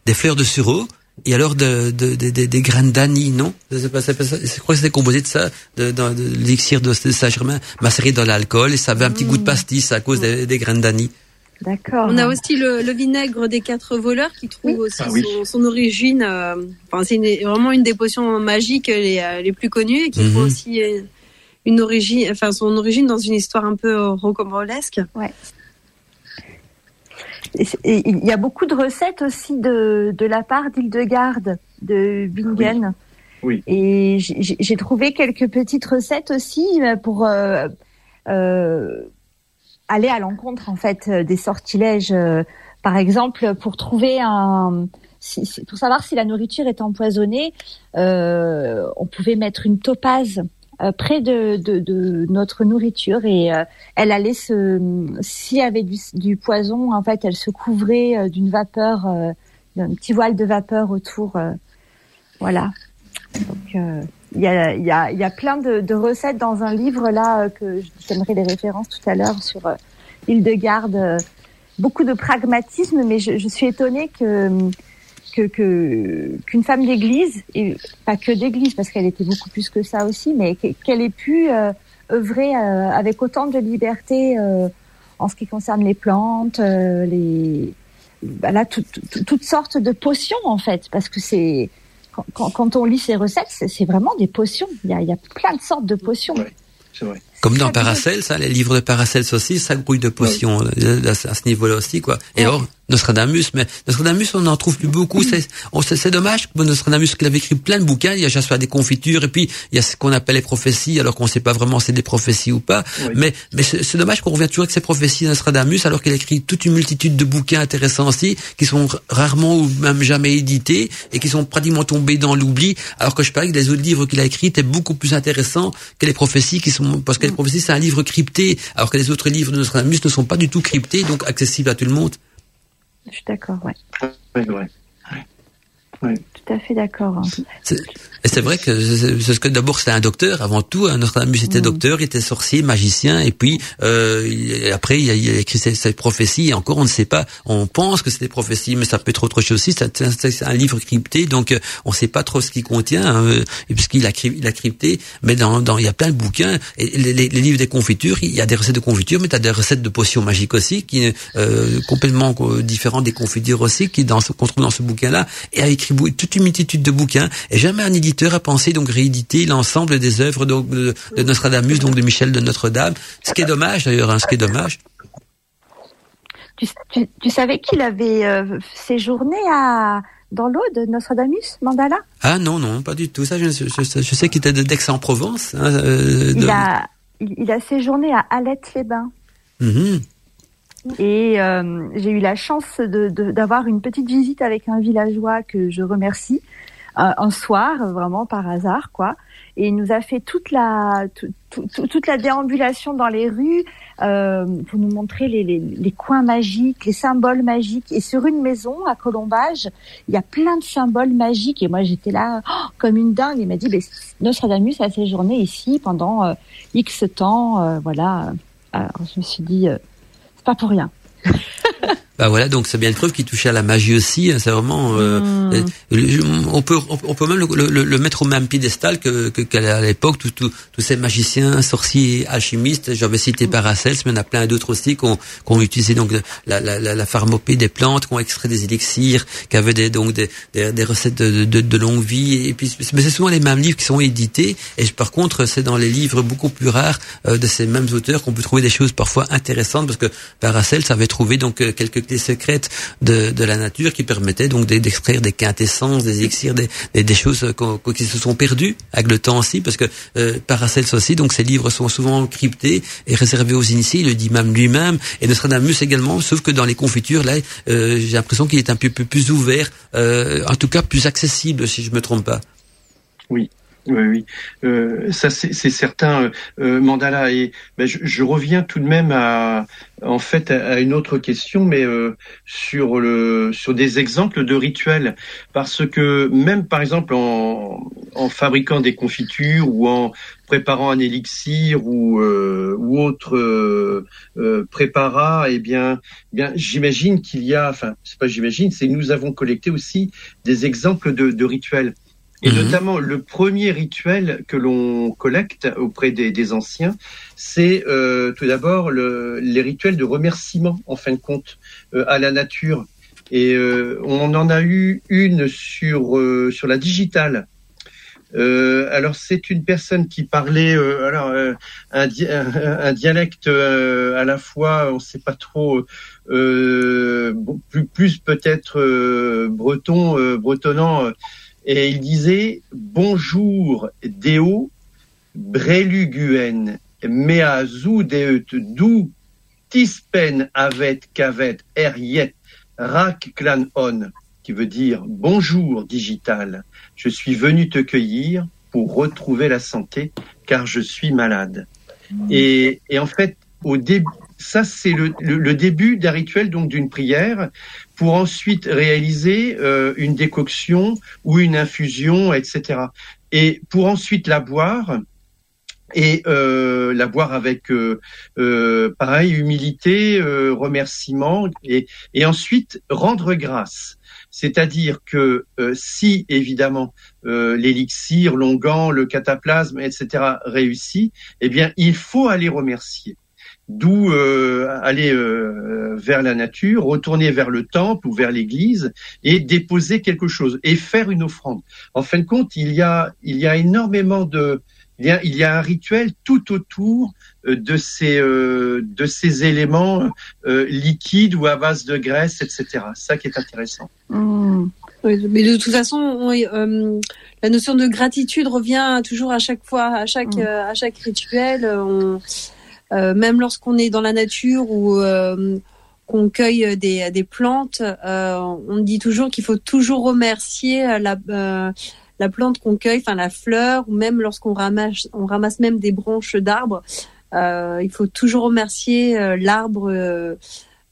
S3: des fleurs de sureau et alors de, de, de, des graines d'anis, non Je crois que c'était composé de ça, de, de, de l'élixir de, Saint-Germain, macéré dans l'alcool, et ça avait un petit goût de mmh. pastis à cause des, des graines d'anis.
S4: D'accord. On a aussi le, le, vinaigre des quatre voleurs qui trouve aussi ah son, son, origine. Euh, enfin, c'est vraiment une des potions magiques les, euh, les plus connues et qui mmh. trouve aussi euh, une origine, enfin son origine dans une histoire un peu rocambolesque.
S5: Ouais il y a beaucoup de recettes aussi de, de la part d'Hildegarde de Bingen.
S6: Oui.
S5: Et j'ai trouvé quelques petites recettes aussi pour euh, euh, aller à l'encontre en fait des sortilèges. par exemple, pour trouver un, pour savoir si la nourriture est empoisonnée, euh, on pouvait mettre une topaze euh, près de, de, notre nourriture et euh, elle allait se, s'il y avait du, du, poison, en fait, elle se couvrait euh, d'une vapeur, d'un petit voile de vapeur autour. voilà. Donc il y a, y, a, y a plein de, de, recettes dans un livre là que je donnerai des références tout à l'heure sur l'île de Garde. beaucoup de pragmatisme, mais je, je suis étonnée que que qu'une femme d'église et pas que d'église parce qu'elle était beaucoup plus que ça aussi, mais qu'elle ait pu euh, œuvrer euh, avec autant de liberté euh, en ce qui concerne les plantes, les bah toutes sortes de potions en fait, parce que c'est quand, quand, on lit ces recettes, c'est vraiment des potions. Il y a, il y a plein de sortes de potions.
S6: c'est vrai.
S3: Comme dans Paracels, ça, les livres de Paracels aussi, ça grouille de potions à, ce niveau-là aussi, quoi. Et or, Nostradamus, mais Nostradamus, on n'en trouve plus beaucoup. C'est, c'est dommage. Nostradamus, qu'il avait écrit plein de bouquins. Il y a fois des confitures, et puis il y a ce qu'on appelle les prophéties, alors qu'on ne sait pas vraiment si c'est des prophéties ou pas. Mais, mais c'est dommage qu'on revient toujours avec ces prophéties de Nostradamus, alors qu'il a écrit toute une multitude de bouquins intéressants aussi, qui sont rarement ou même jamais édités, et qui sont pratiquement tombés dans l'oubli, alors que je parie que les autres livres qu'il a écrits étaient beaucoup plus intéressants que les prophéties qui sont, parce que les prophéties, c'est un livre crypté, alors que les autres livres de Nostradamus ne sont pas du tout cryptés, donc accessibles à tout le monde.
S5: Je suis d'accord, ouais.
S6: Ouais, ouais.
S5: ouais. Tout à fait d'accord. Hein.
S3: Et c'est vrai que, c'est que d'abord c'était un docteur avant tout. Un Nostradamus était mm. docteur, il était sorcier, magicien, et puis euh, après il a, il a écrit ses, prophéties. Et encore on ne sait pas. On pense que c'est des prophéties, mais ça peut être autre chose aussi. C'est un livre crypté, donc euh, on ne sait pas trop ce qu'il contient, hein, puisqu'il a, il a crypté. Mais dans, dans il y a plein de bouquins. Et les, les, livres des confitures, il y a des recettes de confitures, mais tu as des recettes de potions magiques aussi, qui euh, complètement différentes des confitures aussi, qui dans qu'on trouve dans ce bouquin-là. Et a écrit toute une multitude de bouquins. Et jamais un a pensé donc rééditer l'ensemble des œuvres de, de, Nostradamus, donc de Michel de Notre-Dame. Ce qui est dommage d'ailleurs, hein, ce qui est dommage.
S5: Tu, savais qu'il avait euh, séjourné à dans l'eau de Nostradamus, Mandala?
S3: Ah non, non, pas du tout. Ça, je, sais qu'il était d'Aix-en-Provence. Hein, euh,
S5: il, a, il a séjourné à Alette-les-Bains.
S3: Mhm.
S5: Et euh, j'ai eu la chance d'avoir une petite visite avec un villageois que je remercie, un soir, vraiment par hasard, quoi. Et il nous a fait toute la toute la déambulation dans les rues euh, pour nous montrer les, les, les, coins magiques, les symboles magiques. Et sur une maison à Colombage, il y a plein de symboles magiques. Et moi, j'étais là oh, comme une dingue. Il m'a dit, ben, Nostradamus a séjourné ici pendant euh, X temps, euh, voilà. Alors, je me suis dit, euh, c'est pas pour rien.
S3: Bah voilà, donc c'est bien une preuve qu'il touchait à la magie aussi. Hein, c'est vraiment, euh, hmm. euh, on peut, on peut même le, le, mettre au même piédestal que qu'à l'époque tous tous ces magiciens, sorciers, alchimistes. J'avais cité hmm. Paracels, mais il y en a plein d'autres aussi qui ont, qui ont utilisé donc la, la, la, la, pharmopée des plantes, qui ont extrait des élixirs, qui avaient des, donc des, des, recettes de, de, de, longue vie. Et puis, mais c'est souvent les mêmes livres qui sont édités. Et par contre, c'est dans les livres beaucoup plus rares euh, de ces mêmes auteurs qu'on peut trouver des choses parfois intéressantes, parce que Paracels avait trouvé donc quelques secrètes de, de la nature qui permettaient donc d'extraire des quintessences, des élixirs, des, des, choses qui se sont perdues avec le temps aussi, parce que euh, Paracels aussi, donc ces livres sont souvent cryptés et réservés aux initiés, le dit même lui-même, et Nostradamus également, sauf que dans les confitures, là, euh, j'ai l'impression qu'il est un peu, plus ouvert, euh, en tout cas plus accessible, si je me trompe pas.
S6: Oui, Oui, oui, euh, ça c'est certain, euh, euh, Mandala. Et ben, je, reviens tout de même à, en fait, à, une autre question, mais euh, sur le, sur des exemples de rituels, parce que même par exemple en, en fabriquant des confitures ou en préparant un élixir ou euh, ou autre préparat, eh bien, bien, j'imagine qu'il y a, enfin, c'est pas j'imagine, c'est nous avons collecté aussi des exemples de rituels. Et mhm. notamment, le premier rituel que l'on collecte auprès des, des anciens, c'est euh, tout d'abord le, les rituels de remerciement, en fin de compte, euh, à la nature. Et euh, on en a eu une sur euh, sur la digitale. alors c'est une personne qui parlait alors un, un, dialecte à la fois, on ne sait pas trop, plus plus peut-être breton, bretonnant et il disait bonjour Deo breluguen mea zu deut du tispen avet kavet eriet rak clan on qui veut dire bonjour digital. Je suis venu te cueillir pour retrouver la santé car je suis malade. Et, et en fait au début ça c'est le, le, début d'un rituel donc d'une prière pour ensuite réaliser euh, une décoction ou une infusion, etc. Et pour ensuite la boire et euh, la boire avec euh, euh pareil humilité, remerciement et, et ensuite rendre grâce. C'est-à-dire que si évidemment l'élixir, l'onguent, le cataplasme, etc. réussit, eh bien il faut aller remercier d'où euh, aller euh, vers la nature, retourner vers le temple ou vers l'église et déposer quelque chose et faire une offrande. En fin de compte, il y a il y a énormément de il y a, il y a un rituel tout autour euh, de ces de ces éléments liquides ou à base de graisse, etc. Ça qui est intéressant.
S4: Mmh. mais de toute façon, la notion de gratitude revient toujours à chaque fois, à chaque mmh. à chaque rituel. On euh, même lorsqu'on est dans la nature ou euh, qu'on cueille des, des plantes, euh, on dit toujours qu'il faut toujours remercier la, la plante qu'on cueille, enfin la fleur, ou même lorsqu'on ramasse, on ramasse même des branches d'arbres. il faut toujours remercier l'arbre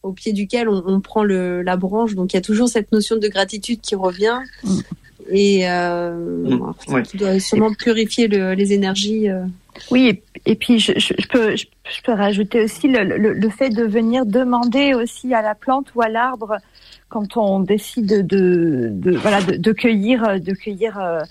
S4: au pied duquel on, on prend le, la branche. Donc il y a toujours cette notion de gratitude qui revient. Mm. Et euh, mm. qui doit sûrement purifier le, les énergies.
S5: Oui, et, puis je, je, peux, je, peux rajouter aussi le, le, le, fait de venir demander aussi à la plante ou à l'arbre quand on décide de, de voilà de, de, cueillir de cueillir euh,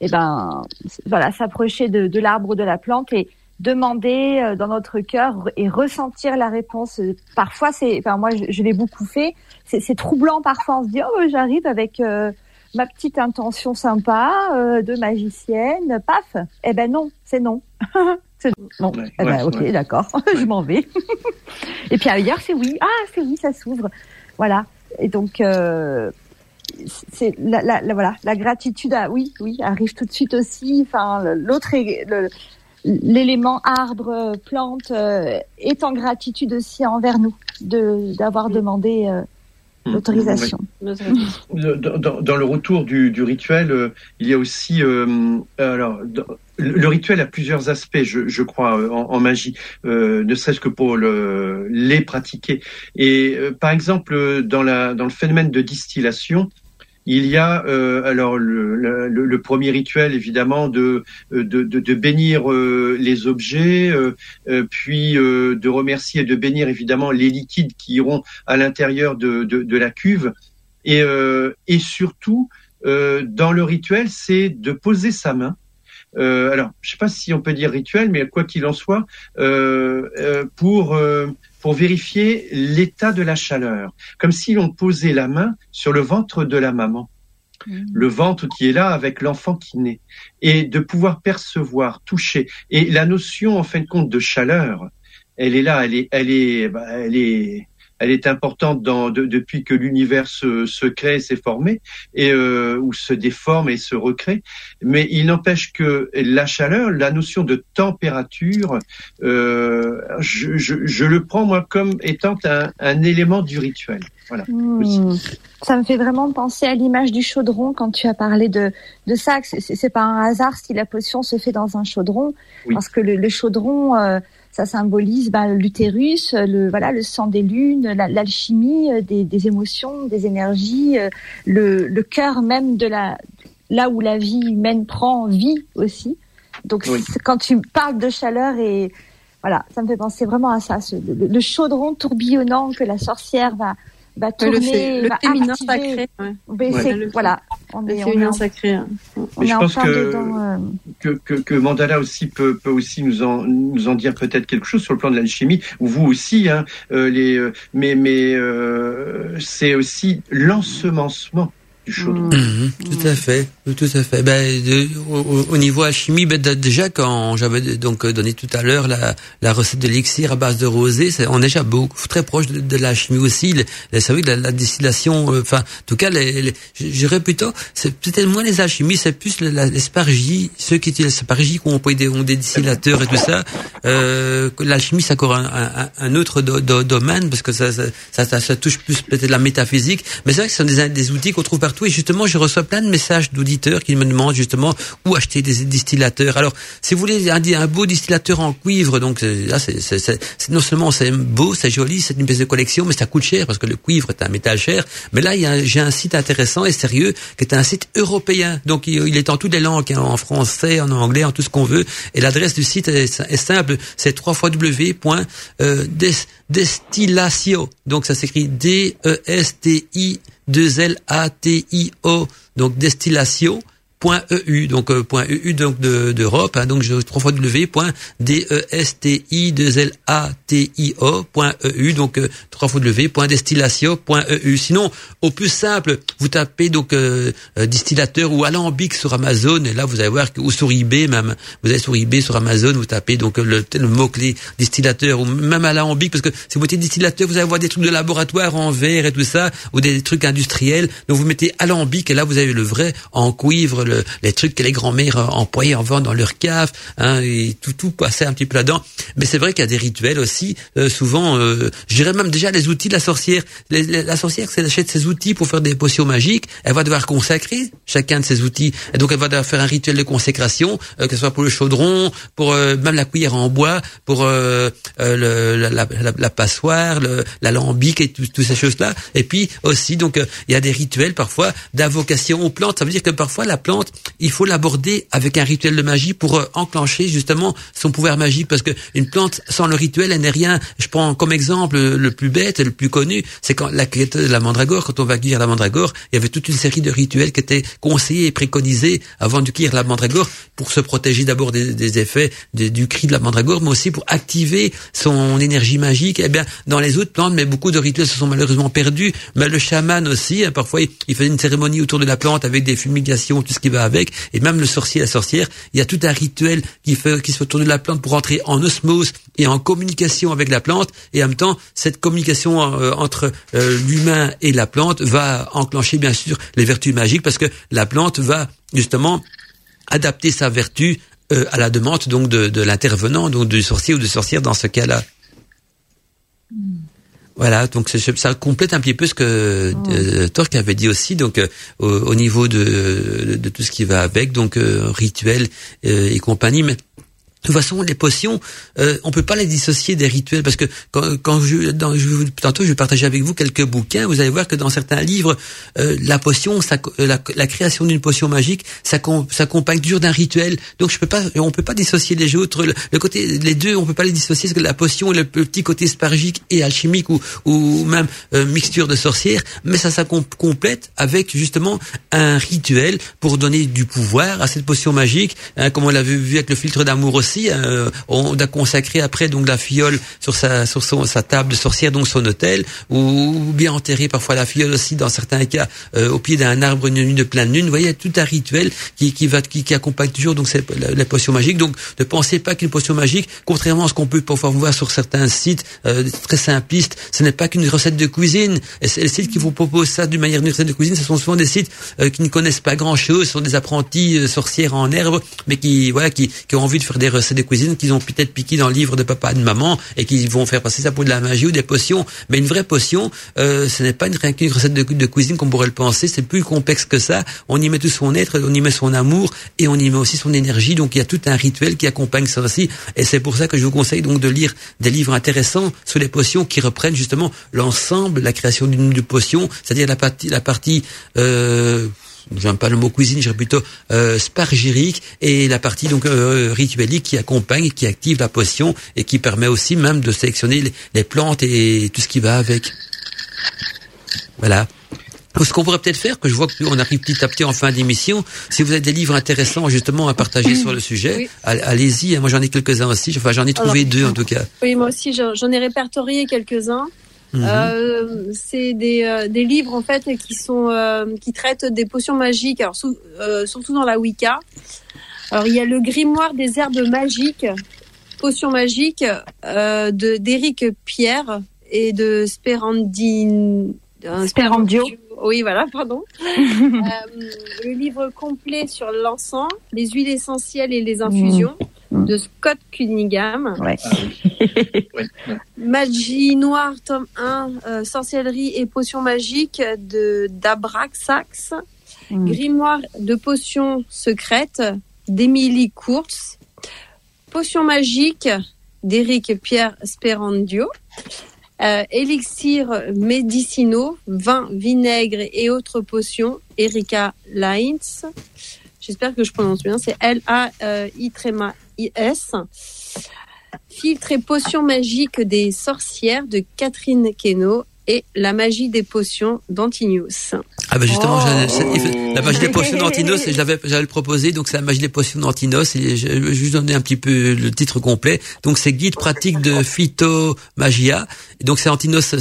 S5: eh ben voilà s'approcher de, de l'arbre ou de la plante et demander euh, dans notre cœur et ressentir la réponse. Parfois c'est enfin moi je, je l'ai beaucoup fait. C'est troublant parfois on se dit oh j'arrive avec euh, ma petite intention sympa euh, de magicienne, paf, eh ben non, c'est non. c'est non. eh ben ok, d'accord, je m'en vais. et puis ailleurs c'est oui, ah c'est oui, ça s'ouvre, voilà. Et donc euh, c'est la, la, voilà, la gratitude, oui, oui, arrive tout de suite aussi. Enfin, l'autre l'élément arbre, plante euh, est en gratitude aussi envers nous de d'avoir demandé euh, Mmh. l'autorisation.
S6: Dans, le retour du, rituel, euh, il y a aussi euh, alors le rituel a plusieurs aspects, je, crois, euh, en, magie, ne serait-ce que pour le, les pratiquer. Et par exemple, dans la dans le phénomène de distillation, il y a euh, alors le, premier rituel évidemment de de bénir euh, les objets, euh, euh puis euh, de remercier et de bénir évidemment les liquides qui iront à l'intérieur de, la cuve, et, et surtout dans le rituel, c'est de poser sa main. alors, je sais pas si on peut dire rituel, mais quoi qu'il en soit, pour pour vérifier l'état de la chaleur, comme si l'on posait la main sur le ventre de la maman, mmh. le ventre qui est là avec l'enfant qui naît, et de pouvoir percevoir, toucher. Et la notion, en fin de compte, de chaleur, elle est là, elle est, elle est, bah, elle est, elle est importante dans, depuis que l'univers se, se crée, s'est formé et ou se déforme et se recrée. Mais il n'empêche que la chaleur, la notion de température, je, je, je, le prends moi comme étant un, un élément du rituel. Voilà.
S5: Hmm. Ça me fait vraiment penser à l'image du chaudron quand tu as parlé de, de ça. C'est pas un hasard si la potion se fait dans un chaudron, parce que le, chaudron, euh, ça symbolise bah, l'utérus, le voilà, le sang des lunes, l'alchimie euh, des, des, émotions, des énergies, euh, le, le cœur même de la là où la vie humaine prend vie aussi. Donc quand tu parles de chaleur et voilà, ça me fait penser vraiment à ça, le chaudron tourbillonnant que la sorcière va va tourner,
S4: le, féminin sacré.
S5: voilà,
S4: on est, féminin sacré. Hein.
S6: On je pense euh. que, que, que, Mandala aussi peut, peut aussi nous en, nous en dire peut-être quelque chose sur le plan de l'alchimie, ou vous aussi, hein, euh, les, euh, mais, mais c'est aussi l'ensemencement du chaudron.
S3: Mhm, tout à fait, tout à fait. Ben, au, niveau alchimie, ben, déjà quand j'avais donc donné tout à l'heure la, la recette de l'élixir à base de rosée, on est déjà beaucoup très proche de, de l'alchimie aussi. Vous que la, la distillation, euh, enfin, en tout cas, les, les, j'irais plutôt, c'est peut-être moins les alchimies, c'est plus l'espargie, ceux qui utilisent l'espargie, qui ont, des, ont des distillateurs et tout ça. Euh, l'alchimie, c'est encore un, un, un autre domaine parce que ça ça, ça, ça, touche plus peut-être la métaphysique, mais c'est vrai que ce sont des, des outils qu'on trouve et justement, je reçois plein de messages d'auditeurs qui me demandent justement où acheter des distillateurs. Alors, si vous voulez un, un beau distillateur en cuivre, donc euh, là, c'est non seulement c'est beau, c'est joli, c'est une pièce de collection, mais ça coûte cher parce que le cuivre est un métal cher. Mais là, j'ai un site intéressant et sérieux qui est un site européen. Donc, il, est en toutes les langues, hein, en français, en anglais, en tout ce qu'on veut. Et l'adresse du site est, simple, c'est www.destillatio. Donc, ça s'écrit D-E-S-T-I 2L-A-T-I-O, donc destillation .eu donc euh, .eu donc de d'Europe hein, donc je trois fois w d e s t i 2 l a t i o .eu donc euh, trois fois w .eu sinon au plus simple vous tapez donc euh, distillateur ou alambic sur Amazon et là vous allez voir que ou sur eBay même vous allez sur eBay sur Amazon vous tapez donc le, mot clé distillateur ou même alambic parce que si vous mettez distillateur vous allez voir des trucs de laboratoire en verre et tout ça ou des trucs industriels donc vous mettez alambic et là vous avez le vrai en cuivre les trucs que les grands-mères employaient en vente dans leur cave, hein, et tout tout passait un petit peu là-dedans. Mais c'est vrai qu'il y a des rituels aussi. Euh, souvent, euh, je dirais même déjà les outils de la sorcière. la sorcière, elle achète ses outils pour faire des potions magiques, elle va devoir consacrer chacun de ses outils. Et donc elle va devoir faire un rituel de consécration, euh, que ce soit pour le chaudron, pour euh, même la cuillère en bois, pour le, la, la, la, passoire, l'alambic et toutes ces choses-là. Et puis aussi, donc il y a des rituels parfois d'invocation aux plantes. Ça veut dire que parfois la plante il faut l'aborder avec un rituel de magie pour euh, enclencher justement son pouvoir magique parce que une plante sans le rituel elle n'est rien. Je prends comme exemple le plus bête, le plus connu, c'est quand la de la mandragore, quand on va cueillir la mandragore, il y avait toute une série de rituels qui étaient conseillés et préconisés avant de cueillir la mandragore pour se protéger d'abord des, effets du cri de la mandragore, mais aussi pour activer son énergie magique. Eh bien, dans les autres plantes, mais beaucoup de rituels se sont malheureusement perdus. Mais le chaman aussi, hein, parfois, il faisait une cérémonie autour de la plante avec des fumigations, tout ce qui avec, et même le sorcier, la sorcière, il y a tout un rituel qui fait, qui se fait autour de la plante pour entrer en osmose et en communication avec la plante, et en même temps, cette communication euh, entre euh, l'humain et la plante va enclencher bien sûr les vertus magiques parce que la plante va justement adapter sa vertu euh, à la demande donc de, de l'intervenant, donc du sorcier ou de sorcière dans ce cas-là. Hmm. Voilà, donc ça complète un petit peu ce que oh. Euh, Torque avait dit aussi, donc euh, au, niveau de, de, tout ce qui va avec, donc euh, rituel et compagnie. Mais de toute façon, les potions, euh, on peut pas les dissocier des rituels parce que quand, quand je, dans, je, tantôt, je vais partager avec vous quelques bouquins. Vous allez voir que dans certains livres, euh, la potion, ça, la, la, création d'une potion magique, ça s'accompagne toujours d'un rituel. Donc, je peux pas, on peut pas dissocier les autres. Le, côté, les deux, on peut pas les dissocier parce que la potion, le, petit côté spargique et alchimique ou, ou même euh, mixture de sorcière, mais ça, complète avec justement un rituel pour donner du pouvoir à cette potion magique, hein, comme on l'a vu, vu avec le filtre d'amour aussi Hein, on a consacré après donc la fiole sur sa sur son, sa table de sorcière, donc son hôtel, ou, bien enterrer parfois la fiole aussi dans certains cas euh, au pied d'un arbre une nuit de pleine lune. Vous voyez, tout un rituel qui, qui va qui, qui accompagne toujours donc c'est la, potion magique. Donc ne pensez pas qu'une potion magique, contrairement à ce qu'on peut parfois voir sur certains sites euh, très simplistes, ce n'est pas qu'une recette de cuisine. Et les sites qui vous proposent ça d'une manière d'une recette de cuisine, ce sont souvent des sites euh, qui ne connaissent pas grand chose, ce sont des apprentis sorcières en herbe, mais qui voilà qui, qui ont envie de faire des recettes de cuisine qu'ils ont peut-être piqué dans le livre de papa et de maman et qui vont faire passer ça pour de la magie ou des potions. Mais une vraie potion, euh, ce n'est pas une, rien qu'une recette de, de cuisine qu'on pourrait le penser. C'est plus complexe que ça. On y met tout son être, on y met son amour et on y met aussi son énergie. Donc il y a tout un rituel qui accompagne ça aussi. Et c'est pour ça que je vous conseille donc de lire des livres intéressants sur les potions qui reprennent justement l'ensemble, la création d'une potion, c'est-à-dire la partie, la partie euh, j'aime pas le mot cuisine, je dirais plutôt euh, spargérique et la partie donc euh, rituelique qui accompagne, qui active la potion et qui permet aussi même de sélectionner les, plantes et tout ce qui va avec. Voilà. Ce qu'on pourrait peut-être faire, que je vois qu'on arrive petit à petit en fin d'émission, si vous avez des livres intéressants justement à partager sur le sujet, allez-y. Moi j'en ai quelques-uns aussi. Enfin j'en ai trouvé deux en tout cas.
S4: Oui, moi aussi j'en ai répertorié quelques-uns. Mhm. Euh, c'est des, euh, des livres en fait qui sont euh, qui traitent des potions magiques. Alors surtout dans la Wicca. Alors il y a le grimoire des herbes magiques, potions magiques de d'Éric Pierre et de Sperandine.
S5: Sperandio.
S4: Oui, voilà, pardon. le livre complet sur l'encens, les huiles essentielles et les infusions. Mhm. Mm. de Scott Cunningham. Magie noire, tome 1, euh, sorcellerie et potions magiques de d'Abraxax. Mm. Grimoire de potions secrètes d'Emily Kurtz. Potions magiques d'Éric Pierre Sperandio. Euh, élixir médicinaux, vin, vinaigre et autres potions, Erika Lines. J'espère que je prononce bien. C'est L-A-I-T-R-I-S. Filtre et potions magiques des sorcières de Catherine Keno et La magie des potions d'Antinius.
S3: Ah ben justement, oh. la magie des potions d'Antinos, j'avais j'avais le proposé, donc c'est la magie des potions d'Antinos, et je vais juste donner un petit peu le titre complet. Donc c'est guide pratique de phytomagia, et donc c'est Antinos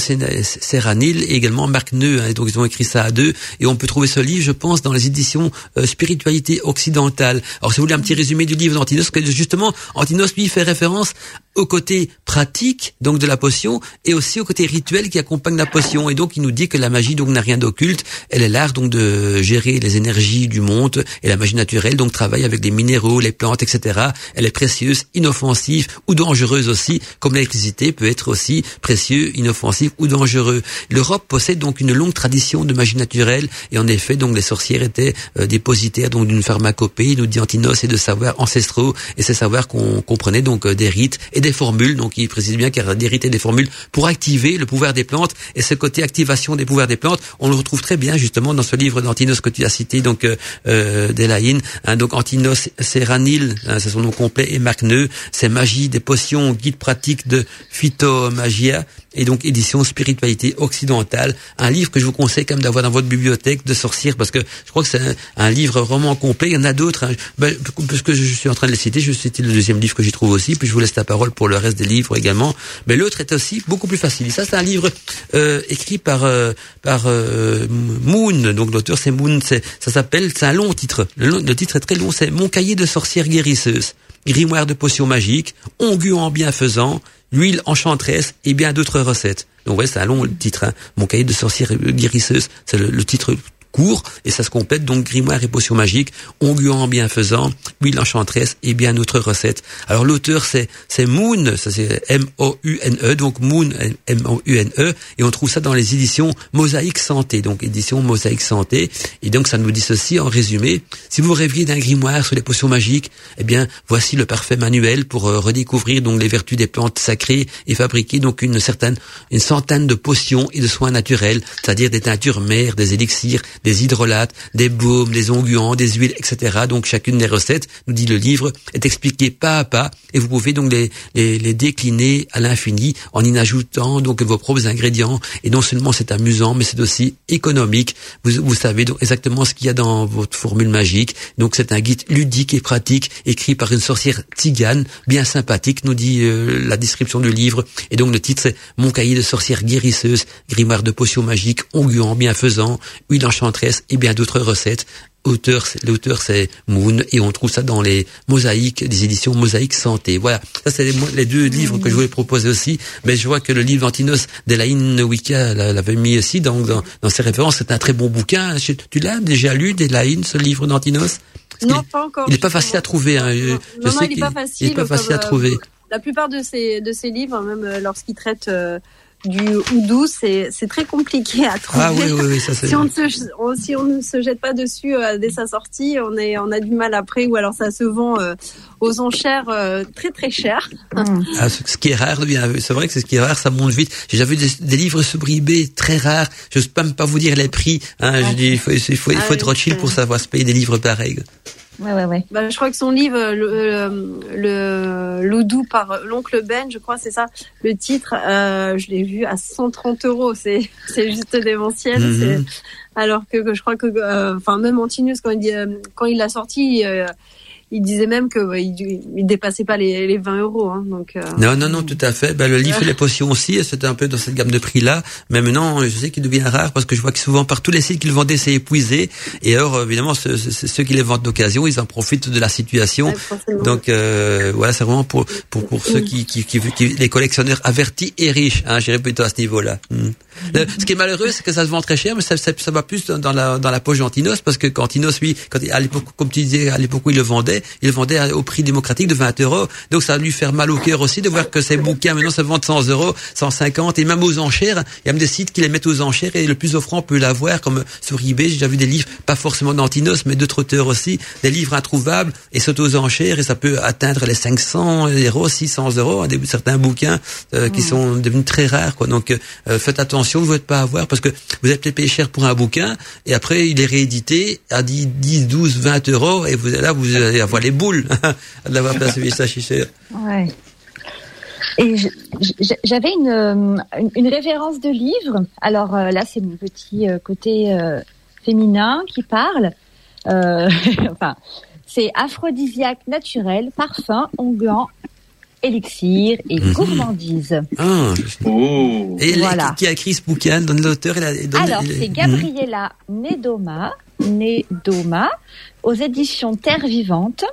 S3: Serranil et également Marc Neu, hein, et donc ils ont écrit ça à deux, et on peut trouver ce livre, je pense, dans les éditions euh, Spiritualité occidentale. Alors si vous voulez un petit résumé du livre d'Antinos, que justement Antinos lui fait référence au côté pratique donc de la potion et aussi au côté rituel qui accompagne la potion. Et donc il nous dit que la magie donc n'a rien d'occulte. Elle est l'art donc de gérer les énergies du monde et la magie naturelle donc travaille avec les minéraux les plantes etc elle est précieuse inoffensive ou dangereuse aussi comme l'électricité peut être aussi précieux inoffensif ou dangereux. l'Europe possède donc une longue tradition de magie naturelle. Et en effet donc les sorcières étaient euh, dépositaires donc d'une pharmacopée nous dit Antinos et de savoirs ancestraux et ces savoirs qu'on comprenait donc euh, des rites et des formules, donc il précise bien qu'il a d'hériter des formules pour activer le pouvoir des plantes. Et ce côté activation des pouvoirs des plantes, on le retrouve très bien justement dans ce livre d'Antinos que tu as cité, donc euh, euh Hein, donc Antinos Serranil, hein, c'est son nom complet, et Marc c'est Magie des potions, guide pratique de phytomagia et donc édition spiritualité occidentale, un livre que je vous conseille quand même d'avoir dans votre bibliothèque de sorcières parce que je crois que c'est un, livre vraiment complet. Il y en a d'autres, hein. ben, puisque je suis en train de les citer, je citer le deuxième livre que j'y trouve aussi, puis je vous laisse la parole pour le reste des livres également. Mais l'autre est aussi beaucoup plus facile. ça, c'est un livre euh, écrit par euh, par euh, Moon, donc l'auteur c'est Moon. Ça s'appelle, c'est un long titre. Le, titre est très long. C'est Mon cahier de sorcière guérisseuse, grimoire de potions magiques, onguant bienfaisant l'huile enchanteresse et bien d'autres recettes. Donc ouais, c'est un long titre. Hein. Mon cahier de sorcière guérisseuse, c'est le, titre court et ça se complète. Donc grimoire et potions magiques, onguant bienfaisant, huile enchanteresse et bien d'autres recettes. Alors l'auteur c'est c'est Moon, ça c'est M O U N E donc Moon M O U N E et on trouve ça dans les éditions Mosaïque Santé donc édition Mosaïque Santé. Et donc ça nous dit ceci en résumé, si vous rêviez d'un grimoire sur les potions magiques, eh bien voici le parfait manuel pour euh, redécouvrir donc les vertus des plantes sacrées et fabriquer donc une certaine une centaine de potions et de soins naturels, c'est-à-dire des teintures mères, des élixirs, des hydrolates, des baumes, des onguents, des huiles, etc. Donc chacune des recettes, nous dit le livre, est expliquée pas à pas et vous pouvez donc les, les, les décliner à l'infini en y ajoutant donc vos propres ingrédients. Et non seulement c'est amusant, mais c'est aussi économique. Vous, vous savez donc exactement ce qu'il y a dans votre formule magique. Donc c'est un guide ludique et pratique écrit par une sorcière tigane, bien sympathique, nous dit euh, la description du livre. Et donc le titre c'est Mon cahier de sorcière guérisseuse, grimoire de potions magiques, onguent, bienfaisant, huile et bien d'autres recettes auteur, l'auteur c'est Moon et on trouve ça dans les mosaïques des éditions Mosaïque Santé. Voilà, ça c'est les, deux livres que je voulais proposer aussi. Mais je vois que le livre Antinos d'Elaine Wicca l'avait mis aussi dans, dans, ses références. C'est un très bon bouquin. Tu l'as déjà lu d'Elaine ce livre d'Antinos?
S4: Non, pas encore.
S3: Il n'est pas facile à trouver. Hein. Je,
S4: non, sais il n'est pas facile.
S3: Il est pas facile à trouver.
S4: La plupart de ces de ces livres, même euh, lorsqu'ils traitent euh, du houdou, c'est c'est très compliqué à trouver.
S3: Ah oui, oui, oui ça c'est.
S4: si on ne se si on ne se jette pas dessus euh, dès sa sortie, on est on a du mal après ou alors ça se vend euh, aux enchères euh, très très cher.
S3: Mm. Ah, ce, qui est rare, c'est vrai que c'est ce qui est rare, ça monte vite. J'ai déjà vu des, livres sur eBay très rares. Je ne peux même pas vous dire les prix. Hein, je dis il faut il faut, il faut ah être Rothschild pour savoir se payer des livres pareils.
S5: Ouais, ouais, ouais.
S4: Bah, je crois que son livre, le, le Loudou par l'oncle Ben, je crois, c'est ça, le titre. Euh, je l'ai vu à 130 euros. C'est, c'est juste démentiel. Mhm. Alors que, que, je crois que, euh, enfin, même Antinus, quand il, euh, quand il l'a sorti, euh, il disait même que il, il, dépassait pas les, les 20 euros. Hein, donc euh,
S3: non, non, non, tout à fait. Ben, le livre et les potions aussi, c'était un peu dans cette gamme de prix là. Mais maintenant, je sais qu'il devient rare parce que je vois que souvent par tous les sites qu'ils vendaient, c'est épuisé. Et alors, évidemment, ceux, ceux qui les vendent d'occasion, ils en profitent de la situation. donc euh, voilà, c'est vraiment pour pour pour ceux qui qui, qui, qui, les collectionneurs avertis et riches. Hein, J'irais plutôt à ce niveau-là. Hmm. Ce qui est malheureux, c'est que ça se vend très cher, mais ça, ça, ça va plus dans la dans la poche d'Antinos parce que quand Antinos, lui, quand à l'époque, comme tu disais, à l'époque où il le vendait il vendait au prix démocratique de 20 euros. Donc ça va lui faire mal au cœur aussi de voir que ces bouquins maintenant se vendent 100 euros, 150 et même aux enchères. Il y a même des sites qui les mettent aux enchères et le plus offrant peut l'avoir comme sur eBay. J'ai déjà vu des livres, pas forcément d'Antinos, mais d'autres auteurs aussi, des livres introuvables et sautent aux enchères et ça peut atteindre les 500 euros, 600 euros, des, certains bouquins euh, qui sont devenus très rares. Quoi. Donc euh, faites attention, vous n'êtes pas avoir parce que vous êtes payé cher pour un bouquin et après il est réédité à 10, 10 12, 20 euros et vous là vous allez avoir les boules de l'avoir perçu ça
S5: Ouais. Et j'avais une, une, référence de livre. Alors euh, là, c'est mon petit euh, côté euh, féminin qui parle. enfin, c'est aphrodisiaque naturel, parfum, onguent, élixir et mhm. gourmandise.
S3: Ah, oh. Et voilà. qui a écrit ce bouquin Donne l'auteur
S5: Alors, c'est Gabriella Nedoma, Nedoma, aux éditions Terre Vivante.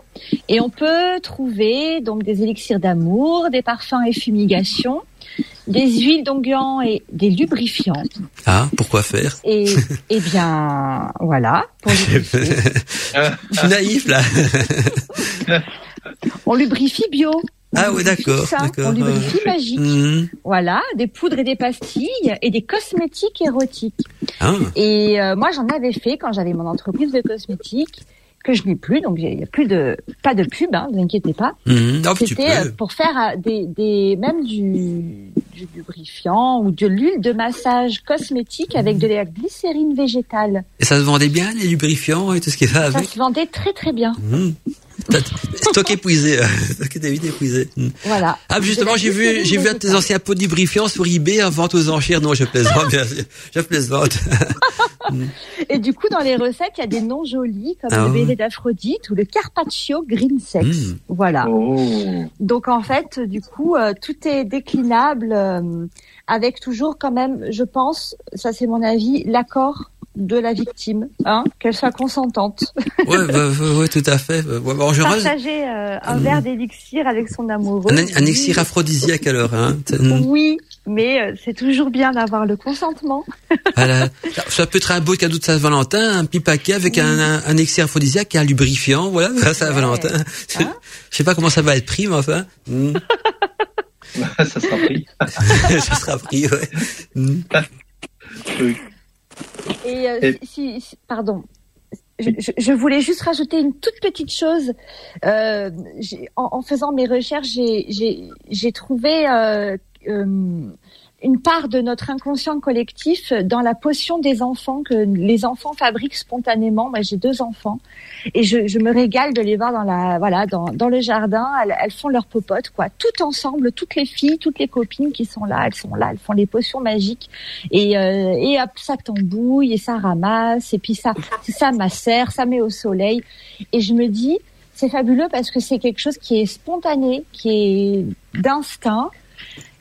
S5: Et on peut trouver donc des élixirs d'amour, des parfums et fumigations, des huiles d'onguent et des lubrifiants.
S3: Ah, pourquoi faire?
S5: Et eh bien, voilà. Pour
S3: Je suis naïf là.
S5: on lubrifie bio.
S3: Ah oui, d'accord.
S5: On lubrifie magique. Mhm. Voilà, des poudres et des pastilles et des cosmétiques érotiques. Ah. Et euh, moi, j'en avais fait quand j'avais mon entreprise de cosmétiques que je n'ai plus, donc il n'y a plus de pas de pub, hein, vous inquiétez pas.
S3: Mmh,
S5: C'était euh, pour faire euh, des, des même du, du lubrifiant ou de l'huile de massage cosmétique avec de la glycérine végétale.
S3: Et ça se vendait bien les lubrifiants et tout ce qui va avec.
S5: Ça se vendait très très bien.
S3: Stock épuisé, stock vite épuisé.
S5: Voilà.
S3: Ah, justement, j'ai vu, j'ai vu tes anciens pots lubrifiants sur eBay en vente aux enchères. Non, je plaisante, bien sûr. Je plaisante.
S5: Et du coup, dans les recettes, il y a des noms jolis comme ah le bébé d'Aphrodite ou le Carpaccio Green Sex. Hmm. Voilà. Oh. Donc en fait, du coup, euh, tout est déclinable euh, avec toujours quand même, je pense, ça c'est mon avis, l'accord de la victime, hein, qu'elle soit consentante.
S3: Ouais, bah, ouais, tout à fait.
S5: en général, Partager euh, un mmh. verre d'élixir avec son amoureux.
S3: Un, un élixir aphrodisiaque alors, hein.
S5: Oui, mais euh, c'est toujours bien d'avoir le consentement.
S3: Voilà. Ça peut être un beau cadeau de Saint-Valentin, un petit paquet avec un, un, un, élixir aphrodisiaque et un lubrifiant, voilà, Saint-Valentin. Hein Je sais pas comment ça va être pris, mais enfin.
S6: Mmh. ça sera pris.
S3: ça sera pris, ouais. Mmh.
S5: Et, euh, Si, pardon, je, je, voulais juste rajouter une toute petite chose. Euh, en, en, faisant mes recherches, j'ai trouvé euh, euh, une part de notre inconscient collectif dans la potion des enfants que les enfants fabriquent spontanément. Moi, j'ai deux enfants et je, je, me régale de les voir dans la voilà dans, dans le jardin. Elles, elles, font leur popote quoi, tout ensemble, toutes les filles, toutes les copines qui sont là, elles sont là, elles font les potions magiques. Et euh, et hop, ça tambouille et ça ramasse. Et puis ça ça macère, ça met au soleil. Et je me dis c'est fabuleux parce que c'est quelque chose qui est spontané, qui est d'instinct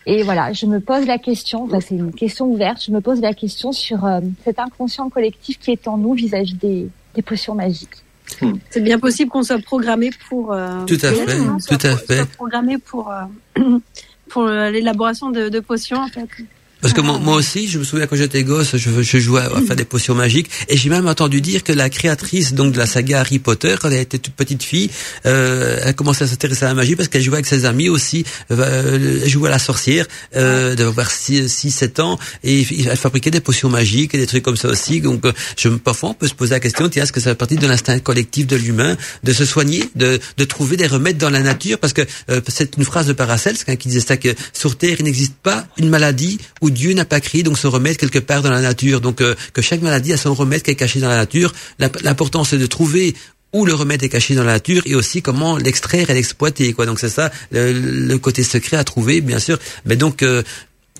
S5: et voilà, je me pose la question, c'est une question ouverte, je me pose la question sur euh, cet inconscient collectif qui est en nous vis-à-vis des, des, potions magiques.
S4: Hmm. C'est bien possible qu'on soit programmé pour... Euh,
S3: tout à fait, tout à fait.
S4: programmé pour, euh, pour l'élaboration de, de, potions, en fait.
S3: Parce que moi, moi, aussi, je me souviens quand j'étais gosse, je, je, jouais à faire des potions magiques, et j'ai même entendu dire que la créatrice donc de la saga Harry Potter, quand elle était toute petite fille, euh, elle commençait à s'intéresser à la magie parce qu'elle jouait avec ses amis aussi, euh, elle jouait à la sorcière, euh, d'avoir 6-7 ans, et elle fabriquait des potions magiques et des trucs comme ça aussi. Donc, je, parfois, on peut se poser la question, tiens, est-ce que ça fait partie de l'instinct collectif de l'humain de se soigner, de, de trouver des remèdes dans la nature? Parce que euh, c'est une phrase de Paracelse qui disait ça que sur Terre, il n'existe pas une maladie Dieu n'a pas créé donc se remettre quelque part dans la nature. Donc euh, que chaque maladie a son remède qui est caché dans la nature. L'important c'est de trouver où le remède est caché dans la nature et aussi comment l'extraire et l'exploiter quoi donc c'est ça le, côté secret à trouver bien sûr mais donc euh,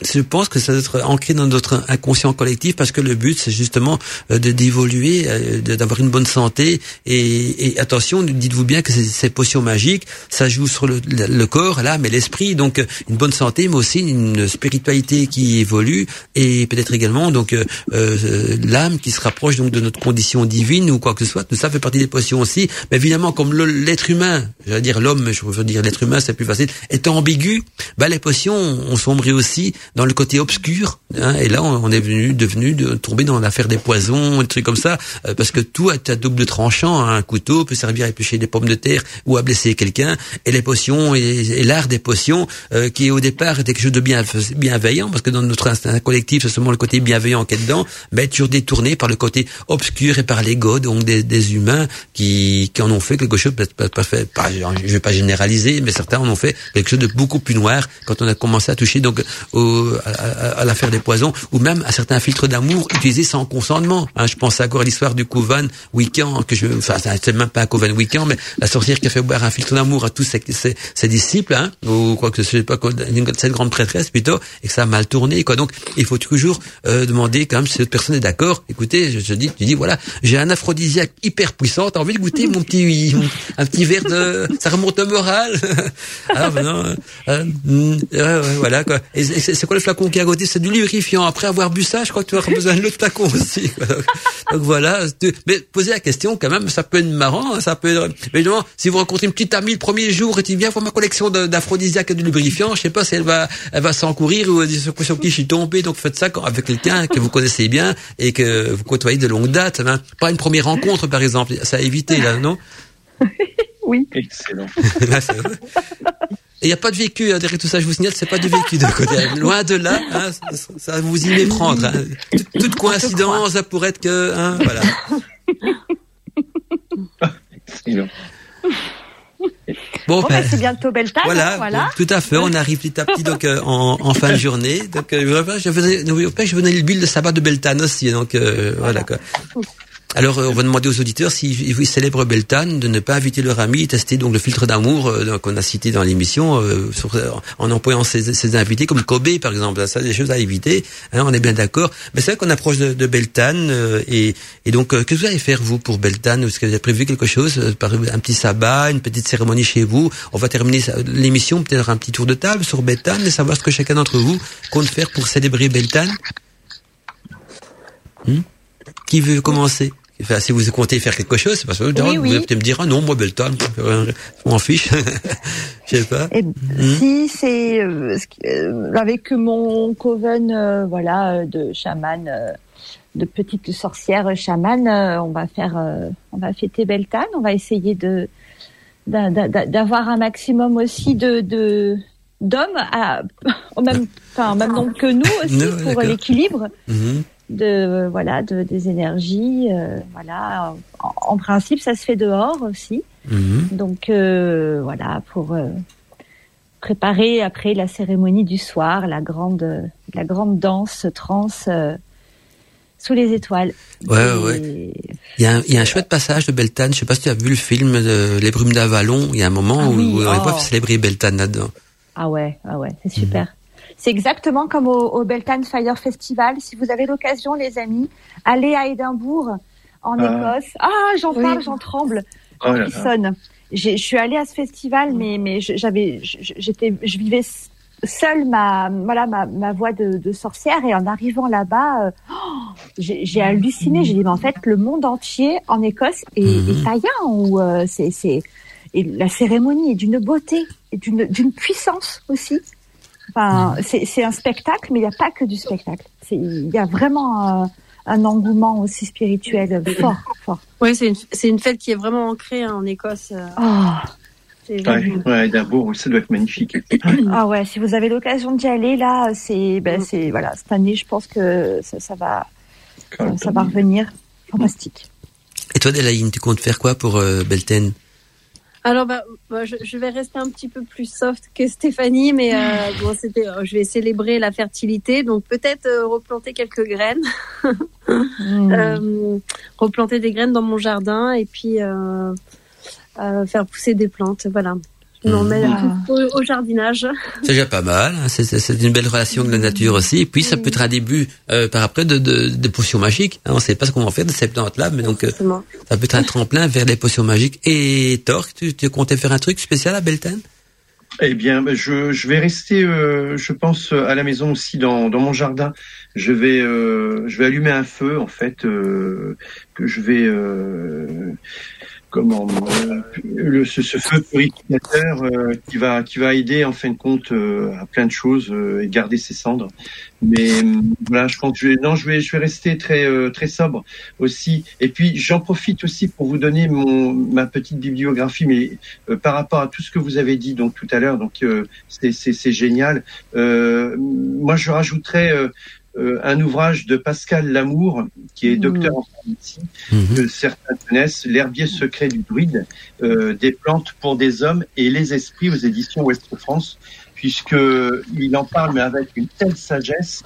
S3: je pense que ça doit être ancré dans notre inconscient collectif parce que le but c'est justement euh, de d'évoluer, euh, d'avoir une bonne santé. Et, et attention, dites-vous bien que ces, potions magiques, ça joue sur le, le corps, l'âme et l'esprit, donc euh, une bonne santé mais aussi une spiritualité qui évolue et peut-être également donc euh, l'âme qui se rapproche donc de notre condition divine ou quoi que ce soit. Tout ça fait partie des potions aussi, mais évidemment comme l'être humain, j'allais dire l'homme, je veux dire l'être humain c'est plus facile, est ambigu, bah les potions ont sombré aussi dans le côté obscur. Hein, et là, on est venu devenu de tomber dans l'affaire des poisons, des trucs comme ça, euh, parce que tout est à double tranchant. Hein, un couteau peut servir à éplucher des pommes de terre ou à blesser quelqu'un. Et les potions et, l'art des potions, euh, qui au départ était quelque chose de bien bienveillant, parce que dans notre instinct collectif, c'est seulement le côté bienveillant qui est dedans, mais est toujours détourné par le côté obscur et par l'ego, donc des, des, humains qui, qui en ont fait quelque chose, pas, pas, fait, pas, je vais pas généraliser, mais certains en ont fait quelque chose de beaucoup plus noir quand on a commencé à toucher donc au à, l'affaire des poisons, ou même à certains filtres d'amour utilisés sans consentement. Hein, je pense encore à l'histoire du Coven Weekend, que je, enfin, c'est même pas un Coven Weekend, mais la sorcière qui a fait boire un filtre d'amour à tous ses, ses, disciples, hein, ou quoi que ce soit, cette grande prêtresse plutôt, et que ça a mal tourné, quoi. Donc, il faut toujours euh, demander quand même si cette personne est d'accord. Écoutez, je, te dis, tu dis voilà, j'ai un aphrodisiaque hyper puissant, t'as envie de goûter mon petit, un petit verre de, ça remonte au moral. ah ben non, euh, euh, voilà quoi. Et, c'est quoi le flacon qui est à côté C'est du lubrifiant. Après avoir bu ça, je crois que tu auras besoin de l'autre flacon aussi. Donc, voilà. Mais poser la question quand même, ça peut être marrant. Hein, ça peut être... Mais évidemment, si vous rencontrez une petite amie le premier jour et tu viens voir ma collection d'aphrodisiaques et de lubrifiants, je sais pas si elle va, elle va s'encourir ou sur, sur qui je suis tombé. Donc faites ça avec quelqu'un que vous connaissez bien et que vous côtoyez de longue date. Hein. Pas une première rencontre, par exemple. Ça a évité, là, non?
S5: Oui.
S6: Excellent.
S3: il n'y a pas de vécu hein, derrière tout ça, je vous signale, c'est pas du vécu de côté. Loin de là, hein, ça, va vous y méprendre. Hein. Toute, coïncidence, ça pourrait être que, hein, voilà.
S5: Bon, ben, c'est bientôt belle.
S3: Voilà,
S5: voilà.
S3: tout à fait. On arrive petit à petit donc euh, en, en, fin de journée. Donc euh, je venais, je venais le bulle de sabbat de Beltane aussi. Donc euh, voilà quoi. Alors, euh, on va demander aux auditeurs s'ils célèbrent Beltane de ne pas inviter leur ami et tester donc le filtre d'amour euh, qu'on a cité dans l'émission euh, en employant ces, invités comme Kobe par exemple. Ça, des choses à éviter. Hein, on est bien d'accord. Mais c'est vrai qu'on approche de, de Beltane et, et, donc qu'est-ce que vous allez faire vous pour Beltane? Est-ce que vous avez prévu quelque chose par un petit sabbat, une petite cérémonie chez vous? On va terminer l'émission peut-être un petit tour de table sur Beltane et savoir ce que chacun d'entre vous compte faire pour célébrer Beltane? Hmm? Qui veut commencer? Enfin, si vous comptez faire quelque chose, c'est parce que vous pouvez me dire, ah non, moi, Belton, je m'en fiche. Je sais pas.
S5: Et, hmm. Si c'est euh, euh, avec mon coven, euh, voilà, de chaman, de petite sorcière chaman, on va faire, on va fêter Beltane, on va essayer de d'avoir un maximum aussi de, de d'hommes au même, enfin, même nombre que nous aussi pour l'équilibre. Mhm de voilà de, des énergies euh, voilà en, principe ça se fait dehors aussi mhm. donc euh, voilà pour euh, préparer après la cérémonie du soir, la grande, la grande danse trans sous les étoiles.
S3: Ouais, ouais. Il y, a un, il y a un chouette passage de Beltane. Je sais pas si tu as vu le film de Les Brumes d'Avalon. Il y a un moment ah où on voit oh. célébrer Beltane là-dedans.
S5: Ah ouais, ah ouais, c'est super. C'est exactement comme au, au Beltane Fire Festival. Si vous avez l'occasion, les amis, allez à Édimbourg, en ah. Écosse. Ah, j'en parle, j'en tremble. Oh sonne. Je suis allée à ce festival, mais mais j'avais, j'étais, je vivais seule ma voilà ma, ma voix de, de sorcière et en arrivant là-bas euh, oh, j'ai halluciné j'ai dit mais en fait le monde entier en Écosse est, est païen ou euh, c'est c'est et la cérémonie est d'une beauté et d'une d'une puissance aussi enfin c'est un spectacle mais il n'y a pas que du spectacle il y a vraiment un, un engouement aussi spirituel fort fort
S4: oui c'est une c'est une fête qui est vraiment ancrée hein, en Écosse
S5: oh
S6: Ouais, d'abord, ça doit être magnifique.
S5: ah ouais, si vous avez l'occasion d'y aller, là, c'est, ben, mm. c'est, voilà, cette année, je pense que ça, ça va, ça, va revenir. Fantastique.
S3: Et toi, Delaïne, tu comptes faire quoi pour euh, Belten?
S4: Alors, bah, bah, je, je, vais rester un petit peu plus soft que Stéphanie, mais euh, bon, c'était, euh, je vais célébrer la fertilité, donc peut-être euh, replanter quelques graines, mm. euh, replanter des graines dans mon jardin, et puis faire pousser des plantes. Voilà. Je m'en mets mmh. au, jardinage.
S3: C'est déjà pas mal. Hein. C'est une belle relation de la nature aussi. Et puis ça peut être un début euh, par après de, de, de potions magiques. Hein. On ne sait pas ce qu'on va faire de ces plantes-là, mais donc euh, ça peut être un tremplin vers des potions magiques. Et Torque, tu, tu comptais faire un truc spécial à Belten?
S6: Eh bien, je, je vais rester, euh, je pense, à la maison aussi dans, dans mon jardin. Je vais, euh, je vais allumer un feu en fait euh, que je vais comment euh, le, ce, ce, feu purificateur euh, qui va qui va aider en fin de compte euh, à plein de choses et garder ses cendres. Mais voilà, je pense que je vais, non, je vais je vais rester très très sobre aussi. Et puis j'en profite aussi pour vous donner mon ma petite bibliographie, mais par rapport à tout ce que vous avez dit donc tout à l'heure, donc c'est c'est génial. moi, je rajouterais euh, un ouvrage de Pascal Lamour, qui est docteur en pharmacie, mmh. que certains connaissent, L'herbier secret du druide, euh, des plantes pour des hommes et les esprits aux éditions Ouest France, puisque il en parle mais avec une telle sagesse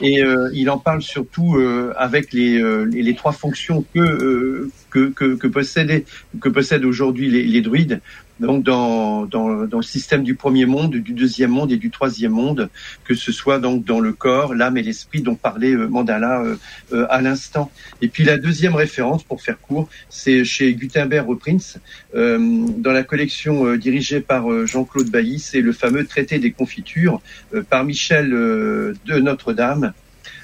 S6: et euh, il en parle surtout euh, avec les, les, les, trois fonctions que que, que, que, possèdent, que possèdent aujourd'hui les, les druides, donc dans, dans, dans, le système du premier monde, du deuxième monde et du troisième monde, que ce soit donc dans le corps, l'âme et l'esprit dont parlait euh, Mandala euh, euh, à l'instant. Et puis la deuxième référence, pour faire court, c'est chez Gutenberg Prince, dans la collection dirigée par Jean-Claude Bailly, c'est le fameux traité des confitures par Michel de Notre-Dame.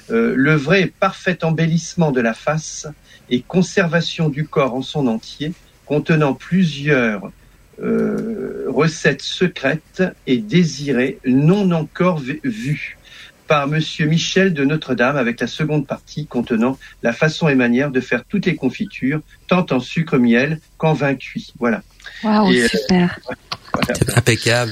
S6: le vrai et parfait embellissement de la face et conservation du corps en son entier, contenant plusieurs euh, recettes secrètes et désirées, non encore vues par Monsieur Michel de Notre-Dame avec la seconde partie contenant la façon et manière de faire toutes les confitures, tant en sucre miel qu'en vin cuit. Voilà.
S5: Waouh, super.
S3: impeccable.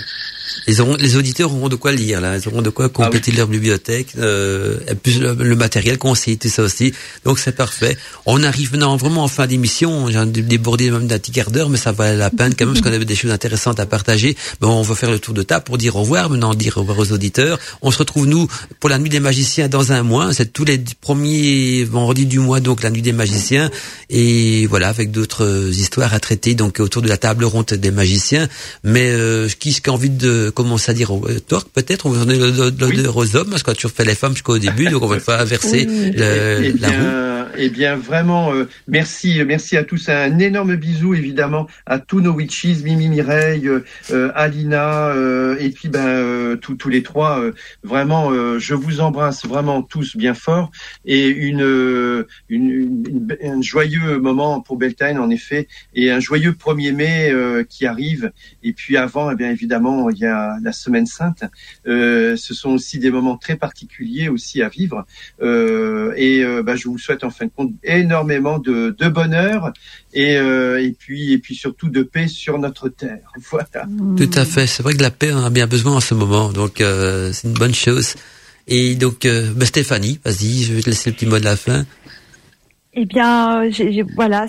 S3: Ils auront, les auditeurs auront de quoi lire là, ils auront de quoi compléter ah leur bibliothèque, euh, et plus le, matériel conseil, tout ça aussi. Donc c'est parfait. On arrive maintenant vraiment en fin d'émission. J'ai débordé même d'un petit quart d'heure, mais ça valait la peine quand même parce qu'on avait des choses intéressantes à partager. Bon, on va faire le tour de table pour dire au revoir. Maintenant, dire au revoir aux auditeurs. On se retrouve nous pour la nuit des magiciens dans un mois. C'est tous les premiers vendredis du mois, donc la nuit des magiciens. Et voilà, avec d'autres histoires à traiter, donc autour de la table ronde des magiciens. Mais euh, qui, qui a envie de commence à dire euh, torque peut-être on va donner l'odeur aux hommes parce a toujours fait les femmes jusqu'au début donc on va pas inverser le, la roue
S6: eh bien, vraiment, euh, merci, merci à tous. Un énorme bisou, évidemment, à tous nos witches, Mimi Mireille, euh, Alina, euh, et puis ben tous les trois. vraiment, je vous embrasse vraiment tous bien fort et une, une, un joyeux moment pour Beltane, en effet, et un joyeux 1er mai qui arrive. Et puis avant, eh bien évidemment, il y a la Semaine Sainte. ce sont aussi des moments très particuliers aussi à vivre. et ben, je vous souhaite enfin compte énormément de, de bonheur et, euh, et puis et puis surtout de paix sur notre terre. Voilà.
S3: Tout à fait. C'est vrai que la paix on a bien besoin en ce moment, donc euh, c'est une bonne chose. Et donc euh, ben Stéphanie, vas-y, je vais te laisser le petit mot de la fin.
S5: Eh bien, j'ai, voilà,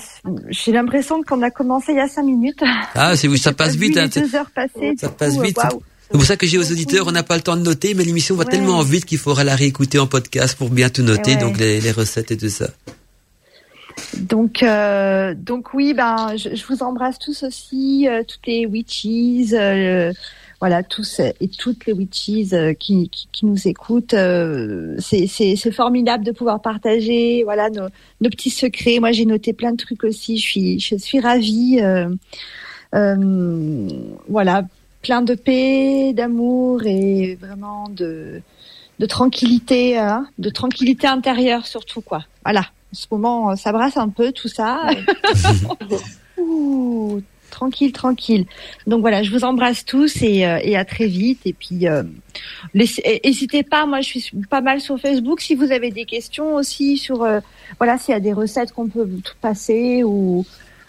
S5: j'ai l'impression qu'on a commencé il y a cinq minutes.
S3: Ah, c'est oui, ça passe vite. Hein,
S5: deux heures passées.
S3: Ça passe vite. C'est pour ça que j'ai aux auditeurs, on n'a pas le temps de noter, mais l'émission va tellement vite qu'il faudra la réécouter en podcast pour bien tout noter, donc les, les, recettes et tout ça.
S5: Donc, euh, donc oui, ben, je, je, vous embrasse tous aussi, euh, toutes les witches, euh, voilà, tous et toutes les witches euh, qui, qui, qui, nous écoutent. Euh, c'est formidable de pouvoir partager, voilà, nos, nos petits secrets. Moi, j'ai noté plein de trucs aussi. Je suis, je suis ravie. voilà, plein de paix, d'amour et vraiment de, de tranquillité, hein, de tranquillité intérieure surtout, quoi. Voilà en ce moment, euh, ça brasse un peu tout ça. Ouh, tranquille, tranquille. Donc voilà, je vous embrasse tous et, euh, et à très vite. Et puis, euh, n'hésitez pas. Moi, je suis pas mal sur Facebook. Si vous avez des questions aussi sur, voilà, s'il y a des recettes qu'on peut passer ou,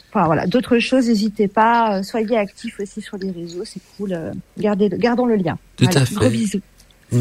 S5: enfin voilà, d'autres choses, n'hésitez pas. Soyez actifs aussi sur les réseaux, c'est cool. Gardez, gardons le lien.
S3: Tout à fait.
S5: Gros bisous.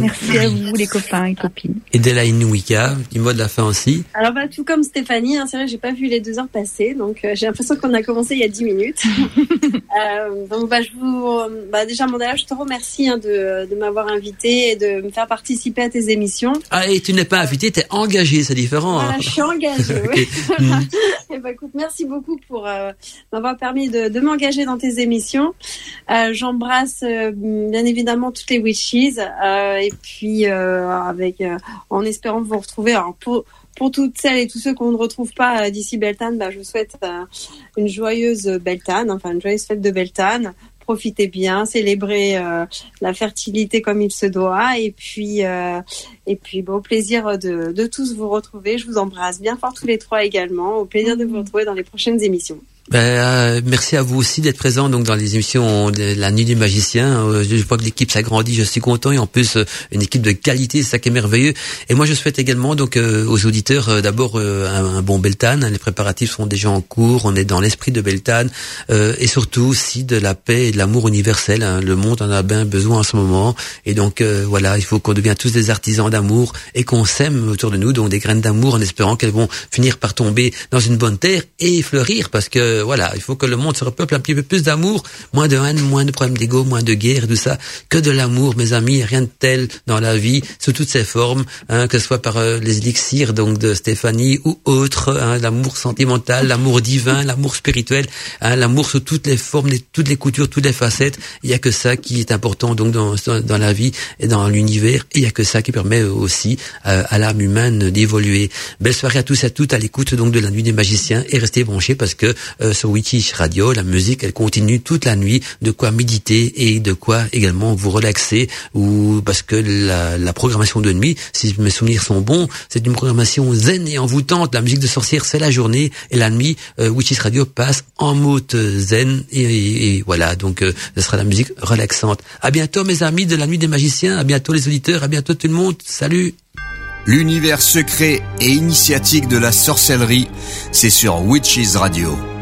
S5: Merci à vous, les copains et copines.
S3: Et Delaine Wicca, petit mot de la fin aussi.
S4: Alors, bah, tout comme Stéphanie, hein, c'est vrai, j'ai pas vu les deux heures passer, donc euh, j'ai l'impression qu'on a commencé il y a dix minutes. euh, donc, bah, je vous, bah, déjà, Mandala, je te remercie hein, de, de m'avoir invité et de me faire participer à tes émissions.
S3: Ah, et tu n'es pas invité, tu es engagé, c'est différent.
S4: Voilà, je suis engagée, oui. Mm. et bah, écoute, merci beaucoup pour euh, m'avoir permis de, de m'engager dans tes émissions. Euh, J'embrasse euh, bien évidemment toutes les witches. Euh, et puis euh, avec euh, en espérant vous retrouver. Alors pour pour toutes celles et tous ceux qu'on ne retrouve pas d'ici Beltane, bah, je vous souhaite une joyeuse Beltane, enfin une joyeuse fête de Beltane. Profitez bien, célébrez la fertilité comme il se doit, et puis et puis bon, au plaisir de, de tous vous retrouver. Je vous embrasse bien fort tous les trois également. Au plaisir de vous retrouver dans les prochaines émissions.
S3: Ben, euh, merci à vous aussi d'être présent donc dans les émissions de la nuit des magiciens. Euh, je vois que l'équipe s'agrandit, je suis content et en plus euh, une équipe de qualité, c'est ça qui est merveilleux. Et moi je souhaite également donc aux auditeurs d'abord un, bon Beltane. Les préparatifs sont déjà en cours, on est dans l'esprit de Beltane et surtout aussi de la paix et de l'amour universel. Hein. Le monde en a bien besoin en ce moment et donc voilà, il faut qu'on devienne tous des artisans d'amour et qu'on sème autour de nous donc des graines d'amour en espérant qu'elles vont finir par tomber dans une bonne terre et fleurir parce que voilà, il faut que le monde se repeuple un petit peu plus d'amour, moins de haine, moins de problèmes d'ego, moins de guerre tout ça, que de l'amour, mes amis, rien de tel dans la vie, sous toutes ses formes, hein, que ce soit par euh, les élixirs donc de Stéphanie ou autres, hein, l'amour sentimental, l'amour divin, l'amour spirituel, hein, l'amour sous toutes les formes, toutes les coutures, toutes les facettes. Il y a que ça qui est important donc dans, dans la vie et dans l'univers. Il y a que ça qui permet aussi euh, à l'âme humaine d'évoluer. Belle soirée à tous et à toutes à l'écoute donc de la nuit des magiciens et restez branchés parce que euh, sur Witch Radio, la musique, elle continue toute la nuit, de quoi méditer et de quoi également vous relaxer, ou parce que la, la programmation de nuit, si mes souvenirs sont bons, c'est une programmation zen et envoûtante. La musique de sorcière, c'est la journée, et la nuit, euh, Witches Radio passe en mode zen, et, voilà, donc euh, ce sera la musique relaxante. À bientôt mes amis de la nuit des magiciens, à bientôt les auditeurs, à bientôt tout le monde, salut.
S7: L'univers secret et initiatique de la sorcellerie, c'est sur Witches Radio.